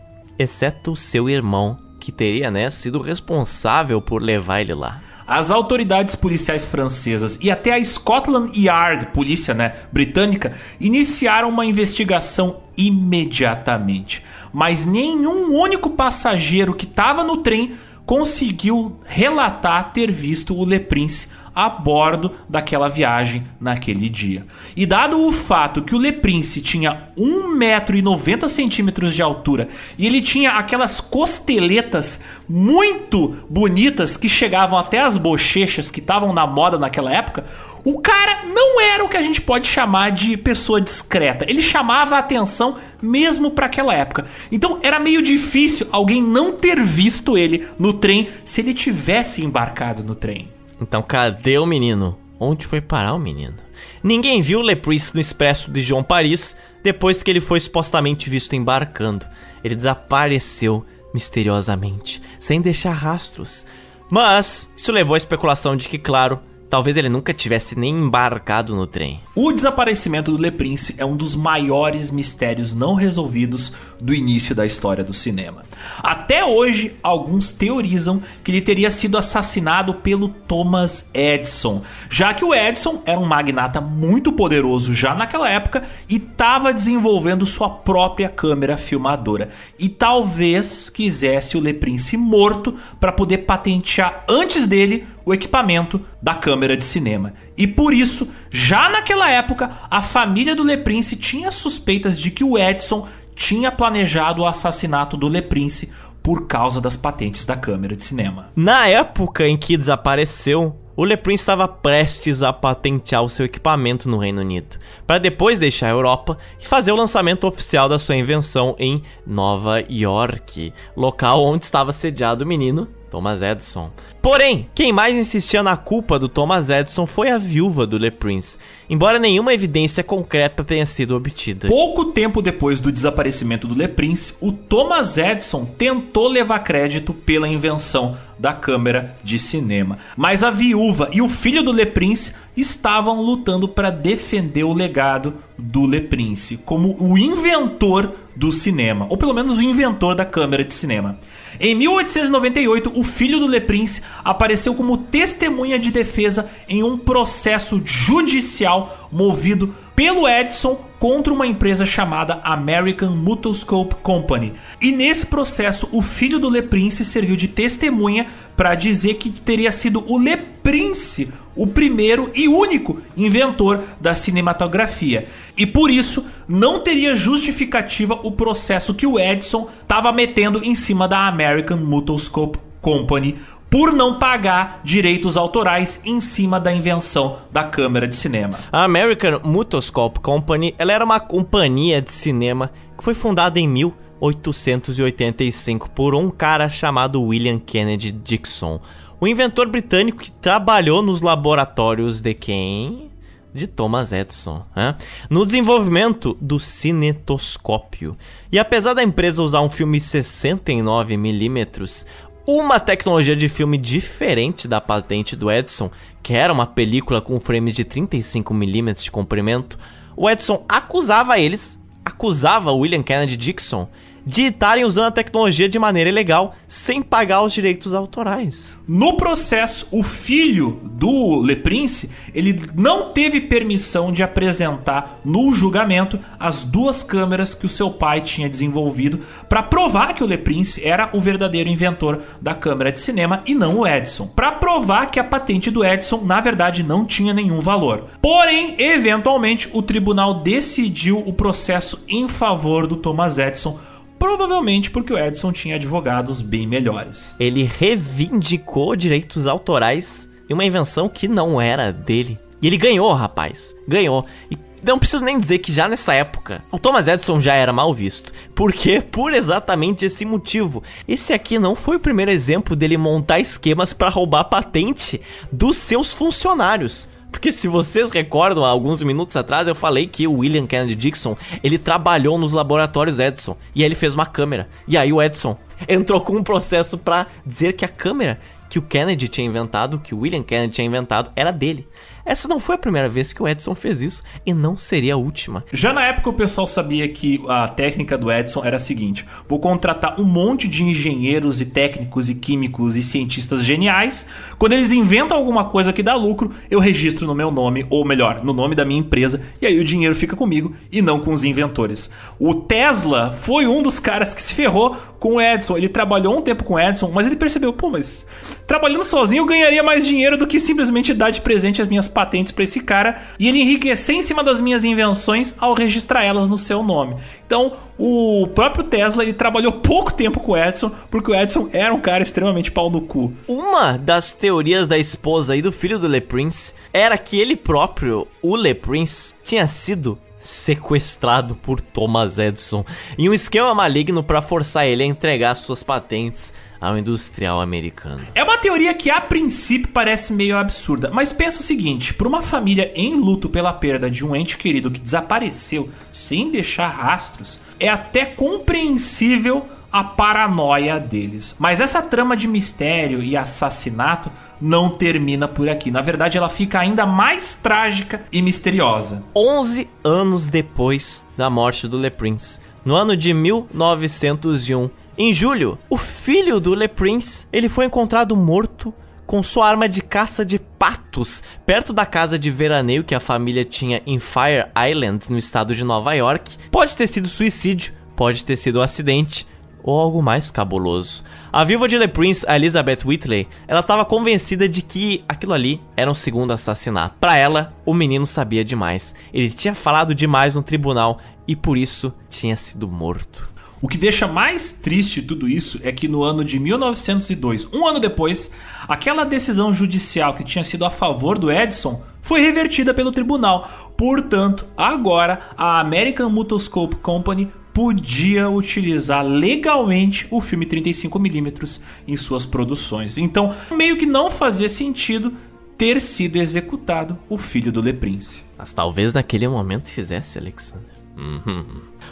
Exceto o seu irmão, que teria, né, sido responsável por levar ele lá. As autoridades policiais francesas e até a Scotland Yard, polícia né, britânica, iniciaram uma investigação imediatamente. Mas nenhum único passageiro que estava no trem conseguiu relatar ter visto o Le Prince a bordo daquela viagem naquele dia. E dado o fato que o Le Prince tinha 1,90m de altura e ele tinha aquelas costeletas muito bonitas que chegavam até as bochechas que estavam na moda naquela época, o cara não era o que a gente pode chamar de pessoa discreta. Ele chamava a atenção mesmo para aquela época. Então era meio difícil alguém não ter visto ele no trem se ele tivesse embarcado no trem. Então cadê o menino? Onde foi parar o menino? Ninguém viu Le Prince no expresso de João Paris depois que ele foi supostamente visto embarcando. Ele desapareceu misteriosamente, sem deixar rastros. Mas isso levou à especulação de que, claro, Talvez ele nunca tivesse nem embarcado no trem. O desaparecimento do Le Prince é um dos maiores mistérios não resolvidos do início da história do cinema. Até hoje, alguns teorizam que ele teria sido assassinado pelo Thomas Edison, já que o Edison era um magnata muito poderoso já naquela época e estava desenvolvendo sua própria câmera filmadora. E talvez quisesse o Le Prince morto para poder patentear antes dele o equipamento da câmera de cinema. E por isso, já naquela época, a família do Le Prince tinha suspeitas de que o Edson tinha planejado o assassinato do Le Prince por causa das patentes da câmera de cinema. Na época em que desapareceu, o Le Prince estava prestes a patentear o seu equipamento no Reino Unido, para depois deixar a Europa e fazer o lançamento oficial da sua invenção em Nova York, local onde estava sediado o menino Thomas Edison. Porém, quem mais insistia na culpa do Thomas Edison foi a viúva do Le Prince, embora nenhuma evidência concreta tenha sido obtida. Pouco tempo depois do desaparecimento do Le Prince, o Thomas Edison tentou levar crédito pela invenção da câmera de cinema, mas a viúva e o filho do Le Prince estavam lutando para defender o legado do Le Prince como o inventor do cinema, ou pelo menos o inventor da câmera de cinema. Em 1898, o filho do Le Prince apareceu como testemunha de defesa em um processo judicial movido pelo Edison contra uma empresa chamada American Mutoscope Company. E nesse processo, o filho do Le Prince serviu de testemunha para dizer que teria sido o Le Prince o primeiro e único inventor da cinematografia. E por isso não teria justificativa o processo que o Edison estava metendo em cima da American Mutoscope Company por não pagar direitos autorais em cima da invenção da câmera de cinema. A American Mutoscope Company ela era uma companhia de cinema que foi fundada em 1885 por um cara chamado William Kennedy Dixon, o inventor britânico que trabalhou nos laboratórios de quem? De Thomas Edison, né? no desenvolvimento do cinetoscópio. E apesar da empresa usar um filme 69mm, uma tecnologia de filme diferente da patente do Edison, que era uma película com frames de 35mm de comprimento, o Edison acusava eles, acusava William Kennedy Dixon de estarem usando a tecnologia de maneira ilegal, sem pagar os direitos autorais. No processo, o filho do Le Prince, ele não teve permissão de apresentar no julgamento as duas câmeras que o seu pai tinha desenvolvido para provar que o Le Prince era o verdadeiro inventor da câmera de cinema e não o Edison. Para provar que a patente do Edison, na verdade, não tinha nenhum valor. Porém, eventualmente, o tribunal decidiu o processo em favor do Thomas Edison Provavelmente porque o Edison tinha advogados bem melhores. Ele reivindicou direitos autorais e uma invenção que não era dele. E ele ganhou, rapaz. Ganhou. E não preciso nem dizer que já nessa época o Thomas Edison já era mal visto. Porque por exatamente esse motivo. Esse aqui não foi o primeiro exemplo dele montar esquemas para roubar patente dos seus funcionários. Porque se vocês recordam, há alguns minutos atrás eu falei que o William Kennedy Dixon, ele trabalhou nos laboratórios Edison e aí ele fez uma câmera. E aí o Edison entrou com um processo para dizer que a câmera que o Kennedy tinha inventado, que o William Kennedy tinha inventado, era dele. Essa não foi a primeira vez que o Edison fez isso e não seria a última. Já na época o pessoal sabia que a técnica do Edison era a seguinte: vou contratar um monte de engenheiros e técnicos e químicos e cientistas geniais. Quando eles inventam alguma coisa que dá lucro, eu registro no meu nome, ou melhor, no nome da minha empresa, e aí o dinheiro fica comigo e não com os inventores. O Tesla foi um dos caras que se ferrou com o Edison. Ele trabalhou um tempo com o Edison, mas ele percebeu, pô, mas trabalhando sozinho eu ganharia mais dinheiro do que simplesmente dar de presente as minhas patentes para esse cara e ele enriquecer em cima das minhas invenções ao registrar elas no seu nome. Então, o próprio Tesla ele trabalhou pouco tempo com o Edison, porque o Edison era um cara extremamente pau no cu. Uma das teorias da esposa e do filho do Le Prince era que ele próprio, o Le Prince, tinha sido sequestrado por Thomas Edison em um esquema maligno para forçar ele a entregar suas patentes ao industrial americano. É uma teoria que a princípio parece meio absurda, mas pensa o seguinte: para uma família em luto pela perda de um ente querido que desapareceu sem deixar rastros, é até compreensível a paranoia deles. Mas essa trama de mistério e assassinato não termina por aqui. Na verdade, ela fica ainda mais trágica e misteriosa. 11 anos depois da morte do Le Prince, no ano de 1901, em julho, o filho do Le Prince, ele foi encontrado morto com sua arma de caça de patos perto da casa de veraneio que a família tinha em Fire Island, no estado de Nova York. Pode ter sido suicídio, pode ter sido um acidente ou algo mais cabuloso. A viúva de Le Prince, Elizabeth Whitley, ela estava convencida de que aquilo ali era um segundo assassinato. Para ela, o menino sabia demais. Ele tinha falado demais no tribunal e por isso tinha sido morto. O que deixa mais triste tudo isso é que no ano de 1902, um ano depois, aquela decisão judicial que tinha sido a favor do Edison foi revertida pelo tribunal. Portanto, agora a American Mutoscope Company podia utilizar legalmente o filme 35mm em suas produções. Então, meio que não fazia sentido ter sido executado o filho do Le Prince. Mas talvez naquele momento fizesse, Alexander. Uhum.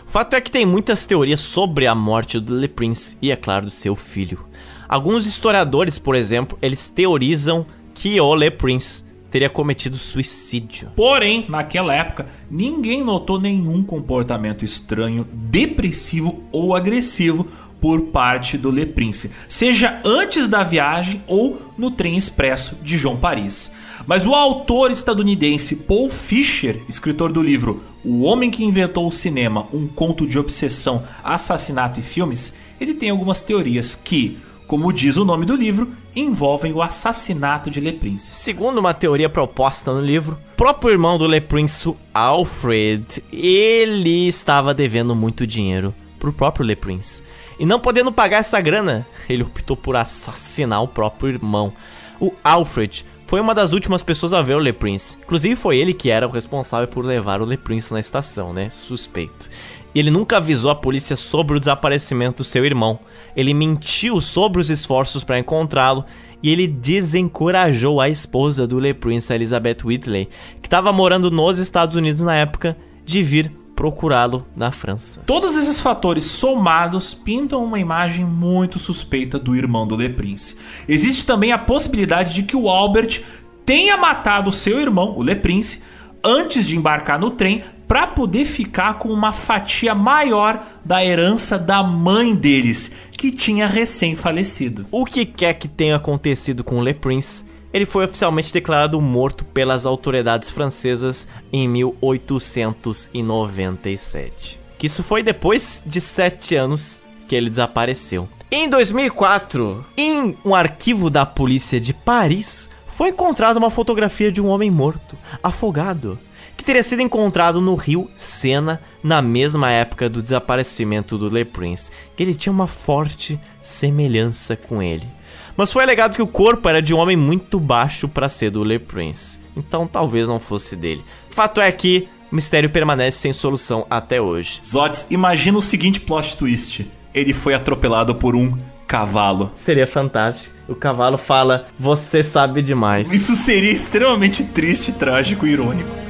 O fato é que tem muitas teorias sobre a morte do Le Prince e, é claro, do seu filho. Alguns historiadores, por exemplo, eles teorizam que o Le Prince teria cometido suicídio. Porém, naquela época, ninguém notou nenhum comportamento estranho, depressivo ou agressivo por parte do Le Prince, seja antes da viagem ou no trem expresso de João Paris. Mas o autor estadunidense Paul Fisher, escritor do livro O Homem que Inventou o Cinema, um conto de obsessão, assassinato e filmes, ele tem algumas teorias que, como diz o nome do livro, envolvem o assassinato de Le Prince. Segundo uma teoria proposta no livro, o próprio irmão do Le Prince, Alfred, ele estava devendo muito dinheiro pro próprio Le Prince. E não podendo pagar essa grana, ele optou por assassinar o próprio irmão. O Alfred foi uma das últimas pessoas a ver o Le Prince. Inclusive foi ele que era o responsável por levar o Le Prince na estação, né? Suspeito. E ele nunca avisou a polícia sobre o desaparecimento do seu irmão. Ele mentiu sobre os esforços para encontrá-lo e ele desencorajou a esposa do Le Prince, Elizabeth Whitley, que estava morando nos Estados Unidos na época, de vir procurá-lo na França. Todos esses fatores somados pintam uma imagem muito suspeita do irmão do Le Prince. Existe também a possibilidade de que o Albert tenha matado seu irmão, o Le Prince, antes de embarcar no trem para poder ficar com uma fatia maior da herança da mãe deles, que tinha recém falecido. O que quer que tenha acontecido com Le Prince, ele foi oficialmente declarado morto pelas autoridades francesas em 1897. Que isso foi depois de sete anos que ele desapareceu. Em 2004, em um arquivo da polícia de Paris, foi encontrada uma fotografia de um homem morto, afogado, que teria sido encontrado no rio Sena na mesma época do desaparecimento do Le Prince, que ele tinha uma forte semelhança com ele. Mas foi alegado que o corpo era de um homem muito baixo para ser do Le Prince, então talvez não fosse dele. Fato é que o mistério permanece sem solução até hoje. Zotes, imagina o seguinte plot twist: ele foi atropelado por um cavalo. Seria fantástico. O cavalo fala: Você sabe demais. Isso seria extremamente triste, trágico e irônico.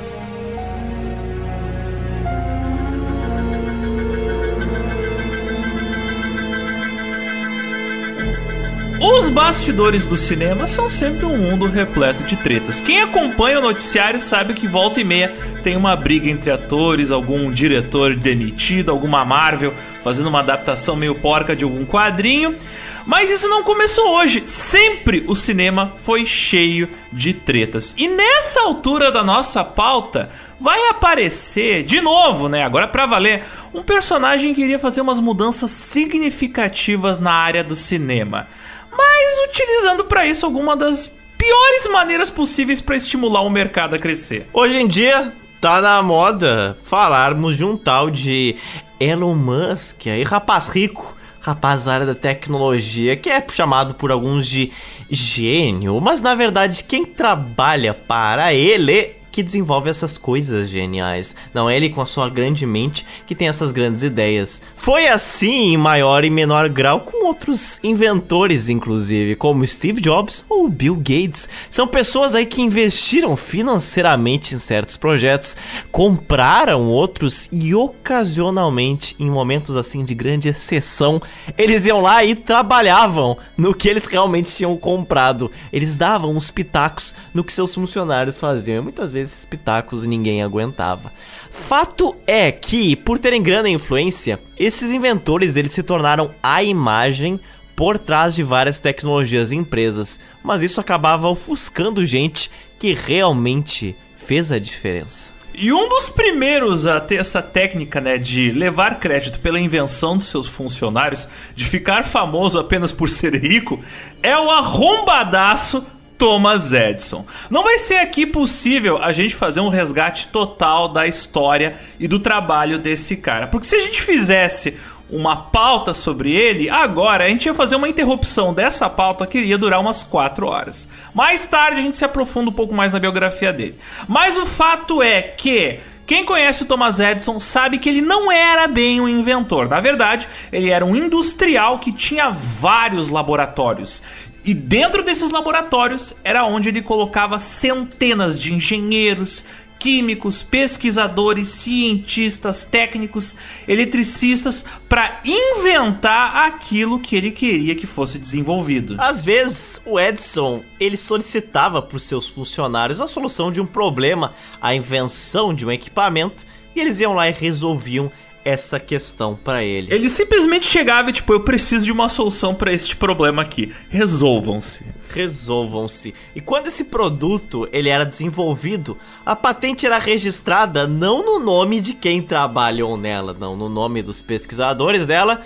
Os bastidores do cinema são sempre um mundo repleto de tretas. Quem acompanha o noticiário sabe que volta e meia tem uma briga entre atores, algum diretor demitido, alguma Marvel fazendo uma adaptação meio porca de algum quadrinho. Mas isso não começou hoje. Sempre o cinema foi cheio de tretas. E nessa altura da nossa pauta vai aparecer de novo, né? Agora para valer, um personagem que iria fazer umas mudanças significativas na área do cinema, mas utilizando para isso alguma das piores maneiras possíveis para estimular o mercado a crescer. Hoje em dia tá na moda falarmos de um tal de Elon Musk, aí rapaz rico rapaz da área da tecnologia, que é chamado por alguns de gênio, mas na verdade quem trabalha para ele que desenvolve essas coisas geniais. Não é ele com a sua grande mente que tem essas grandes ideias. Foi assim em maior e menor grau com outros inventores, inclusive, como Steve Jobs ou Bill Gates. São pessoas aí que investiram financeiramente em certos projetos, compraram outros e ocasionalmente, em momentos assim de grande exceção, eles iam lá e trabalhavam no que eles realmente tinham comprado. Eles davam os pitacos no que seus funcionários faziam. E muitas vezes esses pitacos e ninguém aguentava. Fato é que, por terem grande influência, esses inventores eles se tornaram a imagem por trás de várias tecnologias e empresas, mas isso acabava ofuscando gente que realmente fez a diferença. E um dos primeiros a ter essa técnica, né, de levar crédito pela invenção dos seus funcionários, de ficar famoso apenas por ser rico, é o arrombadaço Thomas Edison. Não vai ser aqui possível a gente fazer um resgate total da história e do trabalho desse cara. Porque se a gente fizesse uma pauta sobre ele, agora a gente ia fazer uma interrupção dessa pauta que iria durar umas 4 horas. Mais tarde a gente se aprofunda um pouco mais na biografia dele. Mas o fato é que quem conhece o Thomas Edison sabe que ele não era bem um inventor. Na verdade, ele era um industrial que tinha vários laboratórios. E dentro desses laboratórios era onde ele colocava centenas de engenheiros, químicos, pesquisadores, cientistas, técnicos, eletricistas para inventar aquilo que ele queria que fosse desenvolvido. Às vezes, o Edison, ele solicitava para os seus funcionários a solução de um problema, a invenção de um equipamento, e eles iam lá e resolviam essa questão para ele. Ele simplesmente chegava e tipo, eu preciso de uma solução para este problema aqui. Resolvam-se. Resolvam-se. E quando esse produto ele era desenvolvido, a patente era registrada não no nome de quem trabalhou nela, não no nome dos pesquisadores dela,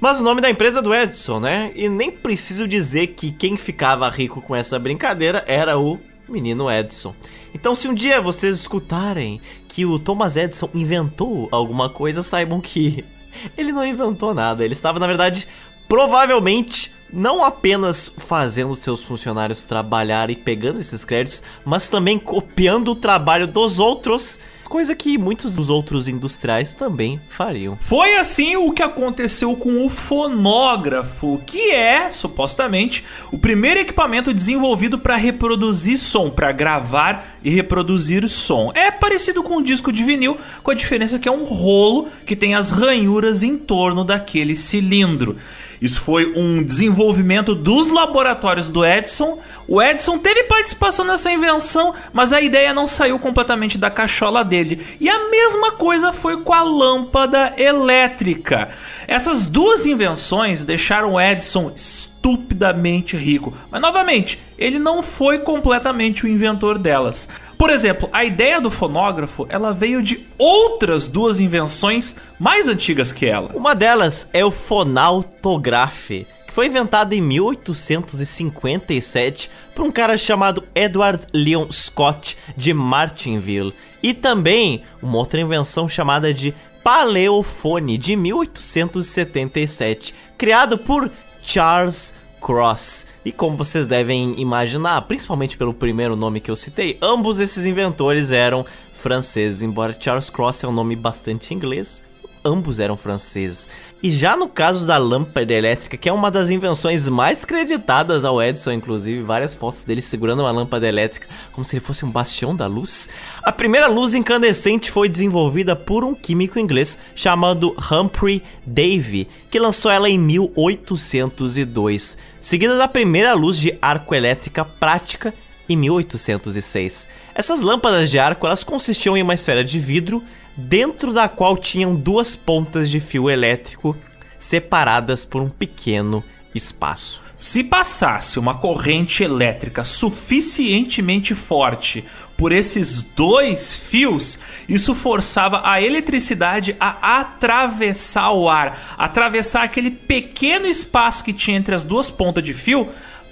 mas o nome da empresa do Edison, né? E nem preciso dizer que quem ficava rico com essa brincadeira era o menino Edison. Então, se um dia vocês escutarem que o Thomas Edison inventou alguma coisa, saibam que ele não inventou nada. Ele estava, na verdade, provavelmente não apenas fazendo seus funcionários trabalhar e pegando esses créditos, mas também copiando o trabalho dos outros coisa que muitos dos outros industriais também fariam. Foi assim o que aconteceu com o fonógrafo, que é, supostamente, o primeiro equipamento desenvolvido para reproduzir som, para gravar e reproduzir som. É parecido com um disco de vinil, com a diferença que é um rolo que tem as ranhuras em torno daquele cilindro. Isso foi um desenvolvimento dos laboratórios do Edison. O Edison teve participação nessa invenção, mas a ideia não saiu completamente da cachola dele. E a mesma coisa foi com a lâmpada elétrica. Essas duas invenções deixaram o Edison estupidamente rico. Mas novamente, ele não foi completamente o inventor delas. Por exemplo, a ideia do fonógrafo, ela veio de outras duas invenções mais antigas que ela. Uma delas é o fonautografe, que foi inventado em 1857 por um cara chamado Edward Leon Scott de Martinville. E também uma outra invenção chamada de paleofone de 1877, criado por Charles Cross. E como vocês devem imaginar, principalmente pelo primeiro nome que eu citei, ambos esses inventores eram franceses, embora Charles Cross é um nome bastante inglês, ambos eram franceses. E já no caso da lâmpada elétrica, que é uma das invenções mais creditadas ao Edison, inclusive, várias fotos dele segurando uma lâmpada elétrica como se ele fosse um bastião da luz. A primeira luz incandescente foi desenvolvida por um químico inglês chamado Humphrey Davy, que lançou ela em 1802, seguida da primeira luz de arco elétrica prática em 1806. Essas lâmpadas de arco elas consistiam em uma esfera de vidro dentro da qual tinham duas pontas de fio elétrico separadas por um pequeno espaço. Se passasse uma corrente elétrica suficientemente forte por esses dois fios, isso forçava a eletricidade a atravessar o ar, atravessar aquele pequeno espaço que tinha entre as duas pontas de fio,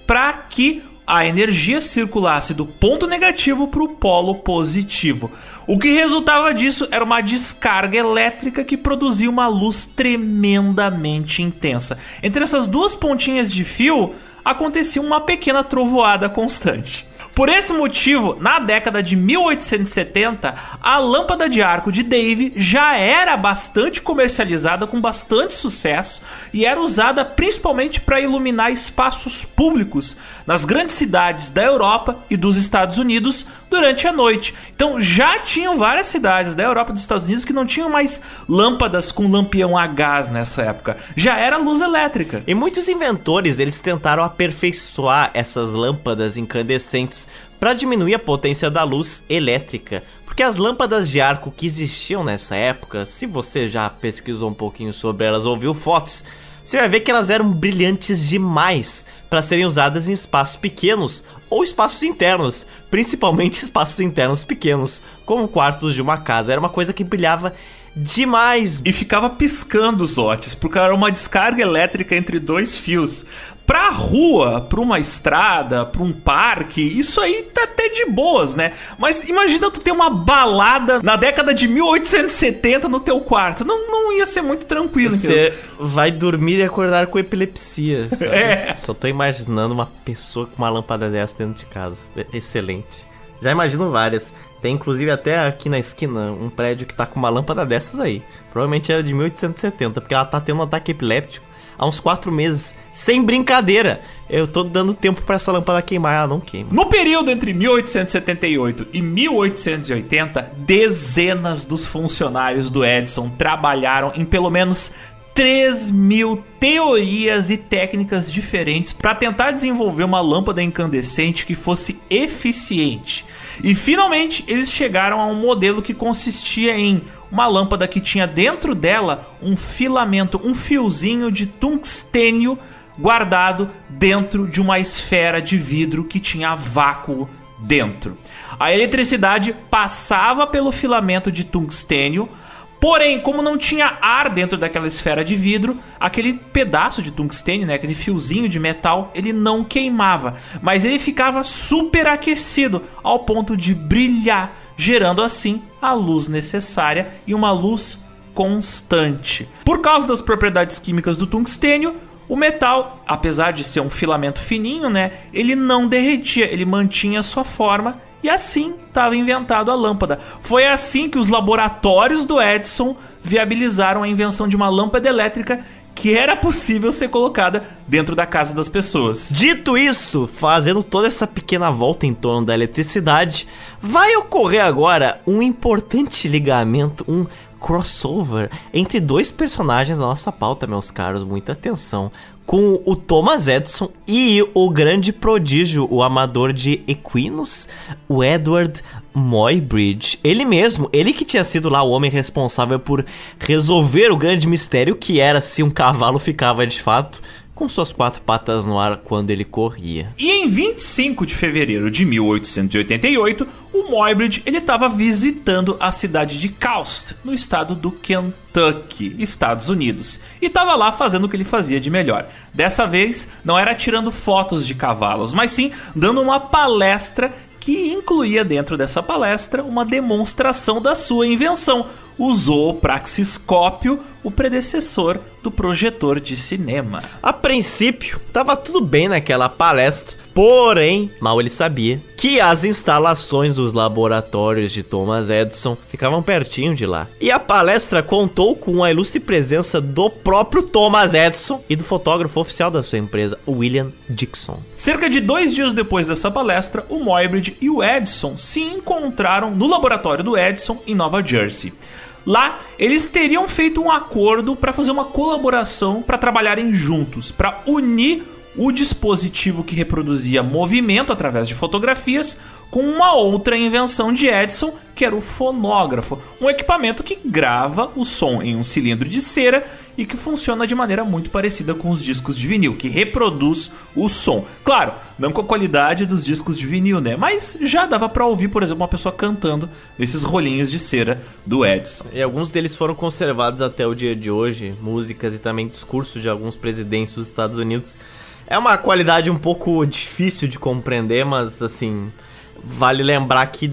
para que a energia circulasse do ponto negativo para o polo positivo. O que resultava disso era uma descarga elétrica que produzia uma luz tremendamente intensa. Entre essas duas pontinhas de fio acontecia uma pequena trovoada constante. Por esse motivo, na década de 1870, a lâmpada de arco de Dave já era bastante comercializada com bastante sucesso e era usada principalmente para iluminar espaços públicos nas grandes cidades da Europa e dos Estados Unidos durante a noite. Então já tinham várias cidades da Europa e dos Estados Unidos que não tinham mais lâmpadas com lampião a gás nessa época. Já era luz elétrica. E muitos inventores eles tentaram aperfeiçoar essas lâmpadas incandescentes para diminuir a potência da luz elétrica. Porque as lâmpadas de arco que existiam nessa época, se você já pesquisou um pouquinho sobre elas ou viu fotos, você vai ver que elas eram brilhantes demais para serem usadas em espaços pequenos ou espaços internos, principalmente espaços internos pequenos, como quartos de uma casa. Era uma coisa que brilhava demais. E ficava piscando os ótis, porque era uma descarga elétrica entre dois fios. Pra rua, pra uma estrada, pra um parque, isso aí tá até de boas, né? Mas imagina tu ter uma balada na década de 1870 no teu quarto. Não, não ia ser muito tranquilo. Você vai dormir e acordar com epilepsia. Sabe? É. Só tô imaginando uma pessoa com uma lâmpada dessa dentro de casa. Excelente. Já imagino várias. Tem inclusive até aqui na esquina um prédio que tá com uma lâmpada dessas aí. Provavelmente era de 1870, porque ela tá tendo um ataque epiléptico há uns quatro meses. Sem brincadeira. Eu tô dando tempo para essa lâmpada queimar, ela não queima. No período entre 1878 e 1880, dezenas dos funcionários do Edison trabalharam em pelo menos 3 mil teorias e técnicas diferentes para tentar desenvolver uma lâmpada incandescente que fosse eficiente. E finalmente eles chegaram a um modelo que consistia em uma lâmpada que tinha dentro dela um filamento, um fiozinho de tungstênio guardado dentro de uma esfera de vidro que tinha vácuo dentro. A eletricidade passava pelo filamento de tungstênio Porém, como não tinha ar dentro daquela esfera de vidro, aquele pedaço de tungstênio, né, aquele fiozinho de metal, ele não queimava, mas ele ficava superaquecido ao ponto de brilhar, gerando assim a luz necessária e uma luz constante. Por causa das propriedades químicas do tungstênio, o metal, apesar de ser um filamento fininho, né, ele não derretia, ele mantinha sua forma e assim estava inventado a lâmpada. Foi assim que os laboratórios do Edison viabilizaram a invenção de uma lâmpada elétrica que era possível ser colocada dentro da casa das pessoas. Dito isso, fazendo toda essa pequena volta em torno da eletricidade, vai ocorrer agora um importante ligamento, um crossover entre dois personagens da nossa pauta, meus caros, muita atenção. Com o Thomas Edison e o grande prodígio, o amador de equinos, o Edward Muybridge. Ele mesmo, ele que tinha sido lá o homem responsável por resolver o grande mistério que era se um cavalo ficava de fato com suas quatro patas no ar quando ele corria. E em 25 de fevereiro de 1888, o Muybridge ele estava visitando a cidade de Caust, no estado do Kentucky, Estados Unidos, e estava lá fazendo o que ele fazia de melhor. Dessa vez, não era tirando fotos de cavalos, mas sim dando uma palestra que incluía dentro dessa palestra uma demonstração da sua invenção, usou o praxiscópio, o predecessor do projetor de cinema. A princípio, tava tudo bem naquela palestra, porém, mal ele sabia que as instalações dos laboratórios de Thomas Edison ficavam pertinho de lá. E a palestra contou com a ilustre presença do próprio Thomas Edison e do fotógrafo oficial da sua empresa, William Dixon. Cerca de dois dias depois dessa palestra, o Muybridge e o Edison se encontraram no laboratório do Edison em Nova Jersey. Lá, eles teriam feito um acordo para fazer uma colaboração para trabalharem juntos, para unir o dispositivo que reproduzia movimento através de fotografias com uma outra invenção de Edison, que era o fonógrafo, um equipamento que grava o som em um cilindro de cera e que funciona de maneira muito parecida com os discos de vinil, que reproduz o som. Claro, não com a qualidade dos discos de vinil, né? Mas já dava para ouvir, por exemplo, uma pessoa cantando nesses rolinhos de cera do Edison. E alguns deles foram conservados até o dia de hoje, músicas e também discursos de alguns presidentes dos Estados Unidos. É uma qualidade um pouco difícil de compreender, mas assim, vale lembrar que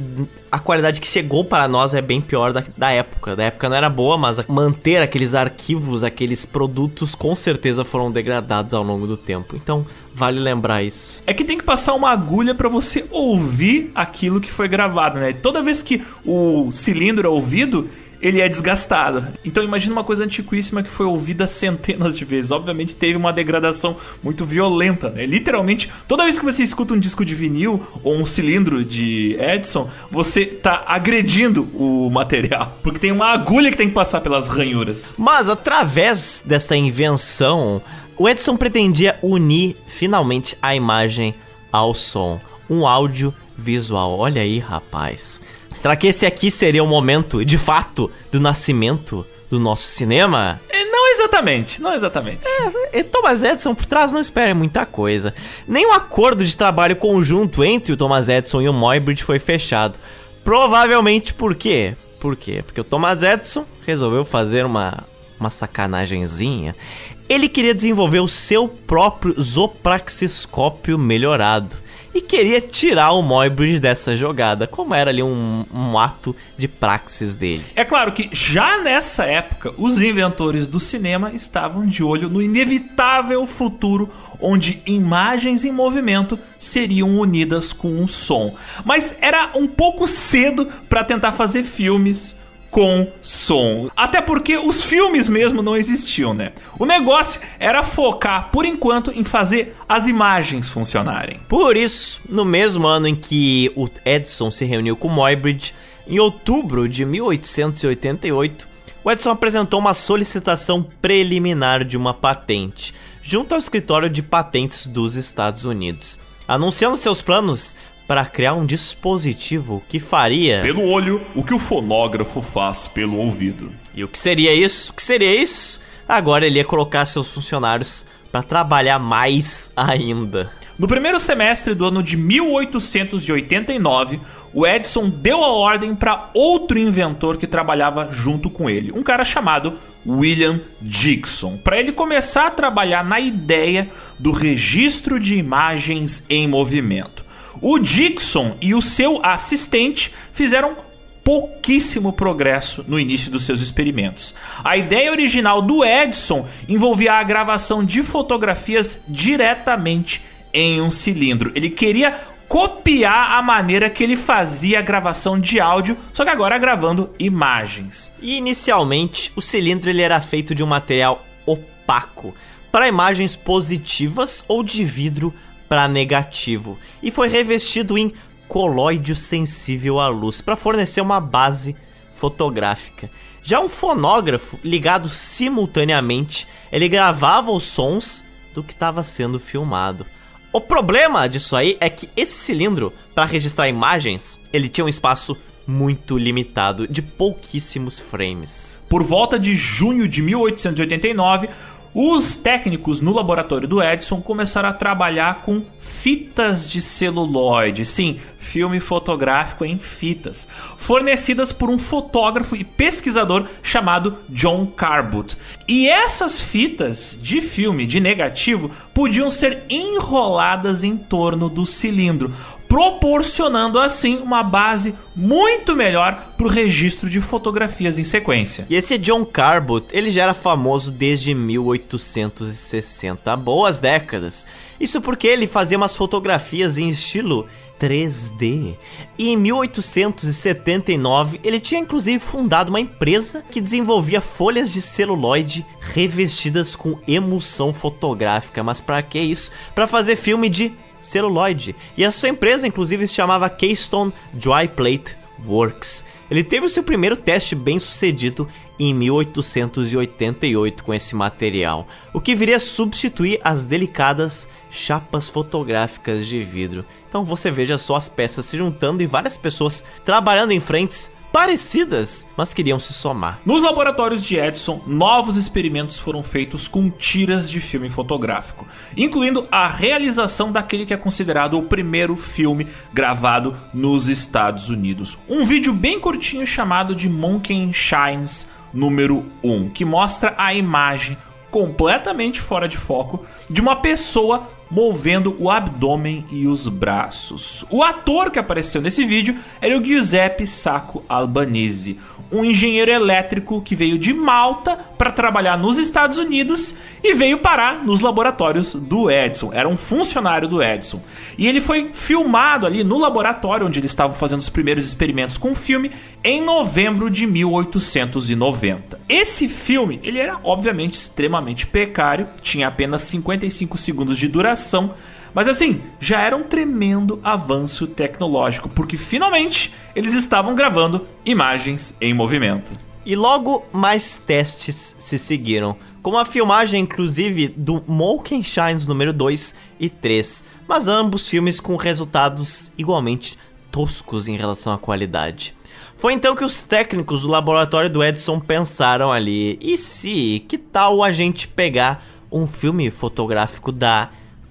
a qualidade que chegou para nós é bem pior da, da época. Da época não era boa, mas manter aqueles arquivos, aqueles produtos, com certeza foram degradados ao longo do tempo. Então, vale lembrar isso. É que tem que passar uma agulha para você ouvir aquilo que foi gravado, né? Toda vez que o cilindro é ouvido, ele é desgastado. Então imagina uma coisa antiquíssima que foi ouvida centenas de vezes. Obviamente teve uma degradação muito violenta, né? Literalmente, toda vez que você escuta um disco de vinil ou um cilindro de Edison, você tá agredindo o material, porque tem uma agulha que tem que passar pelas ranhuras. Mas através dessa invenção, o Edison pretendia unir finalmente a imagem ao som, um áudio visual. Olha aí, rapaz. Será que esse aqui seria o momento, de fato, do nascimento do nosso cinema? É, não exatamente, não exatamente. É, Thomas Edison por trás não espera muita coisa. Nem um acordo de trabalho conjunto entre o Thomas Edison e o Muybridge foi fechado. Provavelmente por quê? Por quê? Porque o Thomas Edison resolveu fazer uma, uma sacanagemzinha. Ele queria desenvolver o seu próprio zopraxiscópio melhorado e queria tirar o Moybridge dessa jogada, como era ali um, um ato de praxis dele. É claro que já nessa época, os inventores do cinema estavam de olho no inevitável futuro onde imagens em movimento seriam unidas com um som. Mas era um pouco cedo para tentar fazer filmes com som. Até porque os filmes mesmo não existiam, né? O negócio era focar, por enquanto, em fazer as imagens funcionarem. Por isso, no mesmo ano em que o Edison se reuniu com Muybridge, em outubro de 1888, o Edison apresentou uma solicitação preliminar de uma patente junto ao escritório de patentes dos Estados Unidos. Anunciando seus planos para criar um dispositivo que faria. Pelo olho, o que o fonógrafo faz pelo ouvido. E o que seria isso? O que seria isso? Agora ele ia colocar seus funcionários para trabalhar mais ainda. No primeiro semestre do ano de 1889, o Edison deu a ordem para outro inventor que trabalhava junto com ele, um cara chamado William Dixon, para ele começar a trabalhar na ideia do registro de imagens em movimento. O Dixon e o seu assistente fizeram pouquíssimo progresso no início dos seus experimentos. A ideia original do Edison envolvia a gravação de fotografias diretamente em um cilindro. Ele queria copiar a maneira que ele fazia a gravação de áudio, só que agora gravando imagens. E inicialmente, o cilindro ele era feito de um material opaco para imagens positivas ou de vidro para negativo e foi revestido em colóide sensível à luz para fornecer uma base fotográfica. Já um fonógrafo ligado simultaneamente, ele gravava os sons do que estava sendo filmado. O problema disso aí é que esse cilindro, para registrar imagens, ele tinha um espaço muito limitado, de pouquíssimos frames. Por volta de junho de 1889, os técnicos no laboratório do Edison começaram a trabalhar com fitas de celuloide, sim, filme fotográfico em fitas, fornecidas por um fotógrafo e pesquisador chamado John Carbut. E essas fitas de filme de negativo podiam ser enroladas em torno do cilindro, proporcionando assim uma base muito melhor para o registro de fotografias em sequência. E esse John Carbut, ele já era famoso desde 1860, há boas décadas. Isso porque ele fazia umas fotografias em estilo 3D. E em 1879, ele tinha inclusive fundado uma empresa que desenvolvia folhas de celuloide revestidas com emulsão fotográfica. Mas para que isso? Para fazer filme de celuloide. E a sua empresa, inclusive, se chamava Keystone Dry Plate Works. Ele teve o seu primeiro teste bem sucedido em 1888 com esse material, o que viria a substituir as delicadas chapas fotográficas de vidro. Então você veja só as peças se juntando e várias pessoas trabalhando em frentes parecidas, mas queriam se somar. Nos laboratórios de Edison, novos experimentos foram feitos com tiras de filme fotográfico, incluindo a realização daquele que é considerado o primeiro filme gravado nos Estados Unidos. Um vídeo bem curtinho chamado de Monkey Shines número 1, que mostra a imagem completamente fora de foco de uma pessoa movendo o abdômen e os braços. O ator que apareceu nesse vídeo era o Giuseppe Sacco Albanese, um engenheiro elétrico que veio de Malta para trabalhar nos Estados Unidos e veio parar nos laboratórios do Edison. Era um funcionário do Edison. E ele foi filmado ali no laboratório onde eles estavam fazendo os primeiros experimentos com o filme em novembro de 1890. Esse filme, ele era obviamente extremamente precário, tinha apenas 55 segundos de duração, mas assim, já era um tremendo avanço tecnológico, porque finalmente eles estavam gravando imagens em movimento. E logo mais testes se seguiram, como a filmagem inclusive do Moken Shines número 2 e 3, mas ambos filmes com resultados igualmente toscos em relação à qualidade. Foi então que os técnicos do laboratório do Edison pensaram ali: e se, que tal a gente pegar um filme fotográfico da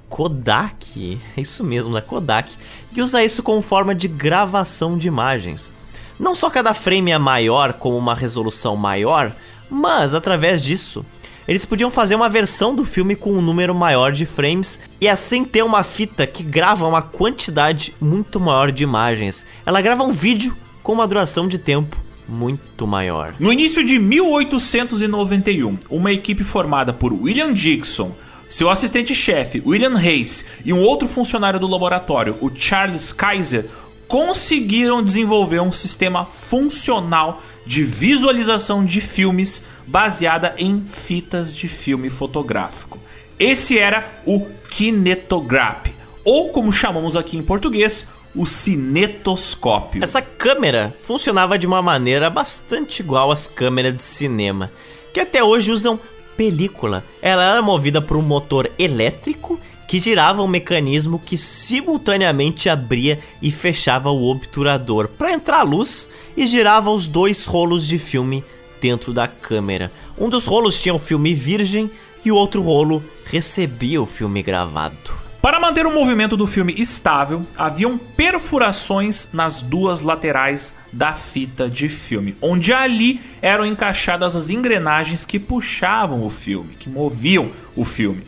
Kodak, é isso mesmo, da Kodak, e usa isso como forma de gravação de imagens. Não só cada frame é maior com uma resolução maior, mas através disso eles podiam fazer uma versão do filme com um número maior de frames e assim ter uma fita que grava uma quantidade muito maior de imagens. Ela grava um vídeo com uma duração de tempo muito maior. No início de 1891, uma equipe formada por William Dixon, seu assistente-chefe, William Hayes, e um outro funcionário do laboratório, o Charles Kaiser, conseguiram desenvolver um sistema funcional de visualização de filmes baseada em fitas de filme fotográfico. Esse era o kinetograph, ou como chamamos aqui em português, o cinetoscópio. Essa câmera funcionava de uma maneira bastante igual às câmeras de cinema, que até hoje usam película. Ela era movida por um motor elétrico que girava um mecanismo que simultaneamente abria e fechava o obturador para entrar luz e girava os dois rolos de filme dentro da câmera. Um dos rolos tinha o filme virgem e o outro rolo recebia o filme gravado. Para manter o movimento do filme estável, haviam perfurações nas duas laterais da fita de filme, onde ali eram encaixadas as engrenagens que puxavam o filme, que moviam o filme.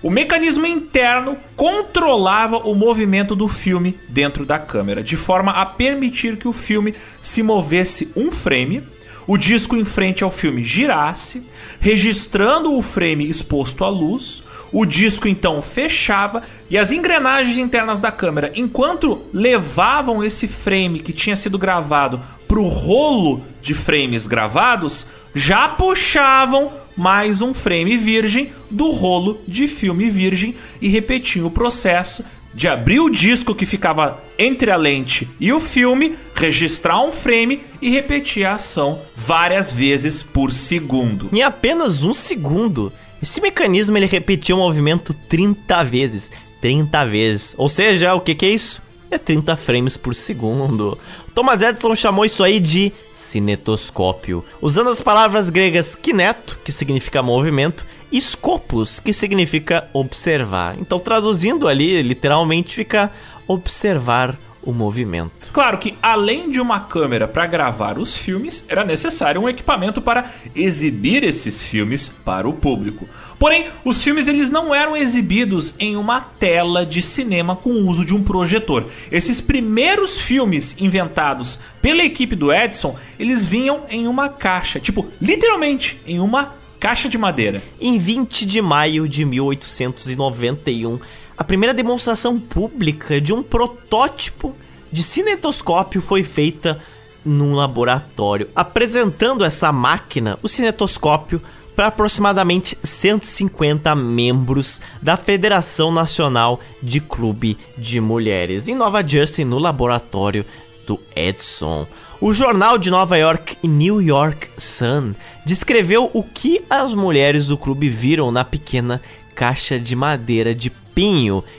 O mecanismo interno controlava o movimento do filme dentro da câmera, de forma a permitir que o filme se movesse um frame o disco em frente ao filme girasse, registrando o frame exposto à luz. O disco então fechava e as engrenagens internas da câmera, enquanto levavam esse frame que tinha sido gravado para o rolo de frames gravados, já puxavam mais um frame virgem do rolo de filme virgem e repetiam o processo de abrir o disco que ficava entre a lente e o filme, registrar um frame e repetir a ação várias vezes por segundo. Em apenas um segundo, esse mecanismo ele repetia o movimento 30 vezes. 30 vezes. Ou seja, o que, que é isso? É 30 frames por segundo. Thomas Edison chamou isso aí de cinetoscópio, usando as palavras gregas kineto, que significa movimento, e scopus, que significa observar. Então, traduzindo ali, literalmente fica observar o movimento. Claro que além de uma câmera para gravar os filmes, era necessário um equipamento para exibir esses filmes para o público. Porém, os filmes eles não eram exibidos em uma tela de cinema com o uso de um projetor. Esses primeiros filmes inventados pela equipe do Edison, eles vinham em uma caixa, tipo, literalmente em uma caixa de madeira. Em 20 de maio de 1891, a primeira demonstração pública de um protótipo de cinetoscópio foi feita num laboratório, apresentando essa máquina, o cinetoscópio, para aproximadamente 150 membros da Federação Nacional de Clube de Mulheres em Nova Jersey, no laboratório do Edson. O jornal de Nova York, New York Sun, descreveu o que as mulheres do clube viram na pequena caixa de madeira de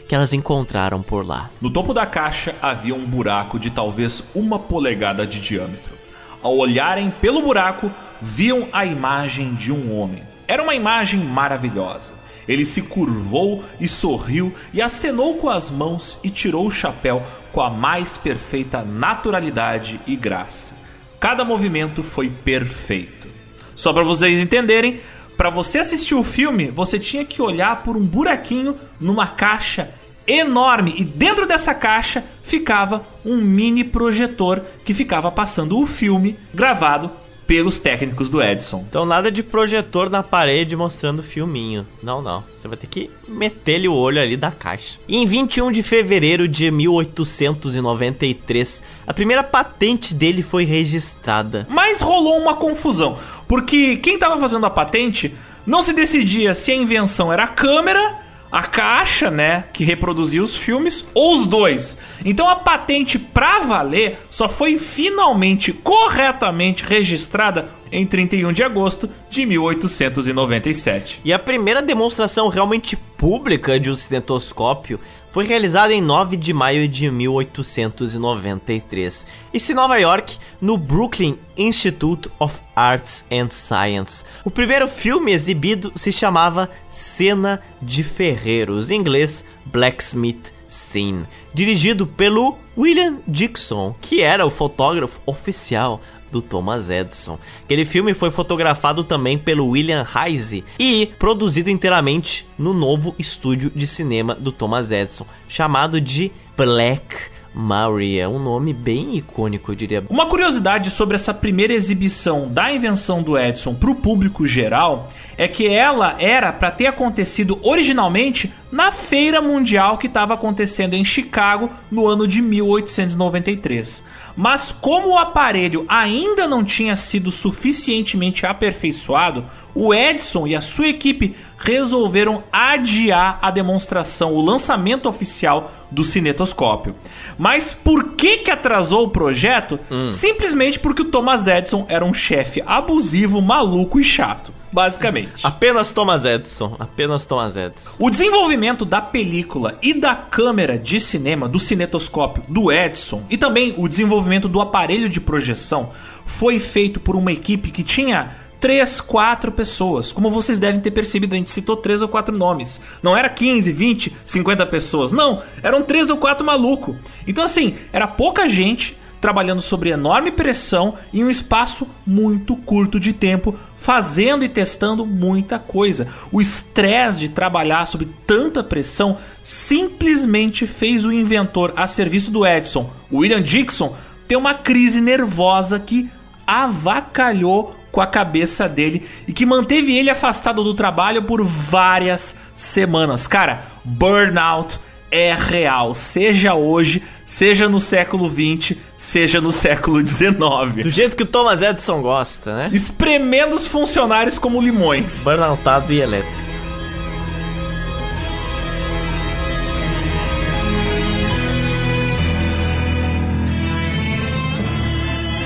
que elas encontraram por lá. No topo da caixa havia um buraco de talvez uma polegada de diâmetro. Ao olharem pelo buraco, viam a imagem de um homem. Era uma imagem maravilhosa. Ele se curvou e sorriu e acenou com as mãos e tirou o chapéu com a mais perfeita naturalidade e graça. Cada movimento foi perfeito. Só para vocês entenderem, para você assistir o filme, você tinha que olhar por um buraquinho numa caixa enorme. E dentro dessa caixa ficava um mini projetor que ficava passando o filme gravado pelos técnicos do Edison. Então nada de projetor na parede mostrando filminho. Não, não. Você vai ter que meter-lhe o olho ali da caixa. E em 21 de fevereiro de 1893, a primeira patente dele foi registrada. Mas rolou uma confusão, porque quem estava fazendo a patente não se decidia se a invenção era a câmera a caixa, né, que reproduzia os filmes, ou os dois. Então a patente pra valer só foi finalmente corretamente registrada em 31 de agosto de 1897. E a primeira demonstração realmente pública de um cinetoscópio foi realizada em 9 de maio de 1893. Isso em Nova York, no Brooklyn Institute of Arts and Science. O primeiro filme exibido se chamava Cena de Ferreiros, em inglês Blacksmith Scene, dirigido pelo William Dixon, que era o fotógrafo oficial do Thomas Edison. Aquele filme foi fotografado também pelo William Heise e produzido inteiramente no novo estúdio de cinema do Thomas Edison, chamado de Black Maria, um nome bem icônico, eu diria. Uma curiosidade sobre essa primeira exibição da invenção do Edison para o público geral é que ela era para ter acontecido originalmente na Feira Mundial que estava acontecendo em Chicago no ano de 1893. Mas como o aparelho ainda não tinha sido suficientemente aperfeiçoado, o Edison e a sua equipe resolveram adiar a demonstração, o lançamento oficial do cinetoscópio. Mas por que que atrasou o projeto? Hum. Simplesmente porque o Thomas Edison era um chefe abusivo, maluco e chato basicamente. Apenas Thomas Edison, apenas Thomas Edison. O desenvolvimento da película e da câmera de cinema, do cinetoscópio do Edison, e também o desenvolvimento do aparelho de projeção foi feito por uma equipe que tinha três, quatro pessoas. Como vocês devem ter percebido, a gente citou três ou quatro nomes. Não era 15, 20, 50 pessoas. Não, eram três ou quatro maluco. Então assim, era pouca gente trabalhando sobre enorme pressão em um espaço muito curto de tempo, fazendo e testando muita coisa. O estresse de trabalhar sob tanta pressão simplesmente fez o inventor a serviço do Edison, William Dixon, ter uma crise nervosa que avacalhou com a cabeça dele e que manteve ele afastado do trabalho por várias semanas. Cara, burnout é real, seja hoje, seja no século XX, seja no século XIX. Do jeito que o Thomas Edison gosta, né? Espremendo os funcionários como limões. Burnoutado e elétrico.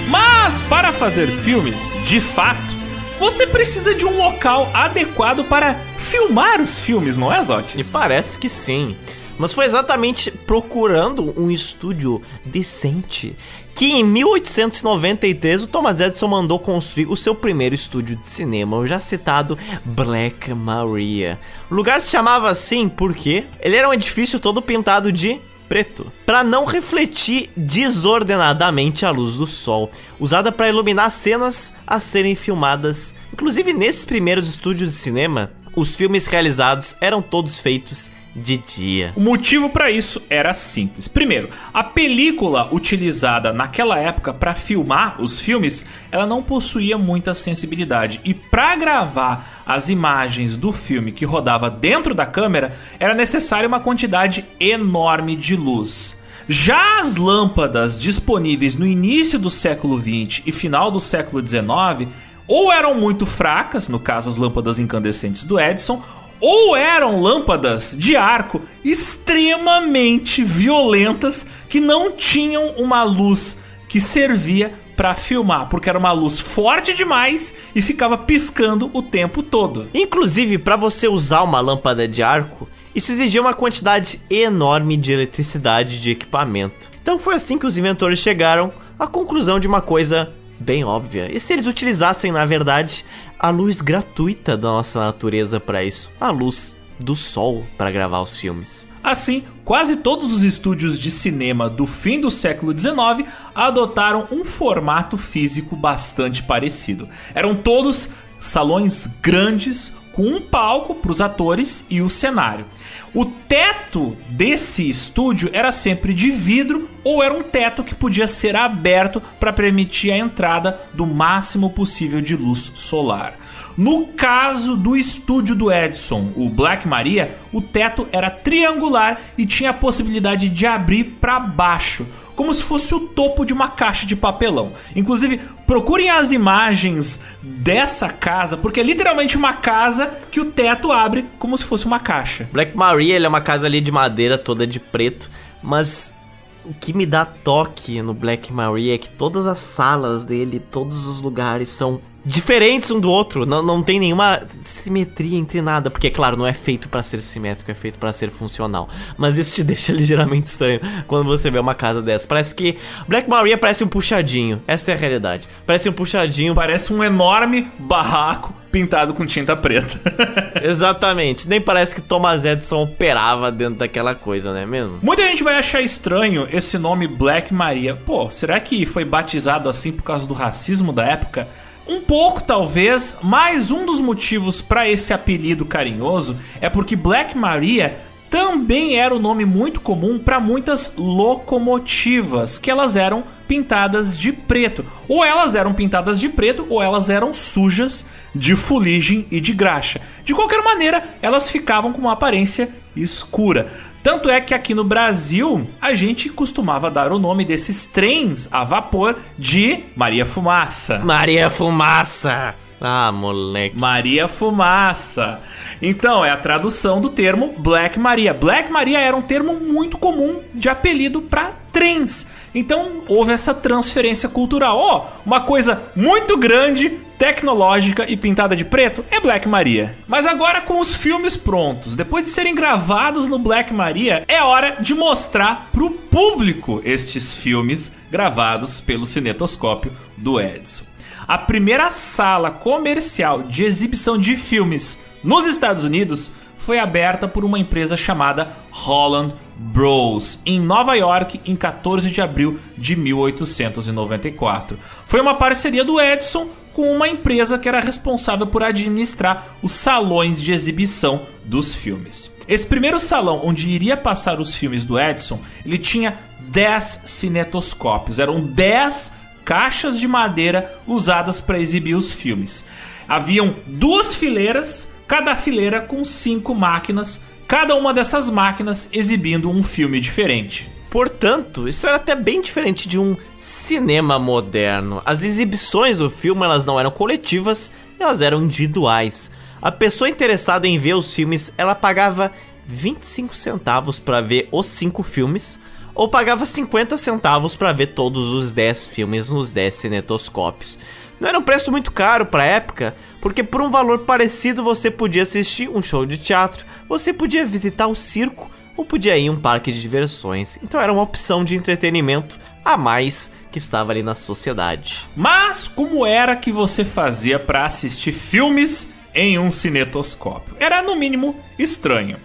Mas para fazer filmes, de fato, você precisa de um local adequado para filmar os filmes, não é, Zotis? E parece que sim. Mas foi exatamente procurando um estúdio decente que em 1893 o Thomas Edison mandou construir o seu primeiro estúdio de cinema, o já citado Black Maria. O lugar se chamava assim porque ele era um edifício todo pintado de preto, para não refletir desordenadamente a luz do sol, usada para iluminar cenas a serem filmadas. Inclusive nesses primeiros estúdios de cinema, os filmes realizados eram todos feitos de dia. O motivo para isso era simples. Primeiro, a película utilizada naquela época para filmar os filmes, ela não possuía muita sensibilidade e para gravar as imagens do filme que rodava dentro da câmera, era necessária uma quantidade enorme de luz. Já as lâmpadas disponíveis no início do século XX e final do século XIX ou eram muito fracas, no caso as lâmpadas incandescentes do Edison, ou eram lâmpadas de arco extremamente violentas que não tinham uma luz que servia para filmar, porque era uma luz forte demais e ficava piscando o tempo todo. Inclusive, para você usar uma lâmpada de arco, isso exigia uma quantidade enorme de eletricidade de equipamento. Então foi assim que os inventores chegaram à conclusão de uma coisa bem óbvia. E se eles utilizassem, na verdade, a luz gratuita da nossa natureza para isso, a luz do sol para gravar os filmes. Assim, quase todos os estúdios de cinema do fim do século XIX adotaram um formato físico bastante parecido. Eram todos salões grandes com um palco para os atores e o cenário. O teto desse estúdio era sempre de vidro ou era um teto que podia ser aberto para permitir a entrada do máximo possível de luz solar. No caso do estúdio do Edison, o Black Maria, o teto era triangular e tinha a possibilidade de abrir para baixo, como se fosse o topo de uma caixa de papelão. Inclusive, procurem as imagens dessa casa, porque é literalmente uma casa que o teto abre como se fosse uma caixa. Black Maria é uma casa ali de madeira toda de preto, mas o que me dá toque no Black Maria é que todas as salas dele, todos os lugares são diferentes um do outro. Não, não tem nenhuma simetria entre nada. Porque, claro, não é feito para ser simétrico, é feito para ser funcional. Mas isso te deixa ligeiramente estranho quando você vê uma casa dessa. Parece que Black Maria parece um puxadinho. Essa é a realidade. Parece um puxadinho. Parece um enorme barraco pintado com tinta preta. Exatamente. Nem parece que Thomas Edison operava dentro daquela coisa, não é mesmo? Muita gente vai achar estranho esse nome Black Maria. Pô, será que foi batizado assim por causa do racismo da época? Um pouco, talvez, mas um dos motivos para esse apelido carinhoso é porque Black Maria também era um nome muito comum para muitas locomotivas, que elas eram pintadas de preto. Ou elas eram pintadas de preto, ou elas eram sujas de fuligem e de graxa. De qualquer maneira, elas ficavam com uma aparência escura. Tanto é que aqui no Brasil a gente costumava dar o nome desses trens a vapor de Maria Fumaça. Maria Fumaça! Ah, moleque. Maria Fumaça. Então, é a tradução do termo Black Maria. Black Maria era um termo muito comum de apelido para trens. Então, houve essa transferência cultural. Ó, oh, uma coisa muito grande tecnológica e pintada de preto é Black Maria. Mas agora com os filmes prontos, depois de serem gravados no Black Maria, é hora de mostrar pro público estes filmes gravados pelo cinetoscópio do Edison. A primeira sala comercial de exibição de filmes nos Estados Unidos foi aberta por uma empresa chamada Holland Bros, em Nova York, em 14 de abril de 1894. Foi uma parceria do Edison com uma empresa que era responsável por administrar os salões de exibição dos filmes. Esse primeiro salão onde iria passar os filmes do Edison, ele tinha 10 cinetoscópios, eram 10 caixas de madeira usadas para exibir os filmes. Haviam duas fileiras, cada fileira com cinco máquinas, cada uma dessas máquinas exibindo um filme diferente. Portanto, isso era até bem diferente de um cinema moderno. As exibições do filme elas não eram coletivas, elas eram individuais. A pessoa interessada em ver os filmes, ela pagava 25 centavos para ver os cinco filmes, ou pagava 50 centavos para ver todos os 10 filmes nos 10 cinetoscópios. Não era um preço muito caro para a época, porque por um valor parecido você podia assistir um show de teatro, você podia visitar o circo ou podia ir em um parque de diversões. Então era uma opção de entretenimento a mais que estava ali na sociedade. Mas como era que você fazia para assistir filmes em um cinetoscópio? Era no mínimo estranho.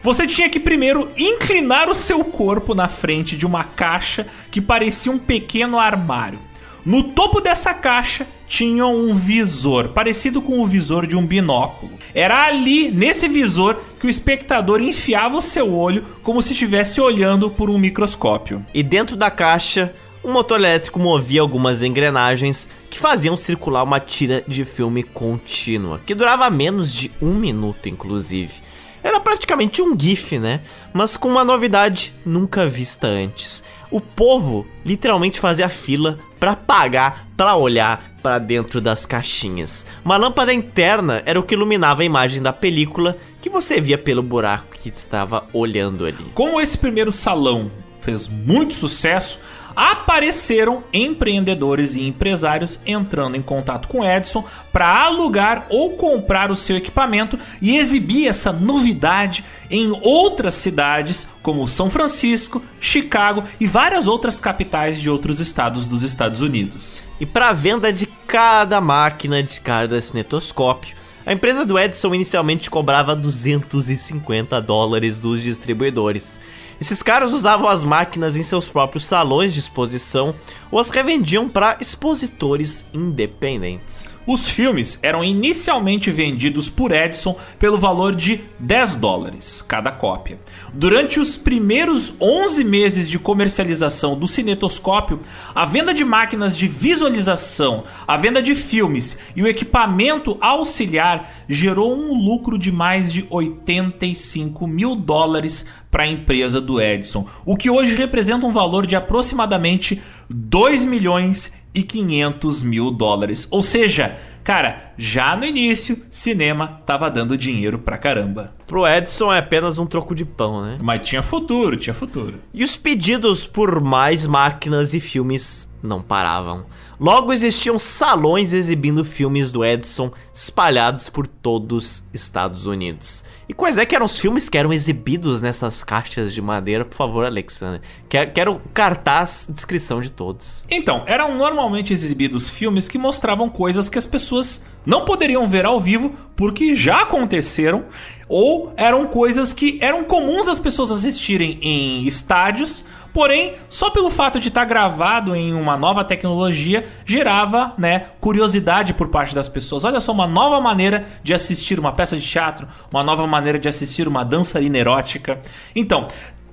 Você tinha que primeiro inclinar o seu corpo na frente de uma caixa que parecia um pequeno armário. No topo dessa caixa tinha um visor, parecido com o visor de um binóculo. Era ali, nesse visor, que o espectador enfiava o seu olho como se estivesse olhando por um microscópio. E dentro da caixa, um motor elétrico movia algumas engrenagens que faziam circular uma tira de filme contínua, que durava menos de um minuto, inclusive. Era praticamente um GIF, né? Mas com uma novidade nunca vista antes. O povo literalmente fazia fila para pagar, para olhar para dentro das caixinhas. Uma lâmpada interna era o que iluminava a imagem da película que você via pelo buraco que estava olhando ali. Como esse primeiro salão fez muito sucesso, apareceram empreendedores e empresários entrando em contato com Edison para alugar ou comprar o seu equipamento e exibir essa novidade em outras cidades como São Francisco, Chicago e várias outras capitais de outros estados dos Estados Unidos. E para a venda de cada máquina de cada cinetoscópio, a empresa do Edison inicialmente cobrava 250 dólares dos distribuidores. Esses caras usavam as máquinas em seus próprios salões de exposição ou as revendiam para expositores independentes. Os filmes eram inicialmente vendidos por Edison pelo valor de 10 dólares cada cópia. Durante os primeiros 11 meses de comercialização do cinetoscópio, a venda de máquinas de visualização, a venda de filmes e o equipamento auxiliar gerou um lucro de mais de 85 mil dólares para a empresa do Edison, o que hoje representa um valor de aproximadamente 2 milhões e 500 mil dólares. Ou seja, cara, já no início, cinema tava dando dinheiro pra caramba. Pro Edison é apenas um troco de pão, né? Mas tinha futuro, tinha futuro. E os pedidos por mais máquinas e filmes não paravam. Logo existiam salões exibindo filmes do Edison espalhados por todos os Estados Unidos. E quais é que eram os filmes que eram exibidos nessas caixas de madeira? Por favor, Alexandre. Quero cartaz, descrição de todos. Então, eram normalmente exibidos filmes que mostravam coisas que as pessoas não poderiam ver ao vivo porque já aconteceram, ou eram coisas que eram comuns as pessoas assistirem em estádios Porém, só pelo fato de estar tá gravado em uma nova tecnologia gerava, né, curiosidade por parte das pessoas. Olha só uma nova maneira de assistir uma peça de teatro, uma nova maneira de assistir uma dançarina erótica. Então,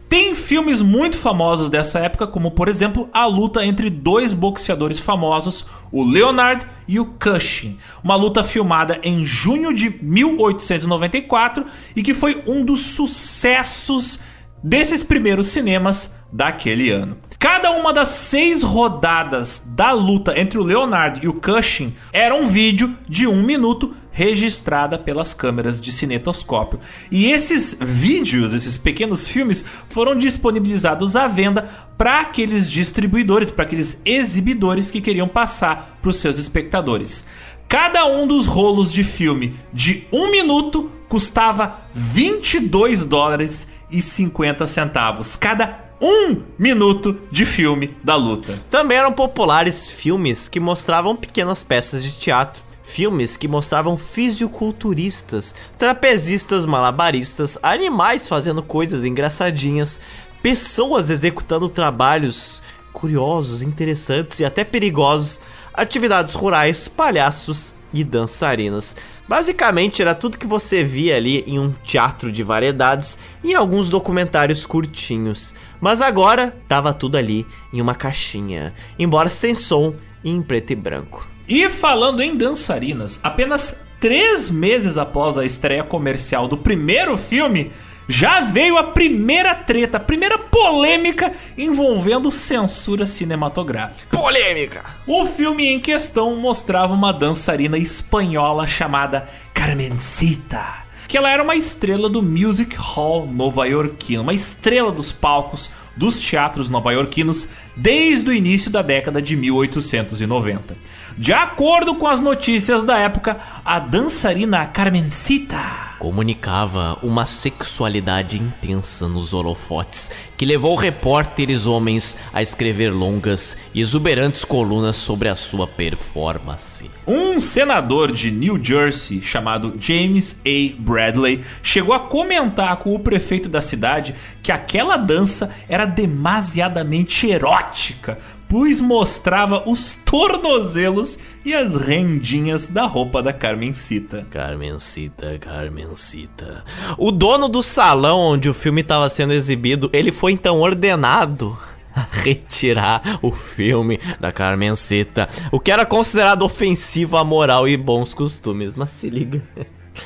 tem filmes muito famosos dessa época, como por exemplo a luta entre dois boxeadores famosos, o Leonard e o Cushing. Uma luta filmada em junho de 1894 e que foi um dos sucessos desses primeiros cinemas daquele ano. Cada uma das seis rodadas da luta entre o Leonard e o Cushing era um vídeo de um minuto registrada pelas câmeras de cinetoscópio. E esses vídeos, esses pequenos filmes, foram disponibilizados à venda para aqueles distribuidores, para aqueles exibidores que queriam passar para os seus espectadores. Cada um dos rolos de filme de um minuto custava 22 dólares e 50 centavos. Cada um minuto de filme da luta. Também eram populares filmes que mostravam pequenas peças de teatro. Filmes que mostravam fisiculturistas, trapezistas malabaristas, animais fazendo coisas engraçadinhas, pessoas executando trabalhos curiosos, interessantes e até perigosos, atividades rurais, palhaços e dançarinas. Basicamente era tudo que você via ali em um teatro de variedades e em alguns documentários curtinhos. Mas agora tava tudo ali em uma caixinha, embora sem som e em preto e branco. E falando em dançarinas, apenas três meses após a estreia comercial do primeiro filme, já veio a primeira treta, a primeira polêmica envolvendo censura cinematográfica. Polêmica! O filme em questão mostrava uma dançarina espanhola chamada Carmencita que ela era uma estrela do Music Hall nova-iorquino, uma estrela dos palcos dos teatros nova-iorquinos desde o início da década de 1890. De acordo com as notícias da época, a dançarina Carmencita comunicava uma sexualidade intensa nos holofotes que levou repórteres homens a escrever longas e exuberantes colunas sobre a sua performance. Um senador de New Jersey chamado James A. Bradley chegou a comentar com o prefeito da cidade que aquela dança era demasiadamente erótica pois mostrava os tornozelos e as rendinhas da roupa da Carmencita. Carmencita, Carmencita. O dono do salão onde o filme estava sendo exibido, ele foi então ordenado a retirar o filme da Carmencita, o que era considerado ofensivo à moral e bons costumes. Mas se liga,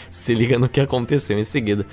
se liga no que aconteceu em seguida.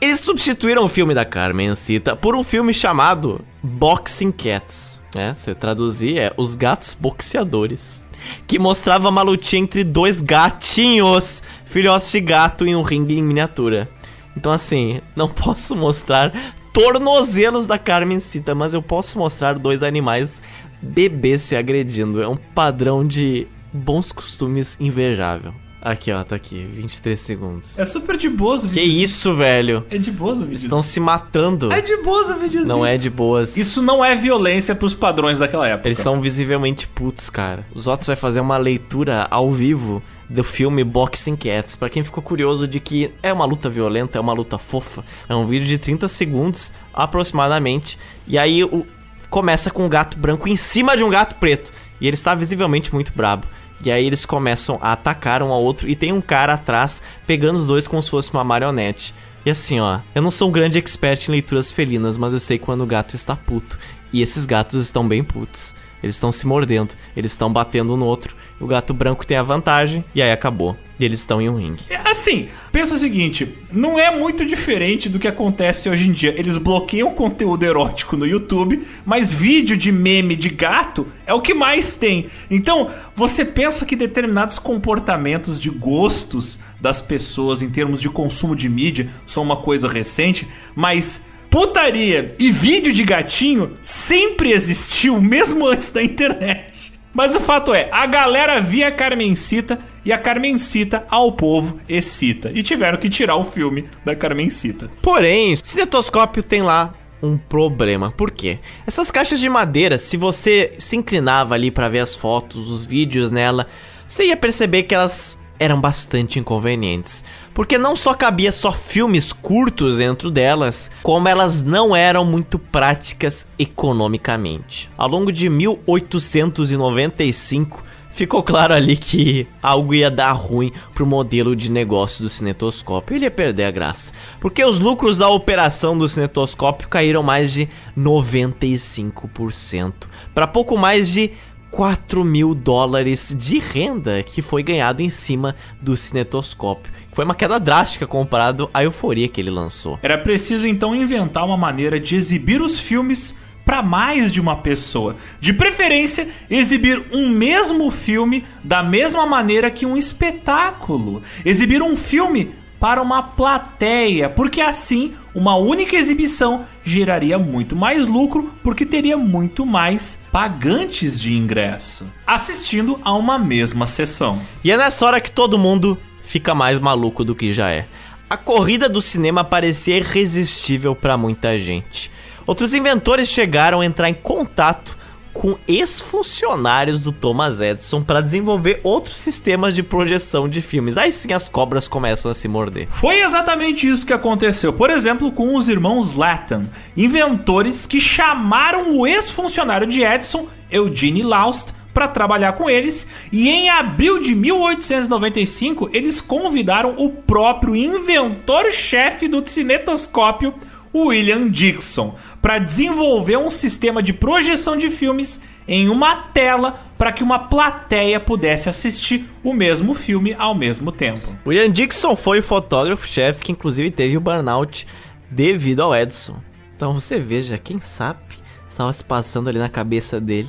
Eles substituíram o filme da Carmencita por um filme chamado Boxing Cats. É, se traduzir é Os Gatos Boxeadores. Que mostrava uma lutinha entre dois gatinhos, filhotes de gato em um ringue em miniatura. Então assim, não posso mostrar tornozelos da Carmencita, mas eu posso mostrar dois animais bebês se agredindo. É um padrão de bons costumes invejável. Aqui, ó, tá aqui, 23 segundos. É super de boas o Que isso, velho? É de boas o vídeo. Estão se matando. É de boas o videozinho. Não é de boas. Isso não é violência pros padrões daquela época. Eles são visivelmente putos, cara. Os outros vai fazer uma leitura ao vivo do filme Boxing Cats. Para quem ficou curioso de que é uma luta violenta, é uma luta fofa. É um vídeo de 30 segundos aproximadamente. E aí o... começa com um gato branco em cima de um gato preto. E ele está visivelmente muito brabo. E aí eles começam a atacar um ao outro e tem um cara atrás pegando os dois como se fosse uma marionete. E assim, ó, eu não sou um grande expert em leituras felinas, mas eu sei quando o gato está puto. E esses gatos estão bem putos. Eles estão se mordendo, eles estão batendo um no outro. O gato branco tem a vantagem e aí acabou. E eles estão em um ringue. É, assim, pensa o seguinte: não é muito diferente do que acontece hoje em dia. Eles bloqueiam conteúdo erótico no YouTube, mas vídeo de meme de gato é o que mais tem. Então, você pensa que determinados comportamentos de gostos das pessoas em termos de consumo de mídia são uma coisa recente, mas putaria e vídeo de gatinho sempre existiu, mesmo antes da internet. Mas o fato é, a galera via a Carmencita e a Carmencita ao povo excita. E tiveram que tirar o filme da Carmencita. Porém, o estetoscópio tem lá um problema. Por quê? Essas caixas de madeira, se você se inclinava ali para ver as fotos, os vídeos nela, você ia perceber que elas eram bastante inconvenientes. Porque não só cabia só filmes curtos dentro delas, como elas não eram muito práticas economicamente. Ao longo de 1895, ficou claro ali que algo ia dar ruim pro modelo de negócio do cinetoscópio. Ele ia perder a graça. Porque os lucros da operação do cinetoscópio caíram mais de 95%, para pouco mais de 4 mil dólares de renda que foi ganhado em cima do cinetoscópio. Foi uma queda drástica comparado à euforia que ele lançou. Era preciso então inventar uma maneira de exibir os filmes para mais de uma pessoa. De preferência, exibir um mesmo filme da mesma maneira que um espetáculo. Exibir um filme para uma plateia, porque assim uma única exibição geraria muito mais lucro, porque teria muito mais pagantes de ingresso assistindo a uma mesma sessão. E é nessa hora que todo mundo fica mais maluco do que já é. A corrida do cinema parecia irresistível para muita gente. Outros inventores chegaram a entrar em contato com ex-funcionários do Thomas Edison para desenvolver outros sistemas de projeção de filmes. Aí sim as cobras começam a se morder. Foi exatamente isso que aconteceu, por exemplo, com os irmãos Latham, inventores que chamaram o ex-funcionário de Edison, Eugene Laust, para trabalhar com eles, e em abril de 1895 eles convidaram o próprio inventor-chefe do cinetoscópio, William Dixon, para desenvolver um sistema de projeção de filmes em uma tela para que uma plateia pudesse assistir o mesmo filme ao mesmo tempo. William Dixon foi o fotógrafo-chefe que inclusive teve o burnout devido ao Edison. Então você veja, quem sabe estava se passando ali na cabeça dele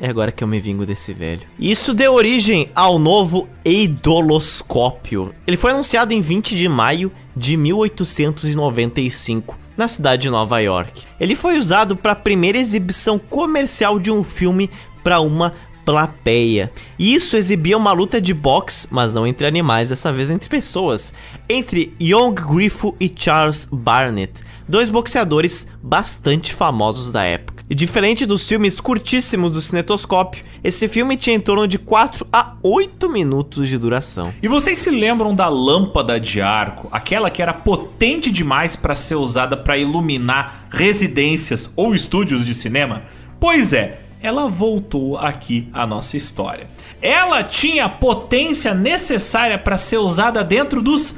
É agora que eu me vingo desse velho. Isso deu origem ao novo eidoloscópio. Ele foi anunciado em 20 de maio de 1895 na cidade de Nova York. Ele foi usado para a primeira exibição comercial de um filme para uma plateia. Isso exibia uma luta de boxe, mas não entre animais, dessa vez entre pessoas, entre Young Griffo e Charles Barnett, dois boxeadores bastante famosos da época. E diferente dos filmes curtíssimos do cinetoscópio, esse filme tinha em torno de 4 a 8 minutos de duração. E vocês se lembram da lâmpada de arco, aquela que era potente demais para ser usada para iluminar residências ou estúdios de cinema? Pois é, ela voltou aqui à nossa história. Ela tinha a potência necessária para ser usada dentro dos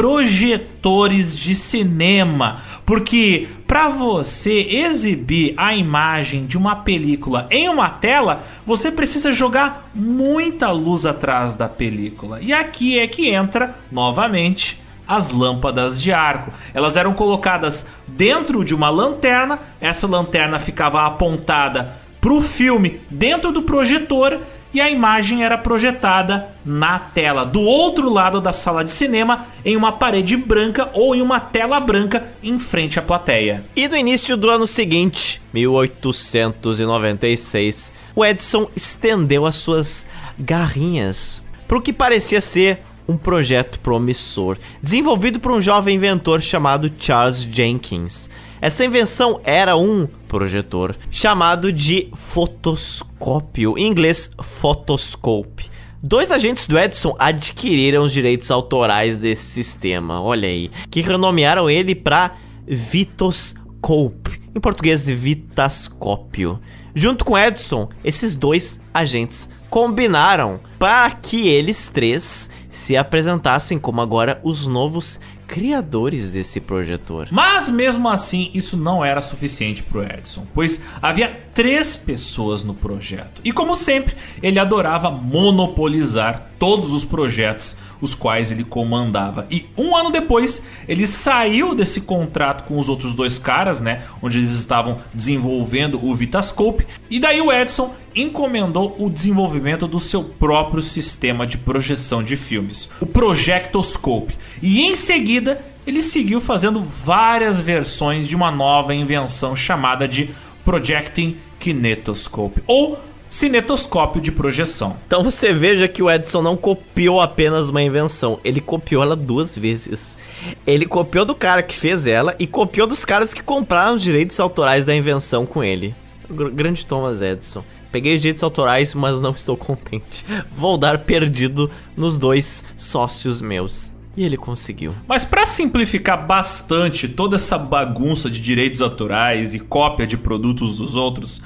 projetores de cinema, porque para você exibir a imagem de uma película em uma tela, você precisa jogar muita luz atrás da película. E aqui é que entra novamente as lâmpadas de arco. Elas eram colocadas dentro de uma lanterna, essa lanterna ficava apontada para o filme dentro do projetor e a imagem era projetada na tela, do outro lado da sala de cinema, em uma parede branca ou em uma tela branca em frente à plateia. E no início do ano seguinte, 1896, o Edison estendeu as suas garrinhas para o que parecia ser um projeto promissor, desenvolvido por um jovem inventor chamado Charles Jenkins. Essa invenção era um projetor chamado de fotoscópio, em inglês photoscope. Dois agentes do Edison adquiriram os direitos autorais desse sistema, olha aí, que renomearam ele para Vitoscope, em português Vitascópio. Junto com Edison, esses dois agentes combinaram para que eles três se apresentassem como agora os novos criadores desse projetor. Mas mesmo assim, isso não era suficiente para o Edison, pois havia três pessoas no projeto. E como sempre, ele adorava monopolizar todos os projetos os quais ele comandava. E um ano depois, ele saiu desse contrato com os outros dois caras, né? Onde eles estavam desenvolvendo o Vitascope. E daí o Edison encomendou o desenvolvimento do seu próprio sistema de projeção de filmes, o Projectoscope. E em seguida, ele seguiu fazendo várias versões de uma nova invenção chamada de Projecting Kinetoscope, ou cinetoscópio de projeção. Então você veja que o Edison não copiou apenas uma invenção, ele copiou ela duas vezes. Ele copiou do cara que fez ela e copiou dos caras que compraram os direitos autorais da invenção com ele. grande Thomas Edison. Peguei os direitos autorais, mas não estou contente. Vou dar perdido nos dois sócios meus. E ele conseguiu. Mas para simplificar bastante toda essa bagunça de direitos autorais e cópia de produtos dos outros,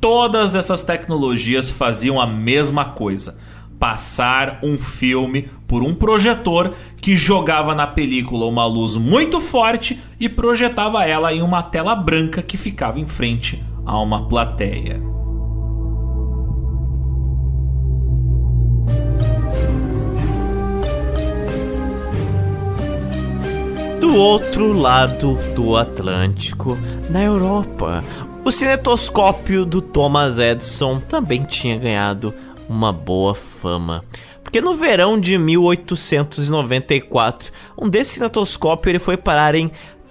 Todas essas tecnologias faziam a mesma coisa: passar um filme por um projetor que jogava na película uma luz muito forte e projetava ela em uma tela branca que ficava em frente a uma plateia. Do outro lado do Atlântico, na Europa, o cinetoscópio do Thomas Edison também tinha ganhado uma boa fama. Porque no verão de 1894, um desse cinetoscópio ele foi parar em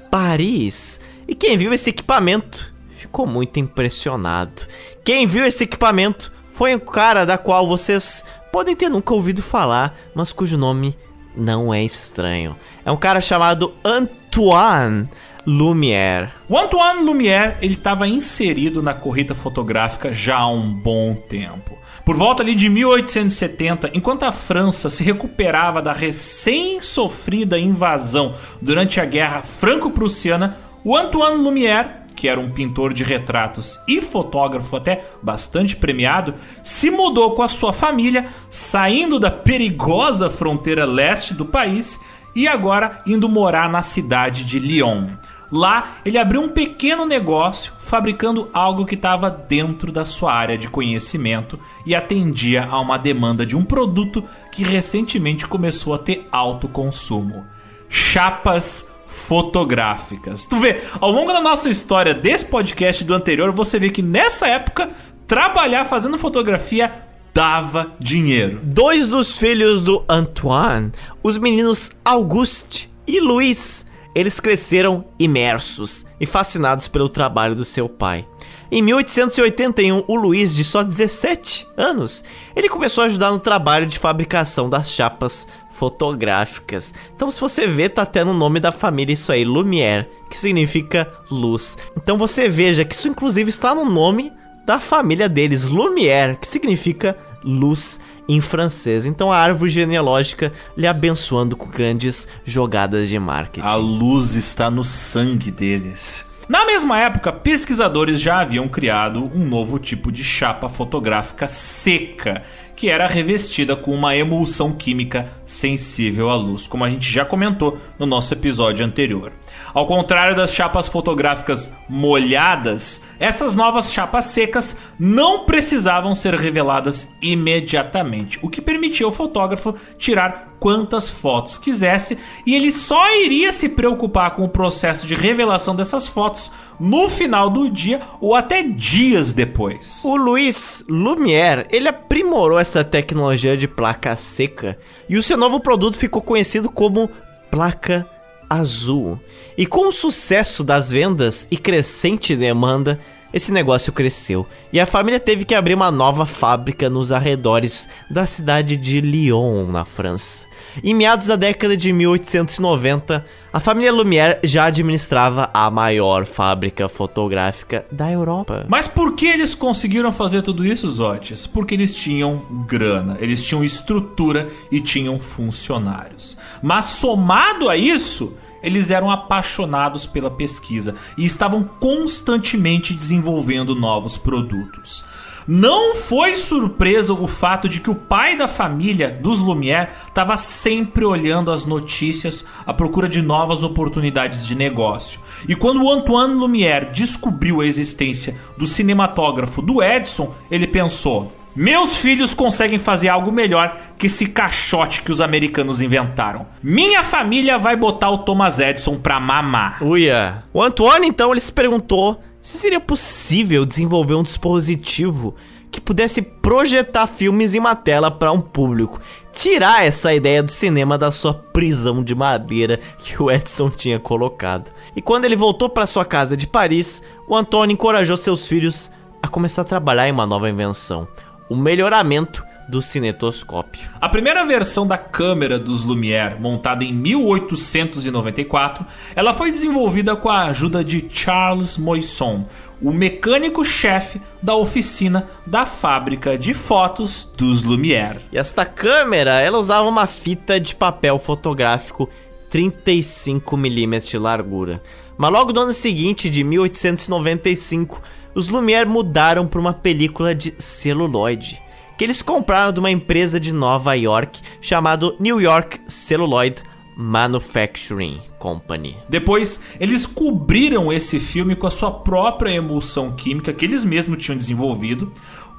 Paris. E quem viu esse equipamento ficou muito impressionado. Quem viu esse equipamento foi um cara da qual vocês podem ter nunca ouvido falar, mas cujo nome não é estranho. É um cara chamado Antoine Lumière. O Antoine Lumière ele estava inserido na corrida fotográfica já há um bom tempo. Por volta ali de 1870, enquanto a França se recuperava da recém-sofrida invasão durante a Guerra Franco-Prussiana, o Antoine Lumière que era um pintor de retratos e fotógrafo até bastante premiado, se mudou com a sua família, saindo da perigosa fronteira leste do país e agora indo morar na cidade de Lyon. Lá, ele abriu um pequeno negócio fabricando algo que estava dentro da sua área de conhecimento e atendia a uma demanda de um produto que recentemente começou a ter alto consumo: chapas fotográficas. Tu vê, ao longo da nossa história desse podcast do anterior, você vê que nessa época trabalhar fazendo fotografia dava dinheiro. Dois dos filhos do Antoine, os meninos Auguste e Luiz, eles cresceram imersos e fascinados pelo trabalho do seu pai. Em 1881, o Luiz, de só 17 anos, ele começou a ajudar no trabalho de fabricação das chapas fotográficas. Então, se você vê, tá até no nome da família isso aí, Lumière, que significa luz. Então você veja que isso inclusive está no nome da família deles, Lumière, que significa luz em francês. Então a árvore genealógica lhe abençoando com grandes jogadas de marketing. A luz está no sangue deles. Na mesma época, pesquisadores já haviam criado um novo tipo de chapa fotográfica seca, que era revestida com uma emulsão química sensível à luz, como a gente já comentou no nosso episódio anterior. Ao contrário das chapas fotográficas molhadas, essas novas chapas secas não precisavam ser reveladas imediatamente, o que permitia ao fotógrafo tirar quantas fotos quisesse e ele só iria se preocupar com o processo de revelação dessas fotos no final do dia ou até dias depois. O Luiz Lumière, ele aprimorou essa tecnologia de placa seca e o seu novo produto ficou conhecido como placa azul. E com o sucesso das vendas e crescente demanda, esse negócio cresceu e a família teve que abrir uma nova fábrica nos arredores da cidade de Lyon, na França. Em meados da década de 1890, a família Lumière já administrava a maior fábrica fotográfica da Europa. Mas por que eles conseguiram fazer tudo isso, Zotes? Porque eles tinham grana, eles tinham estrutura e tinham funcionários. Mas somado a isso, eles eram apaixonados pela pesquisa e estavam constantemente desenvolvendo novos produtos. Não foi surpresa o fato de que o pai da família dos Lumière estava sempre olhando as notícias à procura de novas oportunidades de negócio. E quando Antoine Lumière descobriu a existência do cinematógrafo do Edison, ele pensou: meus filhos conseguem fazer algo melhor que esse caixote que os americanos inventaram. Minha família vai botar o Thomas Edison pra mamar. Uia. O Antoine, então, ele se perguntou se seria possível desenvolver um dispositivo que pudesse projetar filmes em uma tela para um público. Tirar essa ideia do cinema da sua prisão de madeira que o Edson tinha colocado. E quando ele voltou para sua casa de Paris, o Antônio encorajou seus filhos a começar a trabalhar em uma nova invenção: o melhoramento do cinetoscópio. A primeira versão da câmera dos Lumière, montada em 1894, ela foi desenvolvida com a ajuda de Charles Moisson, o mecânico-chefe da oficina da fábrica de fotos dos Lumière. E esta câmera, ela usava uma fita de papel fotográfico 35mm de largura. Mas logo no ano seguinte, de 1895, os Lumière mudaram para uma película de celuloide que eles compraram de uma empresa de Nova York chamado New York Celluloid Manufacturing Company. Depois, eles cobriram esse filme com a sua própria emulsão química que eles mesmos tinham desenvolvido,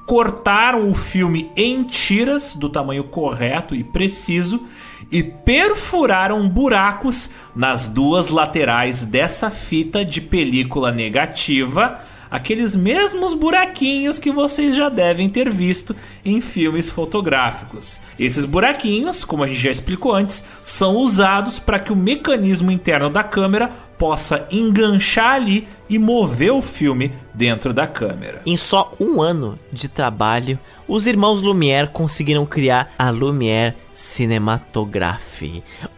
cortaram o filme em tiras do tamanho correto e preciso e perfuraram buracos nas duas laterais dessa fita de película negativa aqueles mesmos buraquinhos que vocês já devem ter visto em filmes fotográficos. Esses buraquinhos, como a gente já explicou antes, são usados para que o mecanismo interno da câmera possa enganchar ali e mover o filme dentro da câmera. Em só um ano de trabalho, os irmãos Lumière conseguiram criar a Lumière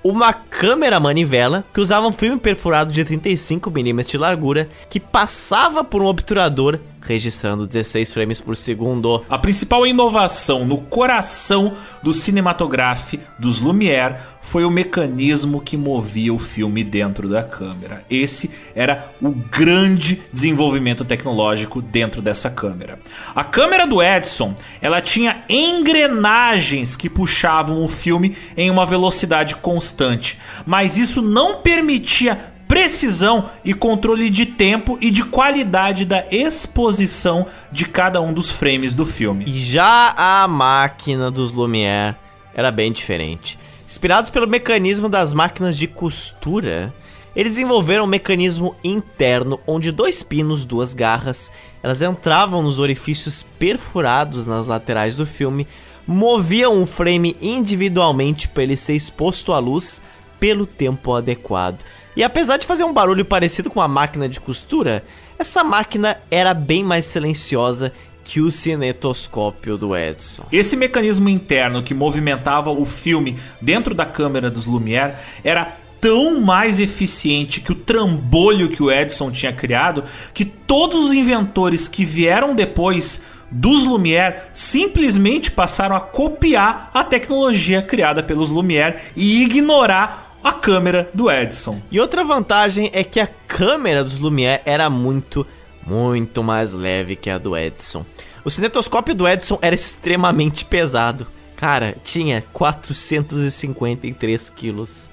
Uma câmera manivela que usava um filme perfurado de 35mm de largura que passava por um obturador registrando 16 frames por segundo. A principal inovação no coração do cinematográfico dos Lumière foi o mecanismo que movia o filme dentro da câmera. Esse era o grande desenvolvimento tecnológico dentro dessa câmera. A câmera do Edison, ela tinha engrenagens que puxavam o filme em uma velocidade constante, mas isso não permitia precisão e controle de tempo e de qualidade da exposição de cada um dos frames do filme. Já a máquina dos Lumière era bem diferente. Inspirados pelo mecanismo das máquinas de costura, eles desenvolveram um mecanismo interno onde dois pinos, duas garras Elas entravam nos orifícios perfurados nas laterais do filme, moviam o frame individualmente para ele ser exposto à luz pelo tempo adequado. E apesar de fazer um barulho parecido com uma máquina de costura, essa máquina era bem mais silenciosa que o cinetoscópio do Edison. Esse mecanismo interno que movimentava o filme dentro da câmera dos Lumière era tão mais eficiente que o trambolho que o Edison tinha criado que todos os inventores que vieram depois dos Lumière simplesmente passaram a copiar a tecnologia criada pelos Lumière e ignorar a câmera do Edison. E outra vantagem é que a câmera dos Lumière era muito, muito mais leve que a do Edison. O cinetoscópio do Edison era extremamente pesado. Cara, tinha 453 quilos.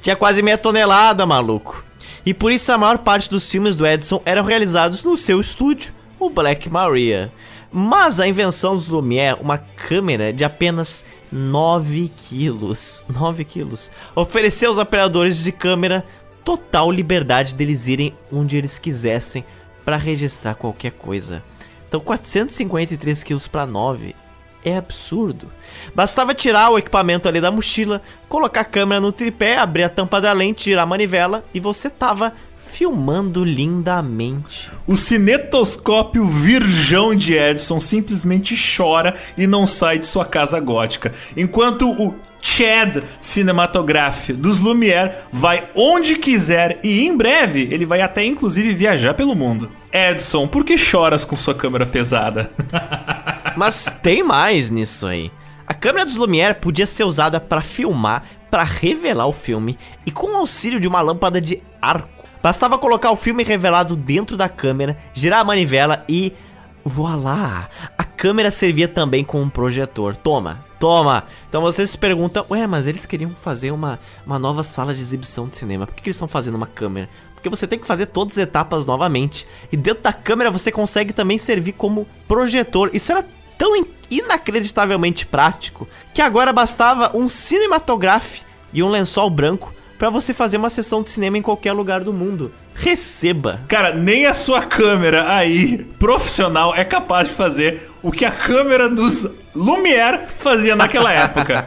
Tinha quase meia tonelada, maluco. E por isso a maior parte dos filmes do Edison eram realizados no seu estúdio, o Black Maria. Mas a invenção dos Lumière, uma câmera de apenas 9 quilos, 9 quilos, ofereceu aos operadores de câmera total liberdade deles irem onde eles quisessem para registrar qualquer coisa. Então 453 quilos para 9 é absurdo. Bastava tirar o equipamento ali da mochila, colocar a câmera no tripé, abrir a tampa da lente, girar a manivela e você tava filmando lindamente. O cinetoscópio virgão de Edison simplesmente chora e não sai de sua casa gótica, enquanto o Chad Cinematograph dos Lumière vai onde quiser e em breve ele vai até inclusive viajar pelo mundo. Edson, por que choras com sua câmera pesada? Mas tem mais nisso aí. A câmera dos Lumière podia ser usada para filmar, para revelar o filme e com o auxílio de uma lâmpada de arco Bastava colocar o filme revelado dentro da câmera, girar a manivela e. Voilá! A câmera servia também como um projetor. Toma, toma! Então vocês se perguntam, ué, mas eles queriam fazer uma, uma nova sala de exibição de cinema. Por que, que eles estão fazendo uma câmera? Porque você tem que fazer todas as etapas novamente. E dentro da câmera você consegue também servir como projetor. Isso era tão inacreditavelmente prático que agora bastava um cinematográfico e um lençol branco para você fazer uma sessão de cinema em qualquer lugar do mundo. Receba! Cara, nem a sua câmera aí, profissional, é capaz de fazer o que a câmera dos Lumière fazia naquela época.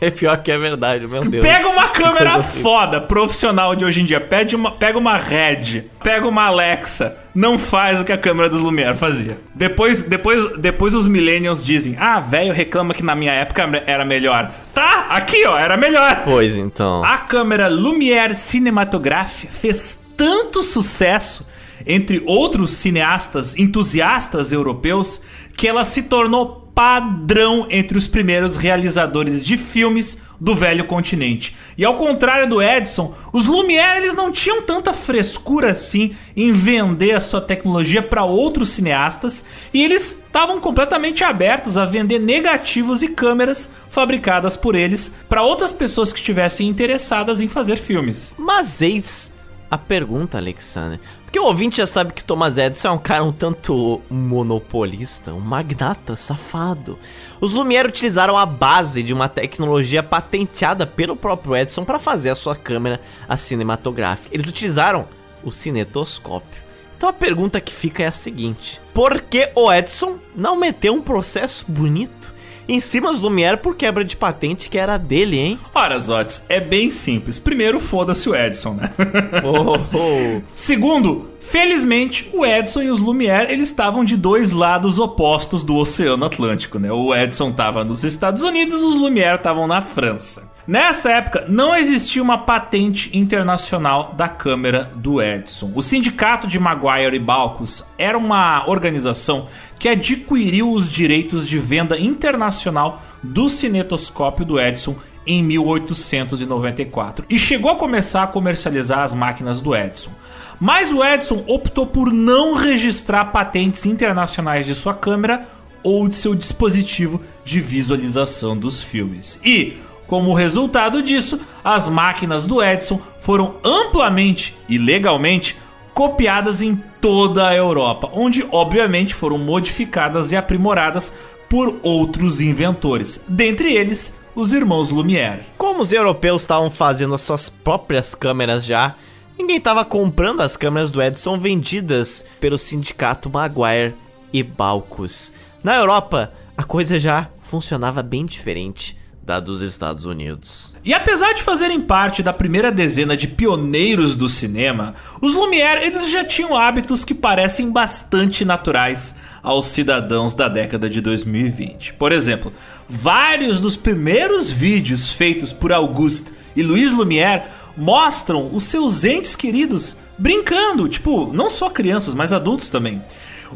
É pior que é verdade, meu Deus. Pega uma câmera foda, profissional de hoje em dia. Pede uma, pega uma Red, pega uma Alexa. Não faz o que a câmera dos Lumière fazia. Depois, depois, depois os millennials dizem: Ah, velho reclama que na minha época era melhor. Tá, aqui ó, era melhor. Pois então. A câmera Lumière Cinematograph fez tanto sucesso entre outros cineastas entusiastas europeus que ela se tornou padrão entre os primeiros realizadores de filmes do velho continente. E ao contrário do Edison, os Lumière eles não tinham tanta frescura assim em vender a sua tecnologia para outros cineastas e eles estavam completamente abertos a vender negativos e câmeras fabricadas por eles para outras pessoas que estivessem interessadas em fazer filmes. Mas eis a pergunta, Alexander. Porque o ouvinte já sabe que Thomas Edison é um cara um tanto monopolista, um magnata safado. Os Lumière utilizaram a base de uma tecnologia patenteada pelo próprio Edison para fazer a sua câmera a cinematográfica. Eles utilizaram o cinetoscópio. Então a pergunta que fica é a seguinte: por que o Edison não meteu um processo bonito em cima dos Lumière por quebra de patente que era dele, hein? Ora, Zotes, é bem simples. Primeiro, foda-se o Edson, né? Oh, oh. Segundo, felizmente, o Edson e os Lumière, eles estavam de dois lados opostos do Oceano Atlântico, né? O Edson estava nos Estados Unidos, os Lumière estavam na França. Nessa época, não existia uma patente internacional da câmera do Edison. O sindicato de Maguire e Balcos era uma organização que adquiriu os direitos de venda internacional do cinetoscópio do Edison em 1894 e chegou a começar a comercializar as máquinas do Edison. Mas o Edison optou por não registrar patentes internacionais de sua câmera ou de seu dispositivo de visualização dos filmes. E como resultado disso, as máquinas do Edison foram amplamente e legalmente copiadas em toda a Europa, onde obviamente foram modificadas e aprimoradas por outros inventores, dentre eles os irmãos Lumière. Como os europeus estavam fazendo as suas próprias câmeras já, Ninguém estava comprando as câmeras do Edison vendidas pelo sindicato Maguire e Balcos. Na Europa, a coisa já funcionava bem diferente da dos Estados Unidos. E apesar de fazerem parte da primeira dezena de pioneiros do cinema, os Lumière eles já tinham hábitos que parecem bastante naturais aos cidadãos da década de 2020. Por exemplo, vários dos primeiros vídeos feitos por Auguste e Louis Lumière mostram os seus entes queridos brincando, tipo, não só crianças, mas adultos também.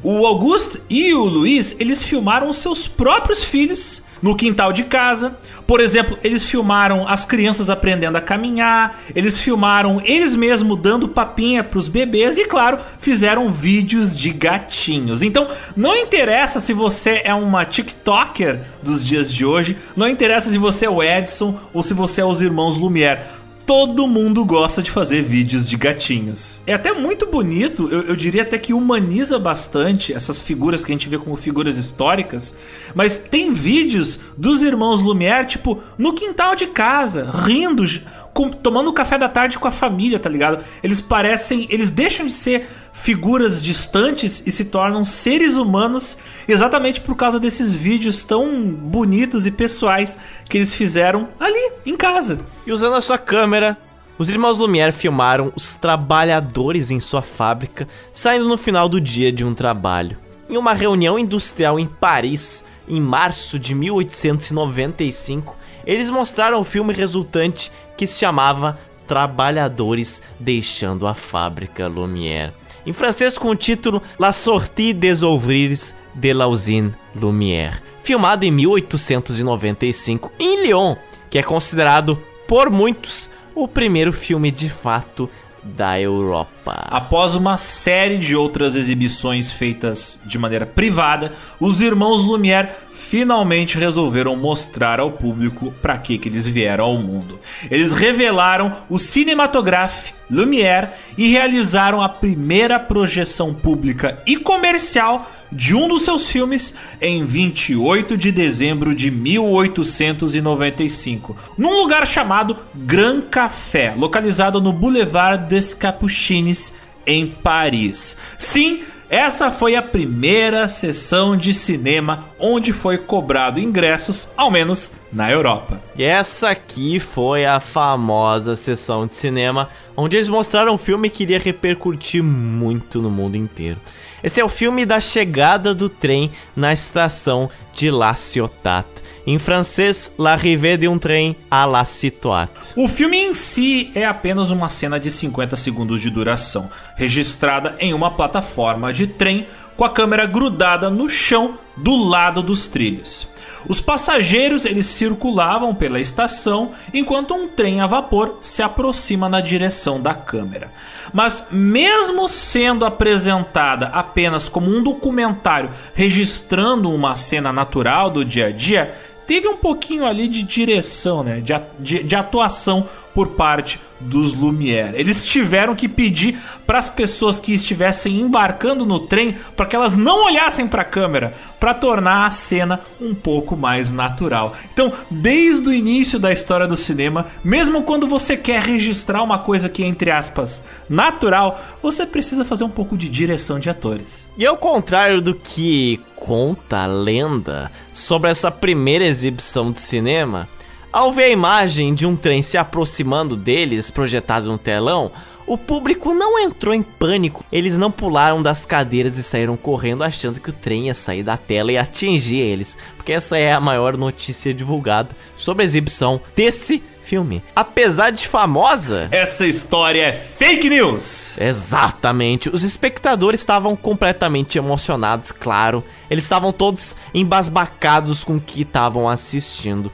O Auguste e o Luiz, eles filmaram os seus próprios filhos no quintal de casa. Por exemplo, eles filmaram as crianças aprendendo a caminhar, eles filmaram eles mesmos dando papinha para os bebês e, claro, fizeram vídeos de gatinhos. Então, não interessa se você é uma TikToker dos dias de hoje, não interessa se você é o Edson ou se você é os irmãos Lumière todo mundo gosta de fazer vídeos de gatinhos. É até muito bonito, eu, eu, diria até que humaniza bastante essas figuras que a gente vê como figuras históricas. Mas tem vídeos dos irmãos Lumière, tipo, no quintal de casa, rindo, com, tomando café da tarde com a família, tá ligado? Eles parecem. Eles deixam de ser figuras distantes e se tornam seres humanos exatamente por causa desses vídeos tão bonitos e pessoais que eles fizeram ali, em casa. E usando a sua câmera, os irmãos Lumière filmaram os trabalhadores em sua fábrica saindo no final do dia de um trabalho. Em uma reunião industrial em Paris, em março de 1895, eles mostraram o filme resultante que se chamava Trabalhadores Deixando a Fábrica Lumière. Em francês com o título La sortie des ouvriers de la usine Lumière, filmado em 1895 em Lyon, que é considerado por muitos o primeiro filme de fato da Europa. Após uma série de outras exibições feitas de maneira privada, os irmãos Lumière finalmente resolveram mostrar ao público para que, que eles vieram ao mundo. Eles revelaram o Cinematographe Lumière e realizaram a primeira projeção pública e comercial de um dos seus filmes em 28 de dezembro de 1895, num lugar chamado Grand Café, localizado no Boulevard des Capucines, em Paris. Sim, essa foi a primeira sessão de cinema onde foi cobrado ingressos, ao menos na Europa. E essa aqui foi a famosa sessão de cinema onde eles mostraram um filme que iria repercutir muito no mundo inteiro. Esse é o filme da chegada do trem na estação de La Ciotat. Em francês, L'arrivée de un train à la Citoat. O filme em si é apenas uma cena de 50 segundos de duração, registrada em uma plataforma de trem com a câmera grudada no chão do lado dos trilhos. Os passageiros eles circulavam pela estação enquanto um trem a vapor se aproxima na direção da câmera. Mas mesmo sendo apresentada apenas como um documentário registrando uma cena natural do dia a dia, teve um pouquinho ali de direção, né? De, de, de atuação por parte dos Lumière. Eles tiveram que pedir para as pessoas que estivessem embarcando no trem para que elas não olhassem para a câmera, para tornar a cena um pouco mais natural. Então, desde o início da história do cinema, mesmo quando você quer registrar uma coisa que é entre aspas natural, você precisa fazer um pouco de direção de atores. E ao contrário do que conta a lenda sobre essa primeira exibição de cinema, ao ver a imagem de um trem se aproximando deles, projetado no telão, o público não entrou em pânico. Eles não pularam das cadeiras e saíram correndo achando que o trem ia sair da tela e atingir eles, porque essa é a maior notícia divulgada sobre a exibição desse filme. Apesar de famosa, essa história é fake news. Exatamente. Os espectadores estavam completamente emocionados, claro. Eles estavam todos embasbacados com o que estavam assistindo.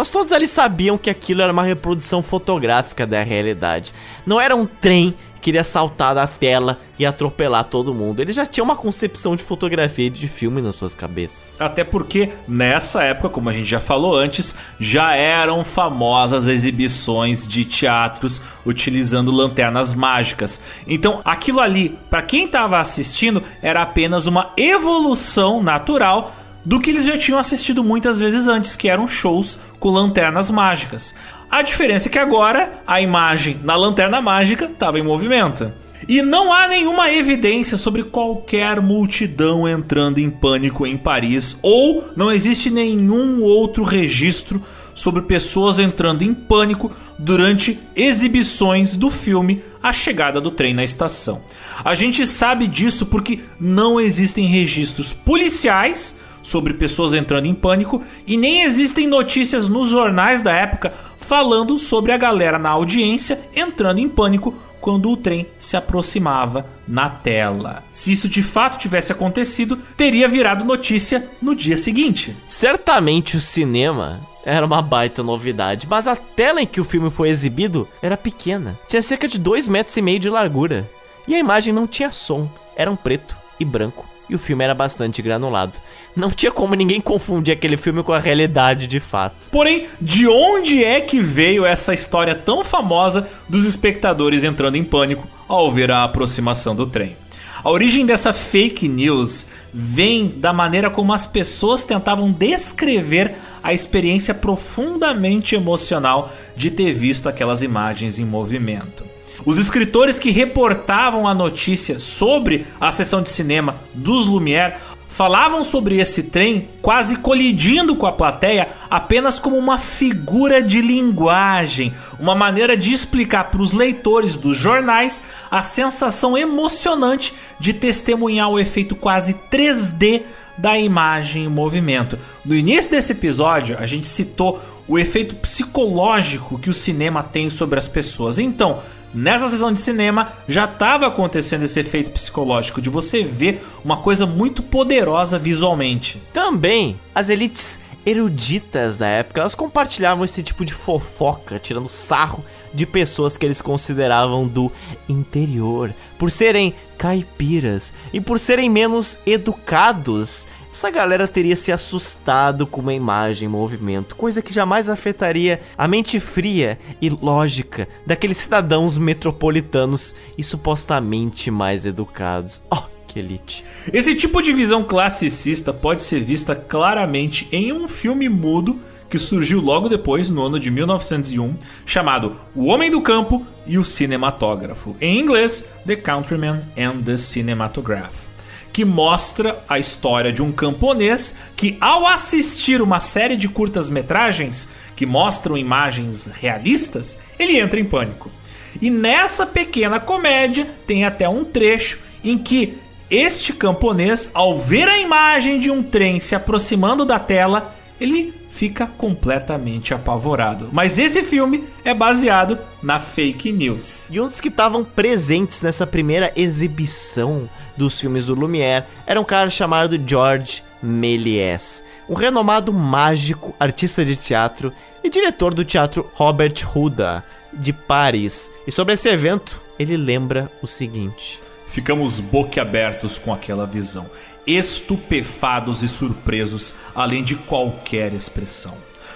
Mas todos ali sabiam que aquilo era uma reprodução fotográfica da realidade. Não era um trem que iria saltar da tela e atropelar todo mundo. Eles já tinham uma concepção de fotografia e de filme nas suas cabeças. Até porque nessa época, como a gente já falou antes, já eram famosas exibições de teatros utilizando lanternas mágicas. Então, aquilo ali, para quem estava assistindo, era apenas uma evolução natural do que eles já tinham assistido muitas vezes antes, que eram shows com lanternas mágicas. A diferença é que agora a imagem na lanterna mágica estava em movimento. E não há nenhuma evidência sobre qualquer multidão entrando em pânico em Paris, ou não existe nenhum outro registro sobre pessoas entrando em pânico durante exibições do filme A Chegada do Trem na Estação. A gente sabe disso porque não existem registros policiais sobre pessoas entrando em pânico e nem existem notícias nos jornais da época falando sobre a galera na audiência entrando em pânico quando o trem se aproximava na tela. Se isso de fato tivesse acontecido, teria virado notícia no dia seguinte. Certamente o cinema era uma baita novidade, mas a tela em que o filme foi exibido era pequena. Tinha cerca de 2 metros e meio de largura. E a imagem não tinha som, era um preto e branco e o filme era bastante granulado. Não tinha como ninguém confundir aquele filme com a realidade de fato. Porém, de onde é que veio essa história tão famosa dos espectadores entrando em pânico ao ver a aproximação do trem? A origem dessa fake news vem da maneira como as pessoas tentavam descrever a experiência profundamente emocional de ter visto aquelas imagens em movimento. Os escritores que reportavam a notícia sobre a sessão de cinema dos Lumière falavam sobre esse trem quase colidindo com a plateia apenas como uma figura de linguagem, uma maneira de explicar para os leitores dos jornais a sensação emocionante de testemunhar o efeito quase 3D da imagem em movimento. No início desse episódio, a gente citou o efeito psicológico que o cinema tem sobre as pessoas. Então, Nessa sessão de cinema já estava acontecendo esse efeito psicológico de você ver uma coisa muito poderosa visualmente. Também as elites eruditas da época, elas compartilhavam esse tipo de fofoca, tirando sarro de pessoas que eles consideravam do interior, por serem caipiras e por serem menos educados essa galera teria se assustado com uma imagem em movimento, coisa que jamais afetaria a mente fria e lógica daqueles cidadãos metropolitanos e supostamente mais educados. Oh, que elite. Esse tipo de visão classicista pode ser vista claramente em um filme mudo que surgiu logo depois, no ano de 1901, chamado O Homem do Campo e o Cinematógrafo, em inglês, The Countryman and the Cinematograph que mostra a história de um camponês que, ao assistir uma série de curtas-metragens que mostram imagens realistas, ele entra em pânico. E nessa pequena comédia tem até um trecho em que este camponês, ao ver a imagem de um trem se aproximando da tela, ele fica completamente apavorado. Mas esse filme é baseado na fake news. E um dos que estavam presentes nessa primeira exibição dos filmes do Lumière era um cara chamado George Méliès, um renomado mágico, artista de teatro e diretor do teatro Robert Houdin de Paris. E sobre esse evento, ele lembra o seguinte: Ficamos boquiabertos com aquela visão estupefados e surpresos, além de qualquer expressão.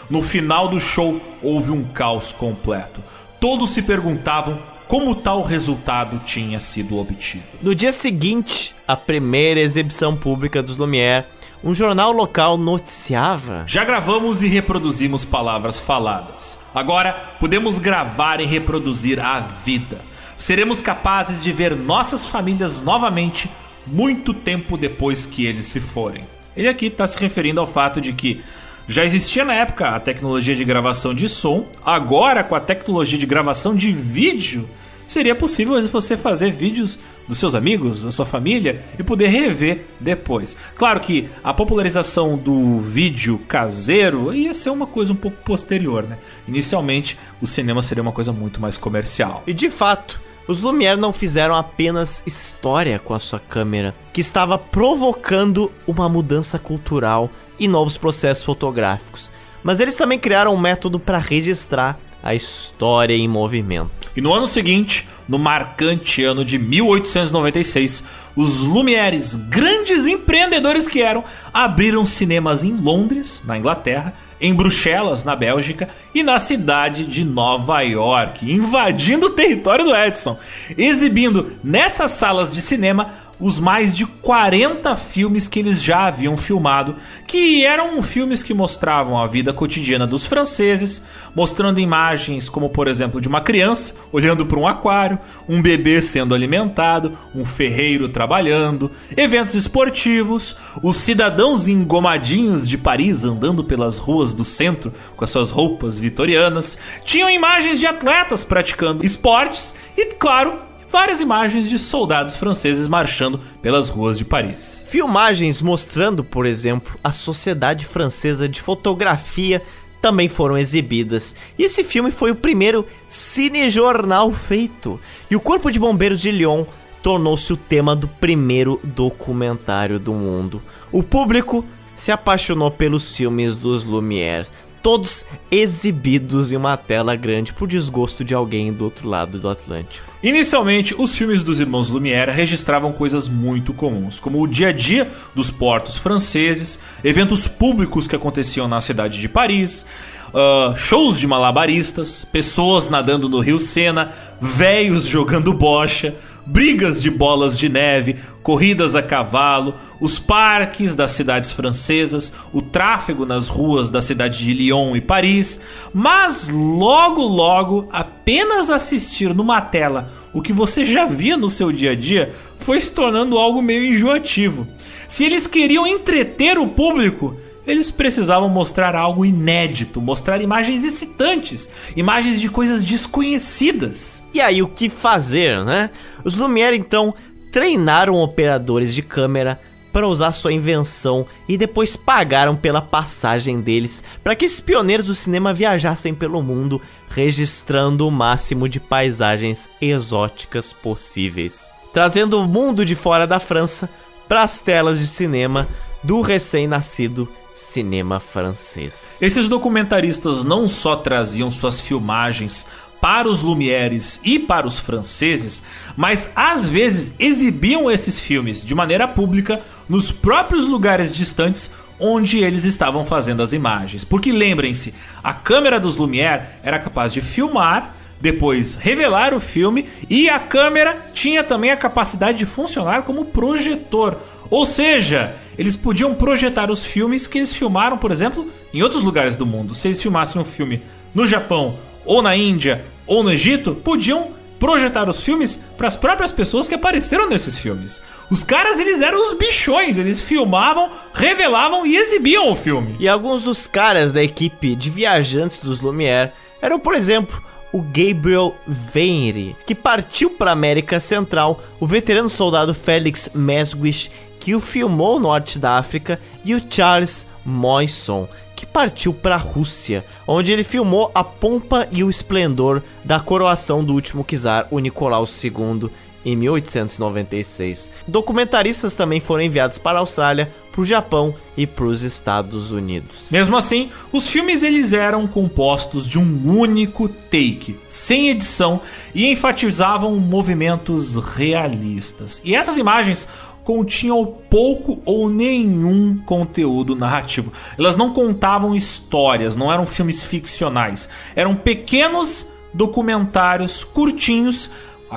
No final do show houve um caos completo. Todos se perguntavam como tal resultado tinha sido obtido. No dia seguinte, a primeira exibição pública dos Lumière, um jornal local noticiava: Já gravamos e reproduzimos palavras faladas. Agora podemos gravar e reproduzir a vida. Seremos capazes de ver nossas famílias novamente muito tempo depois que eles se forem. Ele aqui está se referindo ao fato de que já existia na época a tecnologia de gravação de som, agora com a tecnologia de gravação de vídeo, seria possível você fazer vídeos dos seus amigos, da sua família e poder rever depois. Claro que a popularização do vídeo caseiro ia ser uma coisa um pouco posterior, né? Inicialmente, o cinema seria uma coisa muito mais comercial. E de fato, os Lumière não fizeram apenas história com a sua câmera, que estava provocando uma mudança cultural e novos processos fotográficos, mas eles também criaram um método para registrar a história em movimento. E no ano seguinte, no marcante ano de 1896, os Lumières, grandes empreendedores que eram, abriram cinemas em Londres, na Inglaterra, em Bruxelas, na Bélgica, e na cidade de Nova York, invadindo o território do Edison, exibindo nessas salas de cinema os mais de 40 filmes que eles já haviam filmado, que eram filmes que mostravam a vida cotidiana dos franceses, mostrando imagens como, por exemplo, de uma criança olhando para um aquário, um bebê sendo alimentado, um ferreiro trabalhando, eventos esportivos, os cidadãos engomadinhos de Paris andando pelas ruas do centro com as suas roupas vitorianas, tinham imagens de atletas praticando esportes e, claro, várias imagens de soldados franceses marchando pelas ruas de Paris. Filmagens mostrando, por exemplo, a Sociedade Francesa de Fotografia também foram exibidas. E esse filme foi o primeiro cinejornal feito. E o Corpo de Bombeiros de Lyon tornou-se o tema do primeiro documentário do mundo. O público se apaixonou pelos filmes dos Lumière, todos exibidos em uma tela grande por desgosto de alguém do outro lado do Atlântico. Inicialmente, os filmes dos irmãos Lumière registravam coisas muito comuns, como o dia a dia dos portos franceses, eventos públicos que aconteciam na cidade de Paris, uh, shows de malabaristas, pessoas nadando no rio Sena, véios jogando bocha, brigas de bolas de neve, corridas a cavalo, os parques das cidades francesas, o tráfego nas ruas da cidade de Lyon e Paris, mas logo logo apenas assistir numa tela o que você já via no seu dia a dia foi se tornando algo meio enjoativo. Se eles queriam entreter o público, eles precisavam mostrar algo inédito, mostrar imagens excitantes, imagens de coisas desconhecidas. E aí, o que fazer, né? Os Lumière então treinaram operadores de câmera para usar sua invenção e depois pagaram pela passagem deles para que esses pioneiros do cinema viajassem pelo mundo registrando o máximo de paisagens exóticas possíveis, trazendo o mundo de fora da França para as telas de cinema do recém-nascido cinema francês. Esses documentaristas não só traziam suas filmagens para os Lumieres e para os franceses, mas às vezes exibiam esses filmes de maneira pública nos próprios lugares distantes onde eles estavam fazendo as imagens. Porque lembrem-se, a câmera dos Lumière era capaz de filmar depois revelar o filme e a câmera tinha também a capacidade de funcionar como projetor. Ou seja, eles podiam projetar os filmes que eles filmaram, por exemplo, em outros lugares do mundo. Se eles filmassem um filme no Japão, ou na Índia, ou no Egito, podiam projetar os filmes para as próprias pessoas que apareceram nesses filmes. Os caras, eles eram os bichões, eles filmavam, revelavam e exibiam o filme. E alguns dos caras da equipe de viajantes dos Lumière eram, por exemplo, o Gabriel Veyre, que partiu para a América Central, o veterano soldado Félix Mesguich, que o filmou no norte da África, e o Charles Moisson, que partiu para a Rússia, onde ele filmou a pompa e o esplendor da coroação do último czar, o Nicolau II, em 1896. Documentaristas também foram enviados para a Austrália, para o Japão e para os Estados Unidos. Mesmo assim, os filmes eles eram compostos de um único take, sem edição, e enfatizavam movimentos realistas. E essas imagens continham pouco ou nenhum conteúdo narrativo. Elas não contavam histórias, não eram filmes ficcionais. Eram pequenos documentários curtinhos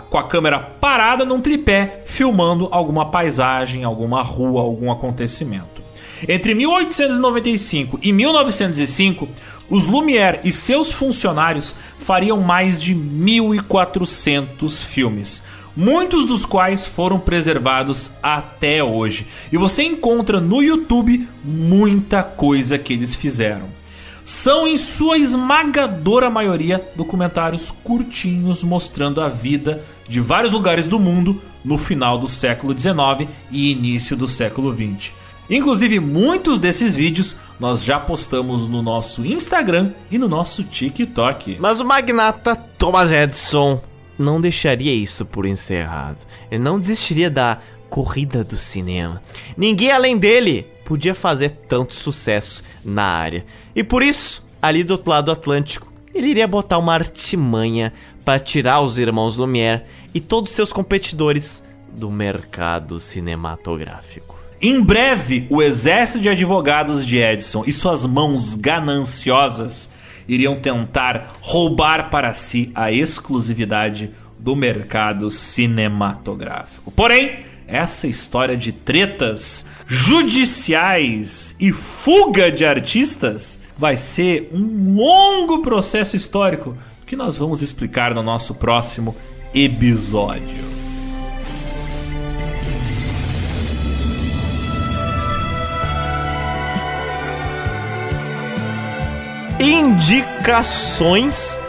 com a câmera parada num tripé, filmando alguma paisagem, alguma rua, algum acontecimento. Entre 1895 e 1905, os Lumière e seus funcionários fariam mais de 1.400 filmes, muitos dos quais foram preservados até hoje. E você encontra no YouTube muita coisa que eles fizeram. São, em sua esmagadora maioria, documentários curtinhos mostrando a vida de vários lugares do mundo no final do século XIX e início do século XX. Inclusive, muitos desses vídeos nós já postamos no nosso Instagram e no nosso TikTok. Mas o magnata Thomas Edison não deixaria isso por encerrado. Ele não desistiria da corrida do cinema. Ninguém além dele podia fazer tanto sucesso na área. E por isso, ali do outro lado do Atlântico, ele iria botar uma artimanha para tirar os irmãos Lumière e todos seus competidores do mercado cinematográfico. Em breve, o exército de advogados de Edison e suas mãos gananciosas iriam tentar roubar para si a exclusividade do mercado cinematográfico. Porém, essa história de tretas judiciais e fuga de artistas vai ser um longo processo histórico que nós vamos explicar no nosso próximo episódio. Indicações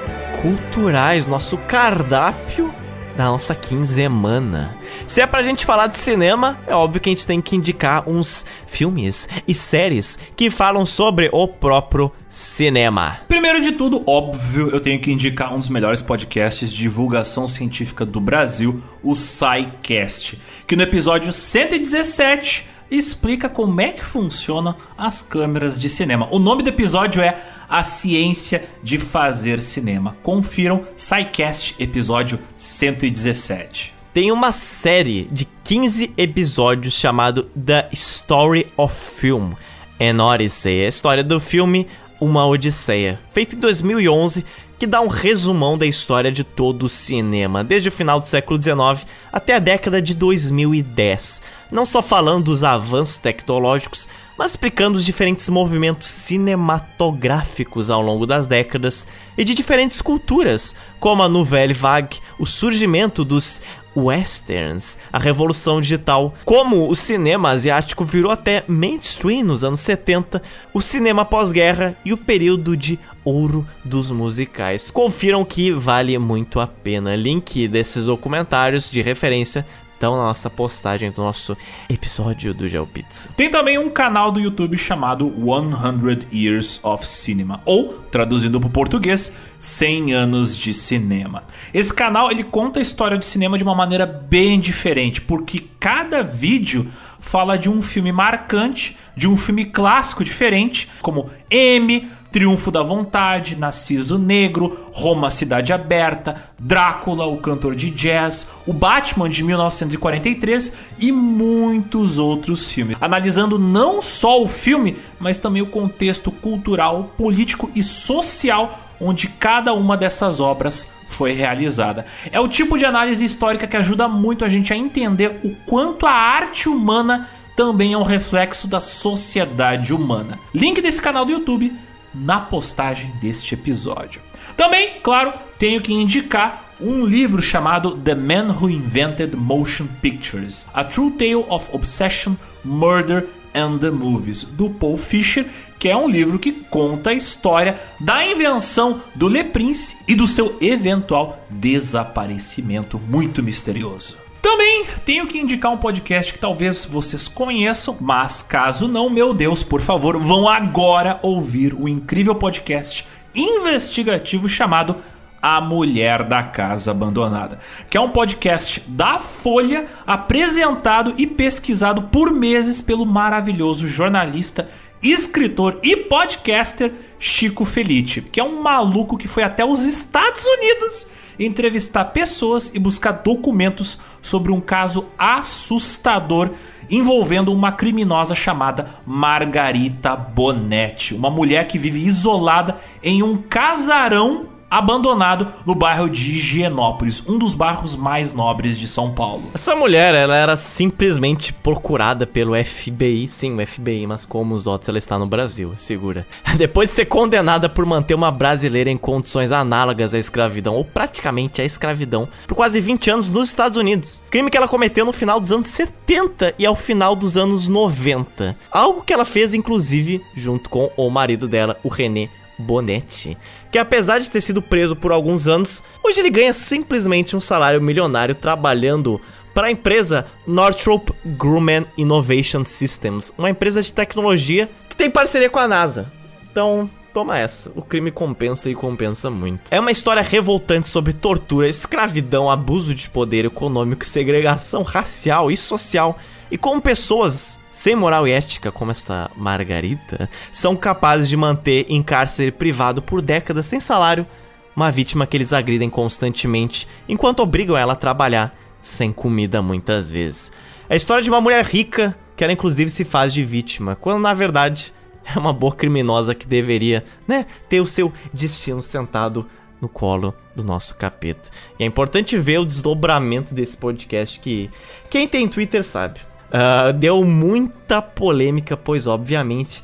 culturais, nosso cardápio da nossa quinzemana. Se é pra gente falar de cinema, é óbvio que a gente tem que indicar uns filmes e séries que falam sobre o próprio cinema. Primeiro de tudo, óbvio, eu tenho que indicar um dos melhores podcasts de divulgação científica do Brasil, o SciCast, que no episódio 117 explica como é que funcionam as câmeras de cinema. O nome do episódio é A Ciência de Fazer Cinema. Confiram SciCast, episódio 117. Tem uma série de 15 episódios chamado The Story of Film. An Odyssey, a história do filme Uma Odisseia, feito em 2011 que dá um resumão da história de todo o cinema, desde o final do século XIX até a década de 2010. Não só falando dos avanços tecnológicos, mas explicando os diferentes movimentos cinematográficos ao longo das décadas e de diferentes culturas, como a Nouvelle Vague, o surgimento dos westerns, a revolução digital, como o cinema asiático virou até mainstream nos anos 70, o cinema pós-guerra e o período de ouro dos musicais. Confiram que vale muito a pena. Link desses documentários de referência estão na nossa postagem do nosso episódio do GeoPizza. Tem também um canal do YouTube chamado 100 Years of Cinema, ou, traduzindo para o português, 100 anos de cinema. Esse canal ele conta a história de cinema de uma maneira bem diferente, porque cada vídeo fala de um filme marcante, de um filme clássico diferente, como M, Triunfo da Vontade, Narciso Negro, Roma Cidade Aberta, Drácula, o cantor de jazz, o Batman de 1943 e muitos outros filmes. Analisando não só o filme, mas também o contexto cultural, político e social onde cada uma dessas obras foi realizada. É o tipo de análise histórica que ajuda muito a gente a entender o quanto a arte humana também é um reflexo da sociedade humana. Link desse canal do YouTube na postagem deste episódio. Também, claro, tenho que indicar um livro chamado The Man Who Invented Motion Pictures: A True Tale of Obsession, Murder and the Movies, do Paul Fisher, que é um livro que conta a história da invenção do Le Prince e do seu eventual desaparecimento muito misterioso. Também tenho que indicar um podcast que talvez vocês conheçam, mas caso não, meu Deus, por favor, vão agora ouvir o incrível podcast investigativo chamado A Mulher da Casa Abandonada, que é um podcast da Folha apresentado e pesquisado por meses pelo maravilhoso jornalista escritor e podcaster Chico Felice, que é um maluco que foi até os Estados Unidos entrevistar pessoas e buscar documentos sobre um caso assustador envolvendo uma criminosa chamada Margarita Bonetti, uma mulher que vive isolada em um casarão abandonado no bairro de Higienópolis, um dos bairros mais nobres de São Paulo. Essa mulher, ela era simplesmente procurada pelo FBI, sim, o FBI, mas como os outros, ela está no Brasil, segura. Depois de ser condenada por manter uma brasileira em condições análogas à escravidão, ou praticamente à escravidão, por quase 20 anos nos Estados Unidos. Crime que ela cometeu no final dos anos 70 e ao final dos anos 90. Algo que ela fez, inclusive, junto com o marido dela, o René Bonetti, que apesar de ter sido preso por alguns anos, hoje ele ganha simplesmente um salário milionário trabalhando para a empresa Northrop Grumman Innovation Systems, uma empresa de tecnologia que tem parceria com a NASA. Então, toma essa. O crime compensa e compensa muito. É uma história revoltante sobre tortura, escravidão, abuso de poder econômico, segregação racial e social, e como pessoas sem moral e ética como esta Margarita, são capazes de manter em cárcere privado por décadas sem salário uma vítima que eles agridem constantemente, enquanto obrigam ela a trabalhar sem comida muitas vezes. É a história de uma mulher rica que ela inclusive se faz de vítima, quando na verdade é uma boa criminosa que deveria, né, ter o seu destino sentado no colo do nosso capeta. E é importante ver o desdobramento desse podcast que quem tem Twitter sabe. Uh, deu muita polêmica, pois obviamente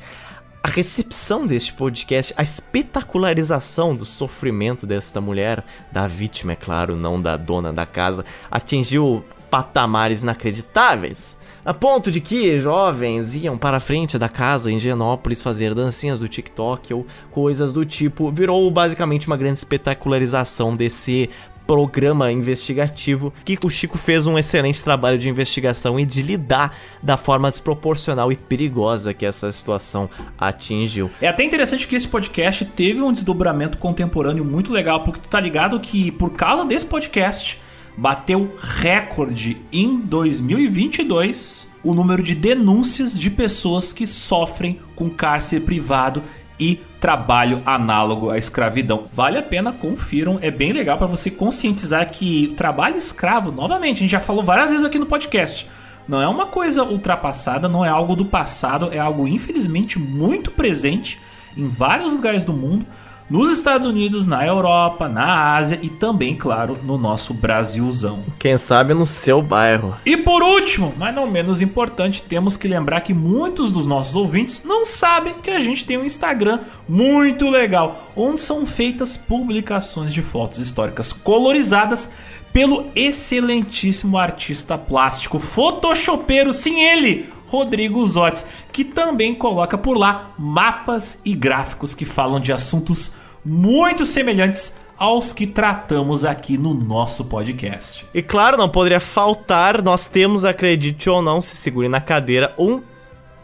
a recepção deste podcast, a espetacularização do sofrimento desta mulher, da vítima, é claro, não da dona da casa, atingiu patamares inacreditáveis. A ponto de que jovens iam para a frente da casa em Genópolis fazer dancinhas do TikTok ou coisas do tipo. Virou basicamente uma grande espetacularização desse programa investigativo que o Chico fez um excelente trabalho de investigação e de lidar da forma desproporcional e perigosa que essa situação atingiu. É até interessante que esse podcast teve um desdobramento contemporâneo muito legal, porque tu tá ligado que por causa desse podcast bateu recorde em 2022 o número de denúncias de pessoas que sofrem com cárcere privado e trabalho análogo à escravidão. Vale a pena, confiram, é bem legal para você conscientizar que trabalho escravo, novamente, a gente já falou várias vezes aqui no podcast, não é uma coisa ultrapassada, não é algo do passado, é algo infelizmente muito presente em vários lugares do mundo nos Estados Unidos, na Europa, na Ásia e também, claro, no nosso Brasilzão. Quem sabe no seu bairro. E por último, mas não menos importante, temos que lembrar que muitos dos nossos ouvintes não sabem que a gente tem um Instagram muito legal, onde são feitas publicações de fotos históricas colorizadas pelo excelentíssimo artista plástico photoshopeiro, sim ele, Rodrigo Zotes, que também coloca por lá mapas e gráficos que falam de assuntos muito semelhantes aos que tratamos aqui no nosso podcast. E claro, não poderia faltar, nós temos, acredite ou não, se segure na cadeira, um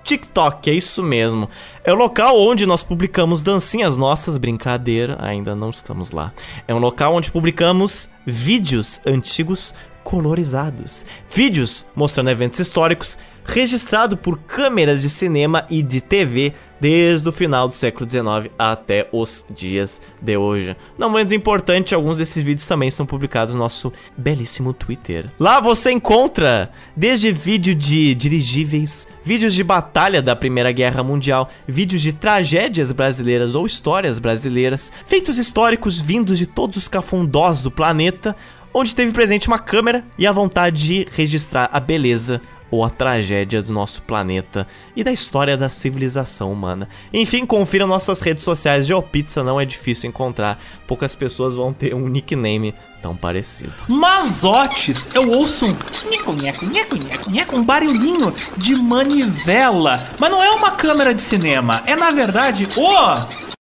TikTok, é isso mesmo. É o local onde nós publicamos dancinhas nossas, brincadeira, ainda não estamos lá. É um local onde publicamos vídeos antigos colorizados, vídeos mostrando eventos históricos, registrado por câmeras de cinema e de TV desde o final do século XIX até os dias de hoje. Não menos importante, alguns desses vídeos também são publicados no nosso belíssimo Twitter. Lá você encontra desde vídeo de dirigíveis, vídeos de batalha da Primeira Guerra Mundial, vídeos de tragédias brasileiras ou histórias brasileiras, feitos históricos vindos de todos os cafundós do planeta, onde teve presente uma câmera e a vontade de registrar a beleza ou a tragédia do nosso planeta e da história da civilização humana. Enfim, confira nossas redes sociais. GeoPizza não é difícil encontrar, poucas pessoas vão ter um nickname tão parecido. Mazotes, eu ouço um nheco, nheco, nheco, nheco, nheco, um barulhinho de manivela. Mas não é uma câmera de cinema, é na verdade o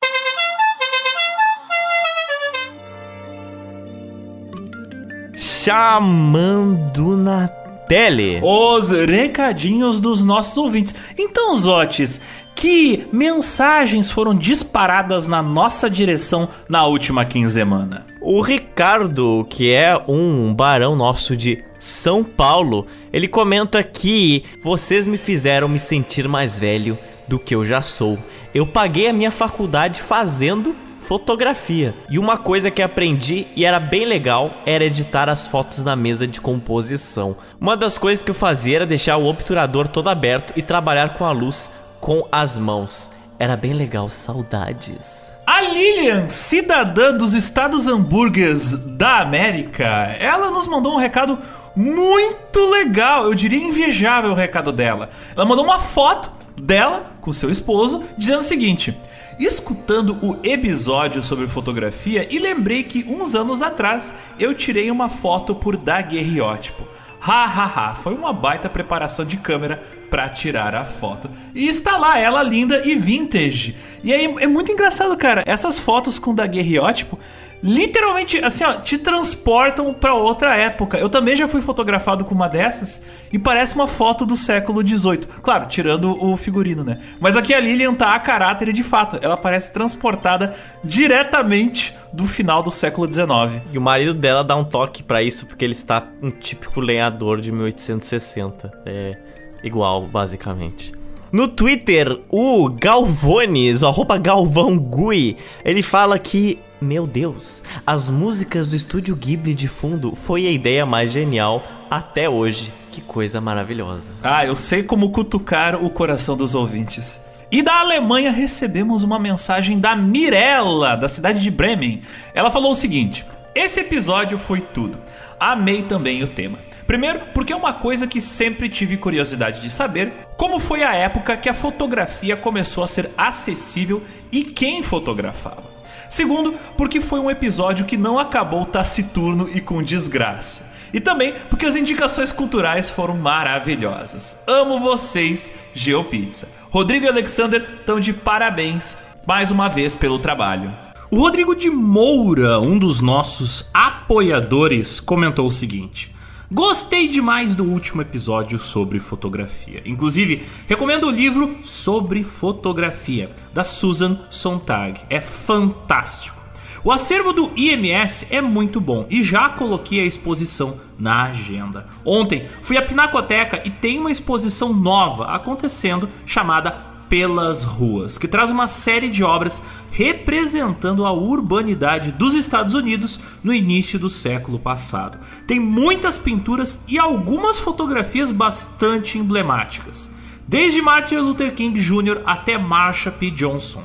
chamando na tele. Os recadinhos dos nossos ouvintes. Então, Zotes, que mensagens foram disparadas na nossa direção na última quinzena? O Ricardo, que é um barão nosso de São Paulo, ele comenta que vocês me fizeram me sentir mais velho do que eu já sou. Eu paguei a minha faculdade fazendo fotografia. E uma coisa que aprendi e era bem legal era editar as fotos na mesa de composição. Uma das coisas que eu fazia era deixar o obturador todo aberto e trabalhar com a luz com as mãos. Era bem legal, saudades. A Lilian, cidadã dos Estados Hambúrgueres da América, ela nos mandou um recado muito legal, eu diria invejável o recado dela. Ela mandou uma foto dela com seu esposo dizendo o seguinte: escutando o episódio sobre fotografia e lembrei que uns anos atrás eu tirei uma foto por daguerreótipo. Ha ha ha, foi uma baita preparação de câmera para tirar a foto. E está lá ela linda e vintage. E aí é muito engraçado, cara. Essas fotos com daguerreótipo literalmente, assim, ó, te transportam para outra época. Eu também já fui fotografado com uma dessas e parece uma foto do século XVIII. Claro, tirando o figurino, né? Mas aqui a Lilian tá a caráter de fato. Ela parece transportada diretamente do final do século XIX. E o marido dela dá um toque para isso porque ele está um típico lenhador de 1860. É igual, basicamente. No Twitter, o Galvones, o arroba Galvão Gui, ele fala que meu Deus, as músicas do estúdio Ghibli de fundo foi a ideia mais genial até hoje. Que coisa maravilhosa. Ah, eu sei como cutucar o coração dos ouvintes. E da Alemanha recebemos uma mensagem da Mirella, da cidade de Bremen. Ela falou o seguinte: Esse episódio foi tudo. Amei também o tema. Primeiro, porque é uma coisa que sempre tive curiosidade de saber, como foi a época que a fotografia começou a ser acessível e quem fotografava. Segundo, porque foi um episódio que não acabou taciturno e com desgraça. E também porque as indicações culturais foram maravilhosas. Amo vocês, GeoPizza. Rodrigo e Alexander estão de parabéns mais uma vez pelo trabalho. O Rodrigo de Moura, um dos nossos apoiadores, comentou o seguinte: Gostei demais do último episódio sobre fotografia. Inclusive, recomendo o livro Sobre Fotografia, da Susan Sontag. É fantástico. O acervo do IMS é muito bom e já coloquei a exposição na agenda. Ontem fui à Pinacoteca e tem uma exposição nova acontecendo chamada Pelas Ruas, que traz uma série de obras representando a urbanidade dos Estados Unidos no início do século passado. Tem muitas pinturas e algumas fotografias bastante emblemáticas, desde Martin Luther King Jr. até Marsha P. Johnson.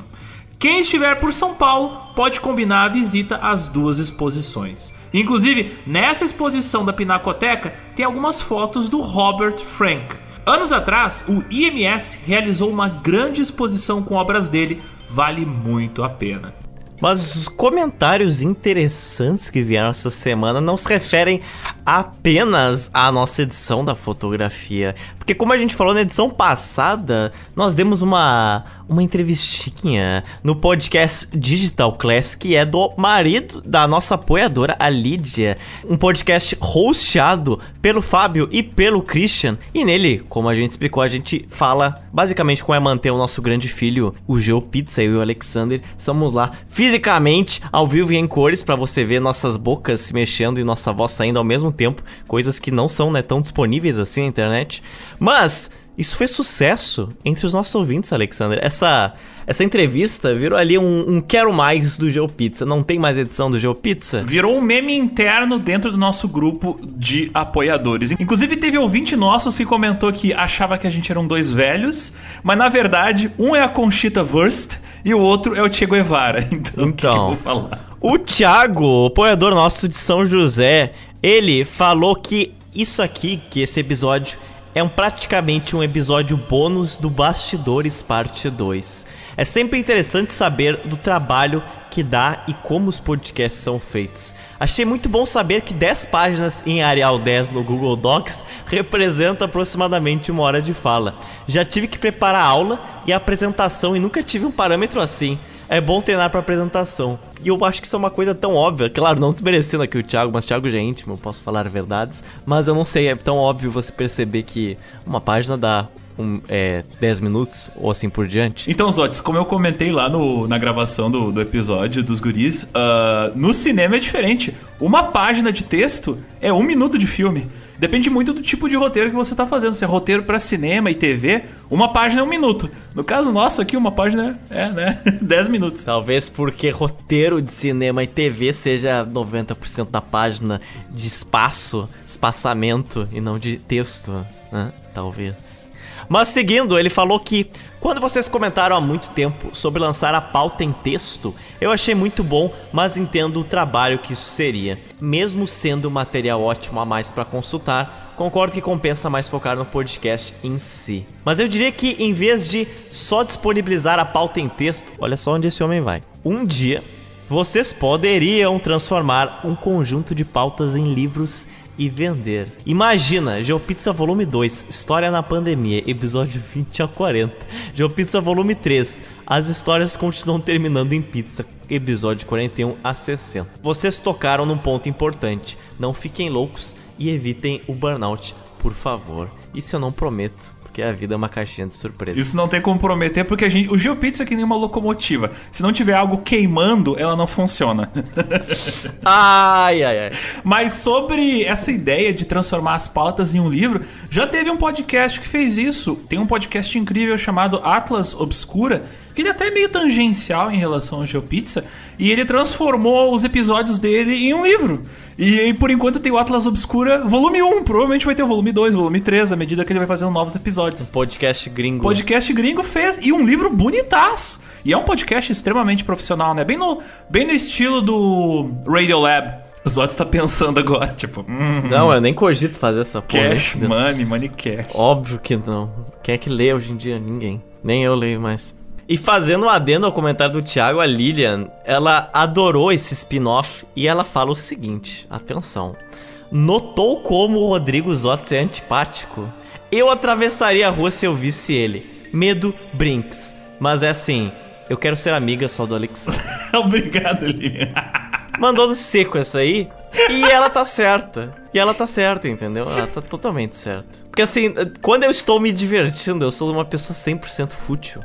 Quem estiver por São Paulo pode combinar a visita às duas exposições. Inclusive, nessa exposição da Pinacoteca tem algumas fotos do Robert Frank. Anos atrás, o IMS realizou uma grande exposição com obras dele, vale muito a pena. Mas os comentários interessantes que vieram essa semana não se referem apenas à nossa edição da fotografia. Porque como a gente falou na edição passada, nós demos uma, uma entrevistinha no podcast Digital Class, que é do marido da nossa apoiadora, a Lídia. Um podcast hosteado pelo Fábio e pelo Christian. E nele, como a gente explicou, a gente fala basicamente como é manter o nosso grande filho, o Geo Pizza e o Alexander. Estamos lá fisicamente, ao vivo e em cores, para você ver nossas bocas se mexendo e nossa voz saindo ao mesmo tempo. Coisas que não são né, tão disponíveis assim na internet. Mas isso fez sucesso entre os nossos ouvintes, Alexander. Essa, essa entrevista virou ali um, um quero mais do GeoPizza. Não tem mais edição do GeoPizza? Virou um meme interno dentro do nosso grupo de apoiadores. Inclusive, teve ouvinte nosso que comentou que achava que a gente eram dois velhos, mas na verdade, um é a Conchita Wurst e o outro é o Che Guevara. Então, então o que, que eu vou falar? O Thiago, apoiador nosso de São José, ele falou que isso aqui, que esse episódio é um, praticamente um episódio bônus do Bastidores Parte 2. É sempre interessante saber do trabalho que dá e como os podcasts são feitos. Achei muito bom saber que 10 páginas em Arial 10 no Google Docs representa aproximadamente uma hora de fala. Já tive que preparar a aula e a apresentação e nunca tive um parâmetro assim é bom treinar pra apresentação. E eu acho que isso é uma coisa tão óbvia. Claro, não desmerecendo aqui o Thiago, mas Thiago já é íntimo, eu posso falar verdades. Mas eu não sei, é tão óbvio você perceber que uma página dá um, é, 10 minutos ou assim por diante. Então, Zotes, como eu comentei lá no, na gravação do, do episódio dos guris, uh, no cinema é diferente. Uma página de texto é um minuto de filme. Depende muito do tipo de roteiro que você está fazendo. Se é roteiro para cinema e TV, uma página é um minuto. No caso nosso aqui, uma página é, né, 10 minutos. Talvez porque roteiro de cinema e TV seja 90% da página de espaço, espaçamento e não de texto, né? Talvez. Mas seguindo, ele falou que quando vocês comentaram há muito tempo sobre lançar a pauta em texto, eu achei muito bom, mas entendo o trabalho que isso seria. Mesmo sendo material ótimo a mais para consultar, concordo que compensa mais focar no podcast em si. Mas eu diria que em vez de só disponibilizar a pauta em texto, olha só onde esse homem vai. Um dia vocês poderiam transformar um conjunto de pautas em livros e vender. Imagina, GeoPizza Volume 2, História na Pandemia, episódio 20 a 40. GeoPizza Volume 3, As histórias continuam terminando em pizza, episódio 41 a 60. Vocês tocaram num ponto importante. Não fiquem loucos e evitem o burnout, por favor. Isso eu não prometo porque a vida é uma caixinha de surpresa. Isso não tem como prometer, porque a gente. O GeoPizza é que nem uma locomotiva. Se não tiver algo queimando, ela não funciona. ai, ai, ai. Mas sobre essa ideia de transformar as pautas em um livro, já teve um podcast que fez isso. Tem um podcast incrível chamado Atlas Obscura que ele é até meio tangencial em relação ao GeoPizza, e ele transformou os episódios dele em um livro. E, por enquanto tem o Atlas Obscura volume 1, provavelmente vai ter o volume 2, volume 3, à medida que ele vai fazendo novos episódios. Podcast gringo. Podcast gringo fez, e um livro bonitaço. E é um podcast extremamente profissional, né? Bem no, bem no estilo do Radiolab. O Zod está pensando agora, tipo... Hum, Não, eu nem cogito fazer essa porra. cash, né? money, money cash. Óbvio que não. Quem é que lê hoje em dia? Ninguém. Nem eu leio mais. E fazendo um adendo ao comentário do Thiago, a Lilian, ela adorou esse spin-off e ela fala o seguinte: atenção. Notou como o Rodrigo Zotz é antipático? Eu atravessaria a rua se eu visse ele. Medo, Brinks. Mas é assim, eu quero ser amiga só do Alexandre. Obrigado, Lilian. Mandou no seco essa aí. E ela tá certa. E ela tá certa, entendeu? Ela tá totalmente certa. Porque assim, quando eu estou me divertindo, eu sou uma pessoa 100% fútil.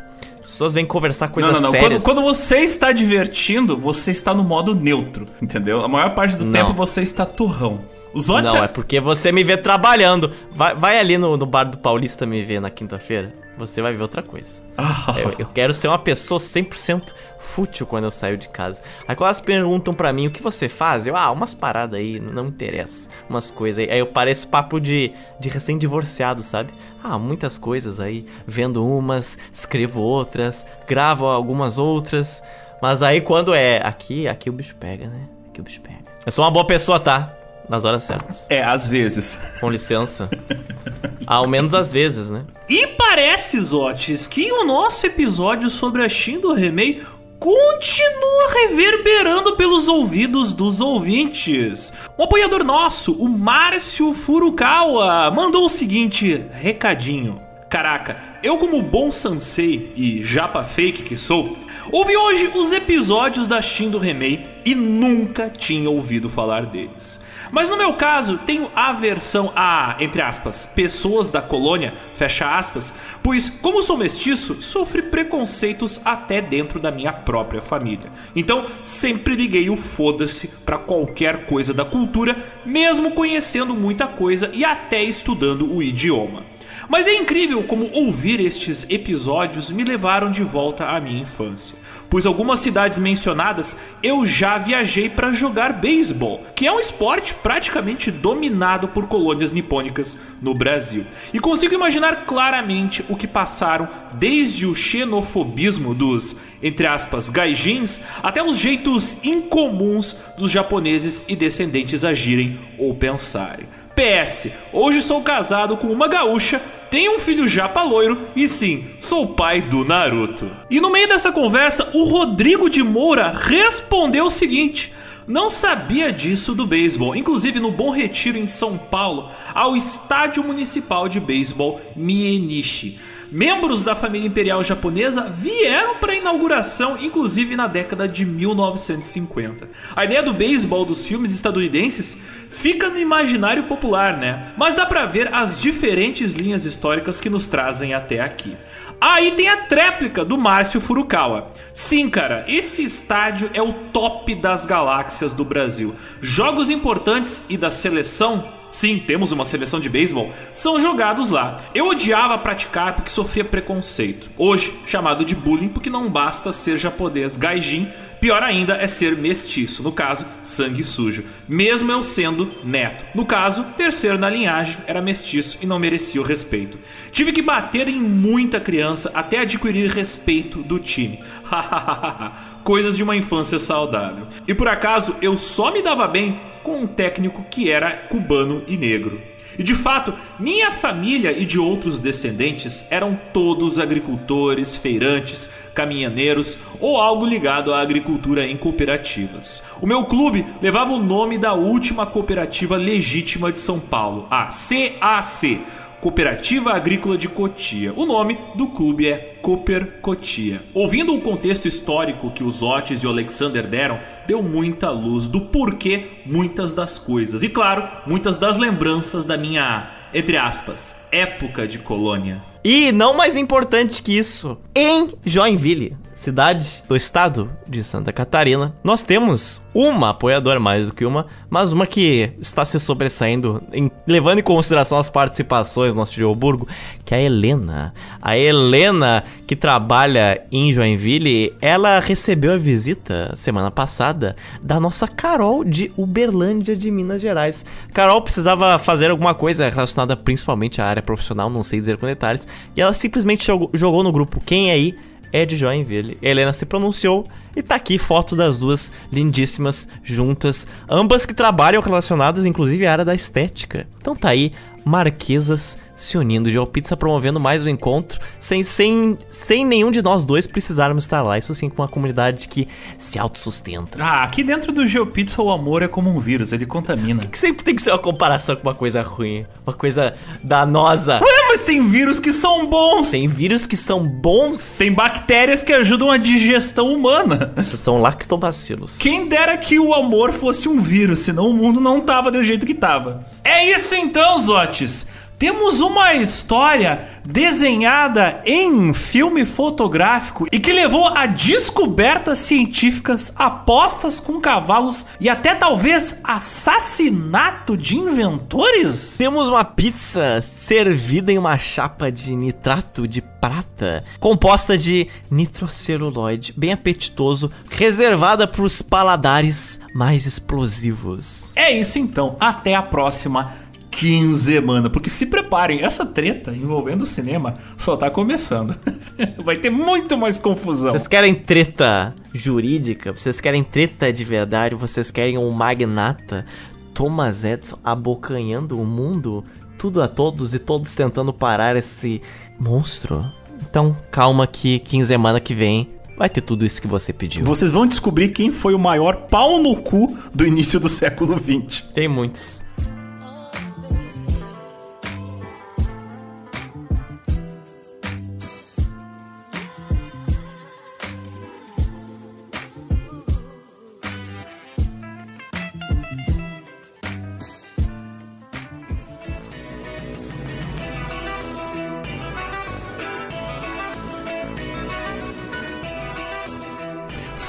As pessoas vêm conversar coisas Não, não, não. sérias. Quando, quando você está divertindo, você está no modo neutro, entendeu? A maior parte do Não. tempo você está turrão. Os Zod... Não, é porque você me vê trabalhando. Vai, vai ali no, no bar do Paulista me ver na quinta-feira. Você vai ver outra coisa. Ah, Eu, eu quero ser uma pessoa 100% fútil quando eu saio de casa. Aí quando elas perguntam pra mim o que você faz, eu, ah, umas paradas aí, não interessa. Umas coisas aí. Aí eu pareço papo de, de recém-divorciado, sabe? Ah, muitas coisas aí. Vendo umas, escrevo outras, gravo algumas outras. Mas aí quando é aqui, aqui o bicho pega, né? Aqui o bicho pega. Eu sou uma boa pessoa, tá? Nas horas certas. É, às vezes. Com licença. Ao menos às vezes, né? E parece, Zotes, que o nosso episódio sobre a Shin do Remei continua reverberando pelos ouvidos dos ouvintes. Um apoiador nosso, o Márcio Furukawa, mandou o seguinte recadinho. Caraca, eu como bom sansei e japa fake que sou, ouvi hoje os episódios da Shin do Remei e nunca tinha ouvido falar deles. Mas no meu caso, tenho aversão a, entre aspas, pessoas da colônia, fecha aspas, pois, como sou mestiço, sofri preconceitos até dentro da minha própria família. Então, sempre liguei o foda-se pra qualquer coisa da cultura, mesmo conhecendo muita coisa e até estudando o idioma. Mas é incrível como ouvir estes episódios me levaram de volta à minha infância. Pois algumas cidades mencionadas eu já viajei para jogar beisebol, que é um esporte praticamente dominado por colônias nipônicas no Brasil. E consigo imaginar claramente o que passaram desde o xenofobismo dos, entre aspas, gaijins, até os jeitos incomuns dos japoneses e descendentes agirem ou pensarem. PS, hoje sou casado com uma gaúcha, tenho um filho japa loiro e sim, sou pai do Naruto. E no meio dessa conversa, o Rodrigo de Moura respondeu o seguinte: não sabia disso do beisebol. Inclusive, no Bom Retiro, em São Paulo, ao Estádio Municipal de Beisebol Mienichi. Membros da família imperial japonesa vieram para a inauguração, inclusive na década de 1950. A ideia do beisebol dos filmes estadunidenses fica no imaginário popular, né? Mas dá pra ver as diferentes linhas históricas que nos trazem até aqui. Aí tem a tréplica do Márcio Furukawa. Sim, cara, esse estádio é o top das galáxias do Brasil. Jogos importantes e da seleção Sim, temos uma seleção de beisebol, são jogados lá. Eu odiava praticar porque sofria preconceito. Hoje, chamado de bullying porque não basta ser japonês gaijin, pior ainda é ser mestiço, no caso, sangue sujo. Mesmo eu sendo neto. No caso, terceiro na linhagem, era mestiço e não merecia o respeito. Tive que bater em muita criança até adquirir respeito do time. Coisas de uma infância saudável. E por acaso, eu só me dava bem com um técnico que era cubano e negro. E de fato, minha família e de outros descendentes eram todos agricultores, feirantes, caminhaneiros ou algo ligado à agricultura em cooperativas. O meu clube levava o nome da última cooperativa legítima de São Paulo, a CAC. Cooperativa Agrícola de Cotia. O nome do clube é Cooper Cotia. Ouvindo o contexto histórico que os Otis e o Alexander deram, deu muita luz do porquê muitas das coisas. E claro, muitas das lembranças da minha, entre aspas, época de colônia. E não mais importante que isso, em Joinville. Cidade do estado de Santa Catarina, nós temos uma apoiadora, mais do que uma, mas uma que está se sobressaindo, em, levando em consideração as participações do nosso Geoburgo, que é a Helena. A Helena, que trabalha em Joinville, ela recebeu a visita semana passada da nossa Carol de Uberlândia, de Minas Gerais. Carol precisava fazer alguma coisa relacionada principalmente à área profissional, não sei dizer com detalhes, e ela simplesmente jogou, jogou no grupo Quem é aí? De Joinville. Helena se pronunciou e tá aqui foto das duas lindíssimas juntas, ambas que trabalham relacionadas inclusive à área da estética. Então tá aí, Marquesas se unindo, GeoPizza promovendo mais um encontro, sem, sem, sem nenhum de nós dois precisarmos estar lá. Isso sim, com uma comunidade que se autossustenta. Ah, aqui dentro do GeoPizza o amor é como um vírus, ele contamina. Que sempre tem que ser uma comparação com uma coisa ruim, uma coisa danosa. Ué, mas tem vírus que são bons! Tem vírus que são bons. Tem bactérias que ajudam a digestão humana. Isso são lactobacilos. Quem dera que o amor fosse um vírus, senão o mundo não tava do jeito que tava. É isso então, Zotes! Temos uma história desenhada em filme fotográfico e que levou a descobertas científicas, apostas com cavalos e até talvez assassinato de inventores? Temos uma pizza servida em uma chapa de nitrato de prata, composta de nitroceluloide, bem apetitoso, reservada para os paladares mais explosivos. É isso então, até a próxima quinzemana. Porque se preparem, essa treta envolvendo o cinema só tá começando. Vai ter muito mais confusão. Vocês querem treta jurídica? Vocês querem treta de verdade? Vocês querem um magnata Thomas Edison abocanhando o mundo? Tudo a todos e todos tentando parar esse monstro? Então, calma que quinzemana que vem vai ter tudo isso que você pediu. Vocês vão descobrir quem foi o maior pau no cu do início do século XX. Tem muitos.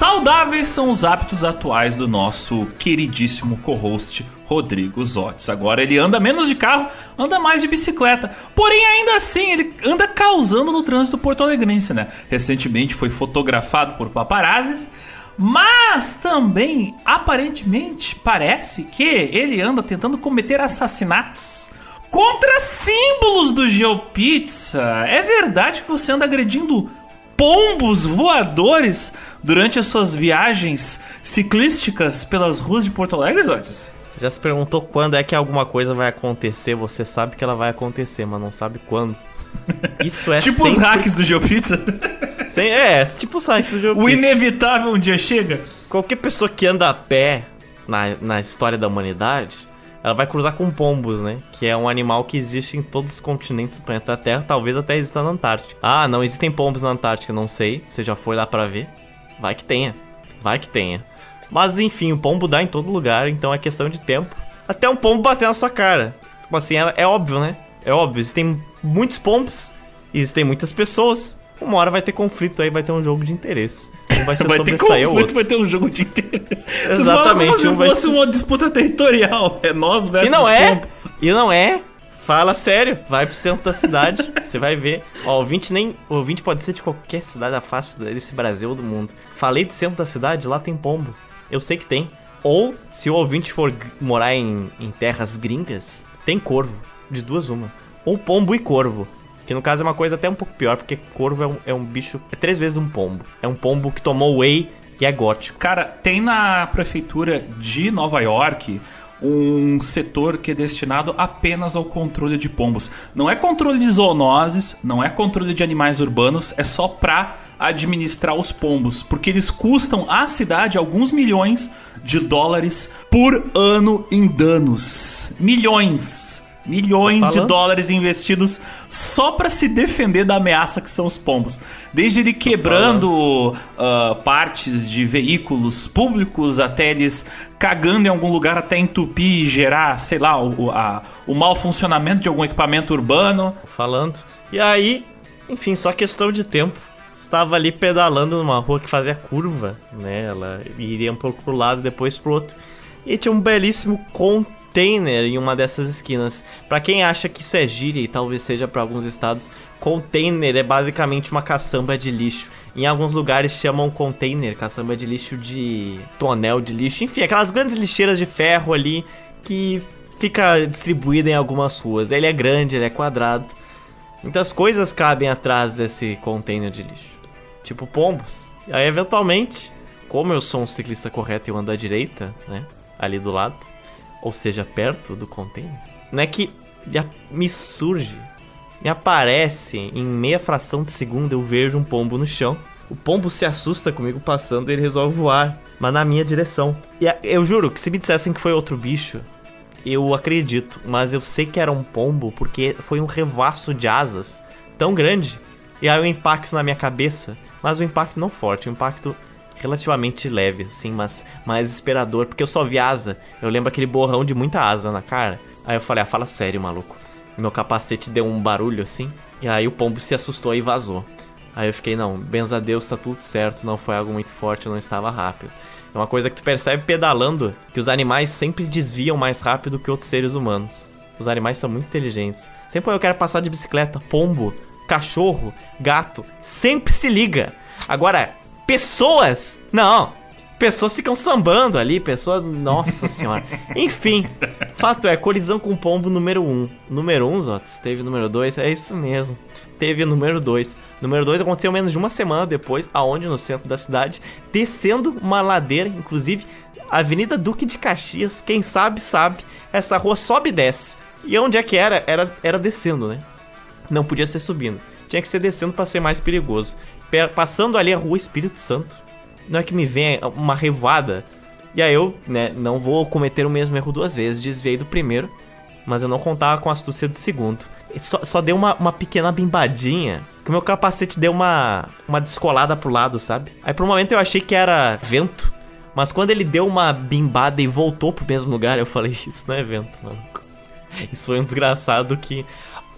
Saudáveis são os hábitos atuais do nosso queridíssimo co-host Rodrigo Zotes. Agora ele anda menos de carro, anda mais de bicicleta. Porém, ainda assim, ele anda causando no trânsito porto-alegrense, né? Recentemente foi fotografado por paparazzis, mas também, aparentemente, parece que ele anda tentando cometer assassinatos contra símbolos do GeoPizza. É verdade que você anda agredindo pombos voadores durante as suas viagens ciclísticas pelas ruas de Porto Alegre, Zotes? Você já se perguntou quando é que alguma coisa vai acontecer? Você sabe que ela vai acontecer, mas não sabe quando. Isso é Tipo sempre... os hacks do GeoPizza? Sim, é, tipo os hacks do GeoPizza. O inevitável um dia chega. Qualquer pessoa que anda a pé na, na história da humanidade ela vai cruzar com pombos, né? Que é um animal que existe em todos os continentes do planeta Terra, talvez até exista na Antártica. Ah, não existem pombos na Antártica, não sei. Você já foi lá para ver? Vai que tenha. Vai que tenha. Mas enfim, o pombo dá em todo lugar, então é questão de tempo. Até um pombo bater na sua cara. Tipo assim, é, é óbvio, né? É óbvio, existem muitos pombos, existem muitas pessoas. Uma hora vai ter conflito aí, vai ter um jogo de interesse. Um vai ser vai ter conflito, vai ter um jogo de interesse. Exatamente. Como se um fosse ser... uma disputa territorial. É nós versus e não é, pombos. E não é. Fala sério, vai pro centro da cidade, você vai ver. Ó, o ouvinte nem. O ouvinte pode ser de qualquer cidade da face desse Brasil ou do mundo. Falei de centro da cidade, lá tem pombo. Eu sei que tem. Ou, se o ouvinte for morar em, em terras gringas, tem corvo. De duas uma. Ou pombo e corvo. Que no caso é uma coisa até um pouco pior, porque corvo é um, é um bicho. É três vezes um pombo. É um pombo que tomou whey e é gótico. Cara, tem na prefeitura de Nova York um setor que é destinado apenas ao controle de pombos. Não é controle de zoonoses, não é controle de animais urbanos, é só pra administrar os pombos, porque eles custam à cidade alguns milhões de dólares por ano em danos. Milhões milhões de dólares investidos só para se defender da ameaça que são os pombos. Desde ele quebrando uh, partes de veículos públicos até eles cagando em algum lugar até entupir e gerar, sei lá, o, a, o mau funcionamento de algum equipamento urbano. Falando. E aí, enfim, só questão de tempo estava ali pedalando numa rua que fazia curva, né? Ela iria um pouco pro lado e depois pro outro. E tinha um belíssimo container em uma dessas esquinas. Para quem acha que isso é gíria e talvez seja para alguns estados, container é basicamente uma caçamba de lixo. Em alguns lugares chamam container, caçamba de lixo de tonel de lixo, enfim, aquelas grandes lixeiras de ferro ali que fica distribuída em algumas ruas. Ele é grande, ele é quadrado. Muitas coisas cabem atrás desse container de lixo, tipo pombos. E aí, eventualmente, como eu sou um ciclista correto e eu ando à direita, né, ali do lado, ou seja, perto do container, não é que me surge me aparece em meia fração de segundo eu vejo um pombo no chão. O pombo se assusta comigo passando e ele resolve voar, mas na minha direção. E eu juro que se me dissessem que foi outro bicho, eu acredito, mas eu sei que era um pombo porque foi um revaço de asas tão grande. E aí o impacto na minha cabeça, mas o impacto não forte, o impacto relativamente leve, assim, mas mais esperador, porque eu só vi asa. Eu lembro aquele borrão de muita asa na cara. Aí eu falei, ah, fala sério, maluco. Meu capacete deu um barulho assim. E aí o pombo se assustou e vazou. Aí eu fiquei, não, benza a Deus, tá tudo certo, não foi algo muito forte, eu não estava rápido. É uma coisa que tu percebe pedalando, que os animais sempre desviam mais rápido que outros seres humanos. Os animais são muito inteligentes. Sempre eu quero passar de bicicleta, pombo, cachorro, gato, sempre se liga. Agora, pessoas, não, pessoas ficam sambando ali, pessoas. Nossa senhora. Enfim, fato é, colisão com pombo número 1. Um. Número 1, um, Zotes, teve número 2, é isso mesmo. Teve número 2. Número 2 aconteceu menos de uma semana depois, aonde no centro da cidade, descendo uma ladeira, inclusive Avenida Duque de Caxias, quem sabe sabe, essa rua sobe e desce. E onde é que era? Era, era descendo, né? Não podia ser subindo. Tinha que ser descendo para ser mais perigoso. Passando ali a rua Espírito Santo não é que me venha uma revoada. E aí eu, né, não vou cometer o mesmo erro duas vezes. Desviei do primeiro, mas eu não contava com a astúcia do segundo. Só, só deu uma, uma pequena bimbadinha, que o meu capacete deu uma, uma descolada pro lado, sabe? Aí por um momento eu achei que era vento. Mas quando ele deu uma bimbada e voltou pro mesmo lugar, eu falei, isso não é vento, maluco. Isso foi um desgraçado que.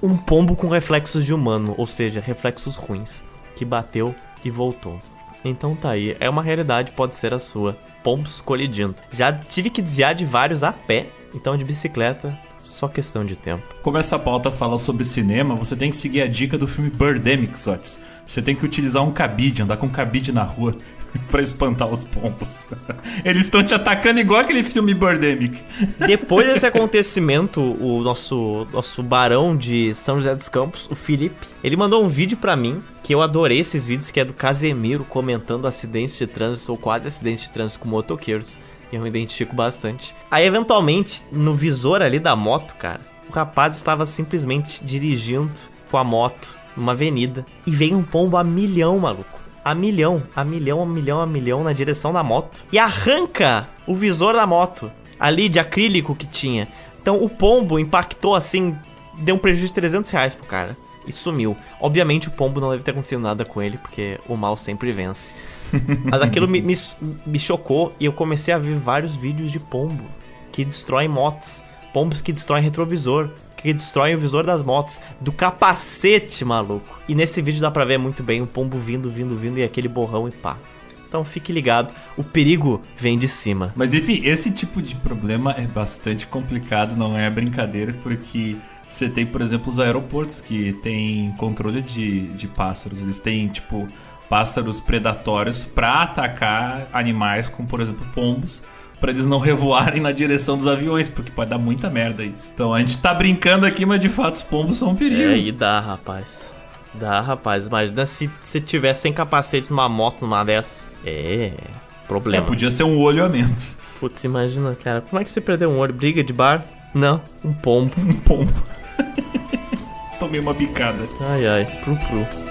Um pombo com reflexos de humano, ou seja, reflexos ruins, que bateu e voltou. Então tá aí, é uma realidade, pode ser a sua. Pombos colidindo. Já tive que desviar de vários a pé, então de bicicleta, só questão de tempo. Como essa pauta fala sobre cinema, você tem que seguir a dica do filme Birdemic, Sots. Você tem que utilizar um cabide, andar com um cabide na rua para espantar os pombos. Eles estão te atacando igual aquele filme Birdemic. Depois desse acontecimento, o nosso nosso barão de São José dos Campos, o Felipe, ele mandou um vídeo para mim que eu adorei esses vídeos que é do Casemiro comentando acidentes de trânsito ou quase acidentes de trânsito com motoqueiros. E eu me identifico bastante. Aí, eventualmente, no visor ali da moto, cara, o rapaz estava simplesmente dirigindo com a moto numa avenida e veio um pombo a milhão, maluco. A milhão, a milhão, a milhão, a milhão na direção da moto. E arranca o visor da moto ali de acrílico que tinha. Então o pombo impactou assim, deu um prejuízo de 300 reais pro cara. E sumiu. Obviamente o pombo não deve ter acontecido nada com ele, porque o mal sempre vence. Mas aquilo me, me, me chocou e eu comecei a ver vários vídeos de pombo que destroem motos. Pombos que destroem retrovisor que destrói o visor das motos, do capacete, maluco. E nesse vídeo dá pra ver muito bem o pombo vindo, vindo, vindo e aquele borrão e pá. Então fique ligado, o perigo vem de cima. Mas enfim, esse tipo de problema é bastante complicado, não é brincadeira, porque você tem, por exemplo, os aeroportos que tem controle de, de pássaros. Eles têm, tipo, pássaros predatórios para atacar animais, como por exemplo pombos para eles não revoarem na direção dos aviões, porque pode dar muita merda isso. Então a gente tá brincando aqui, mas de fato os pombos são um perigo. É, e dá, rapaz. Dá, rapaz. Imagina se você tivesse sem capacete numa moto numa dessas. É. Problema. É, podia ser um olho a menos. Putz, imagina, cara. Como é que você perdeu um olho? Briga de bar? Não, um pombo. um pombo. Tomei uma bicada. Ai, ai, pru, pru.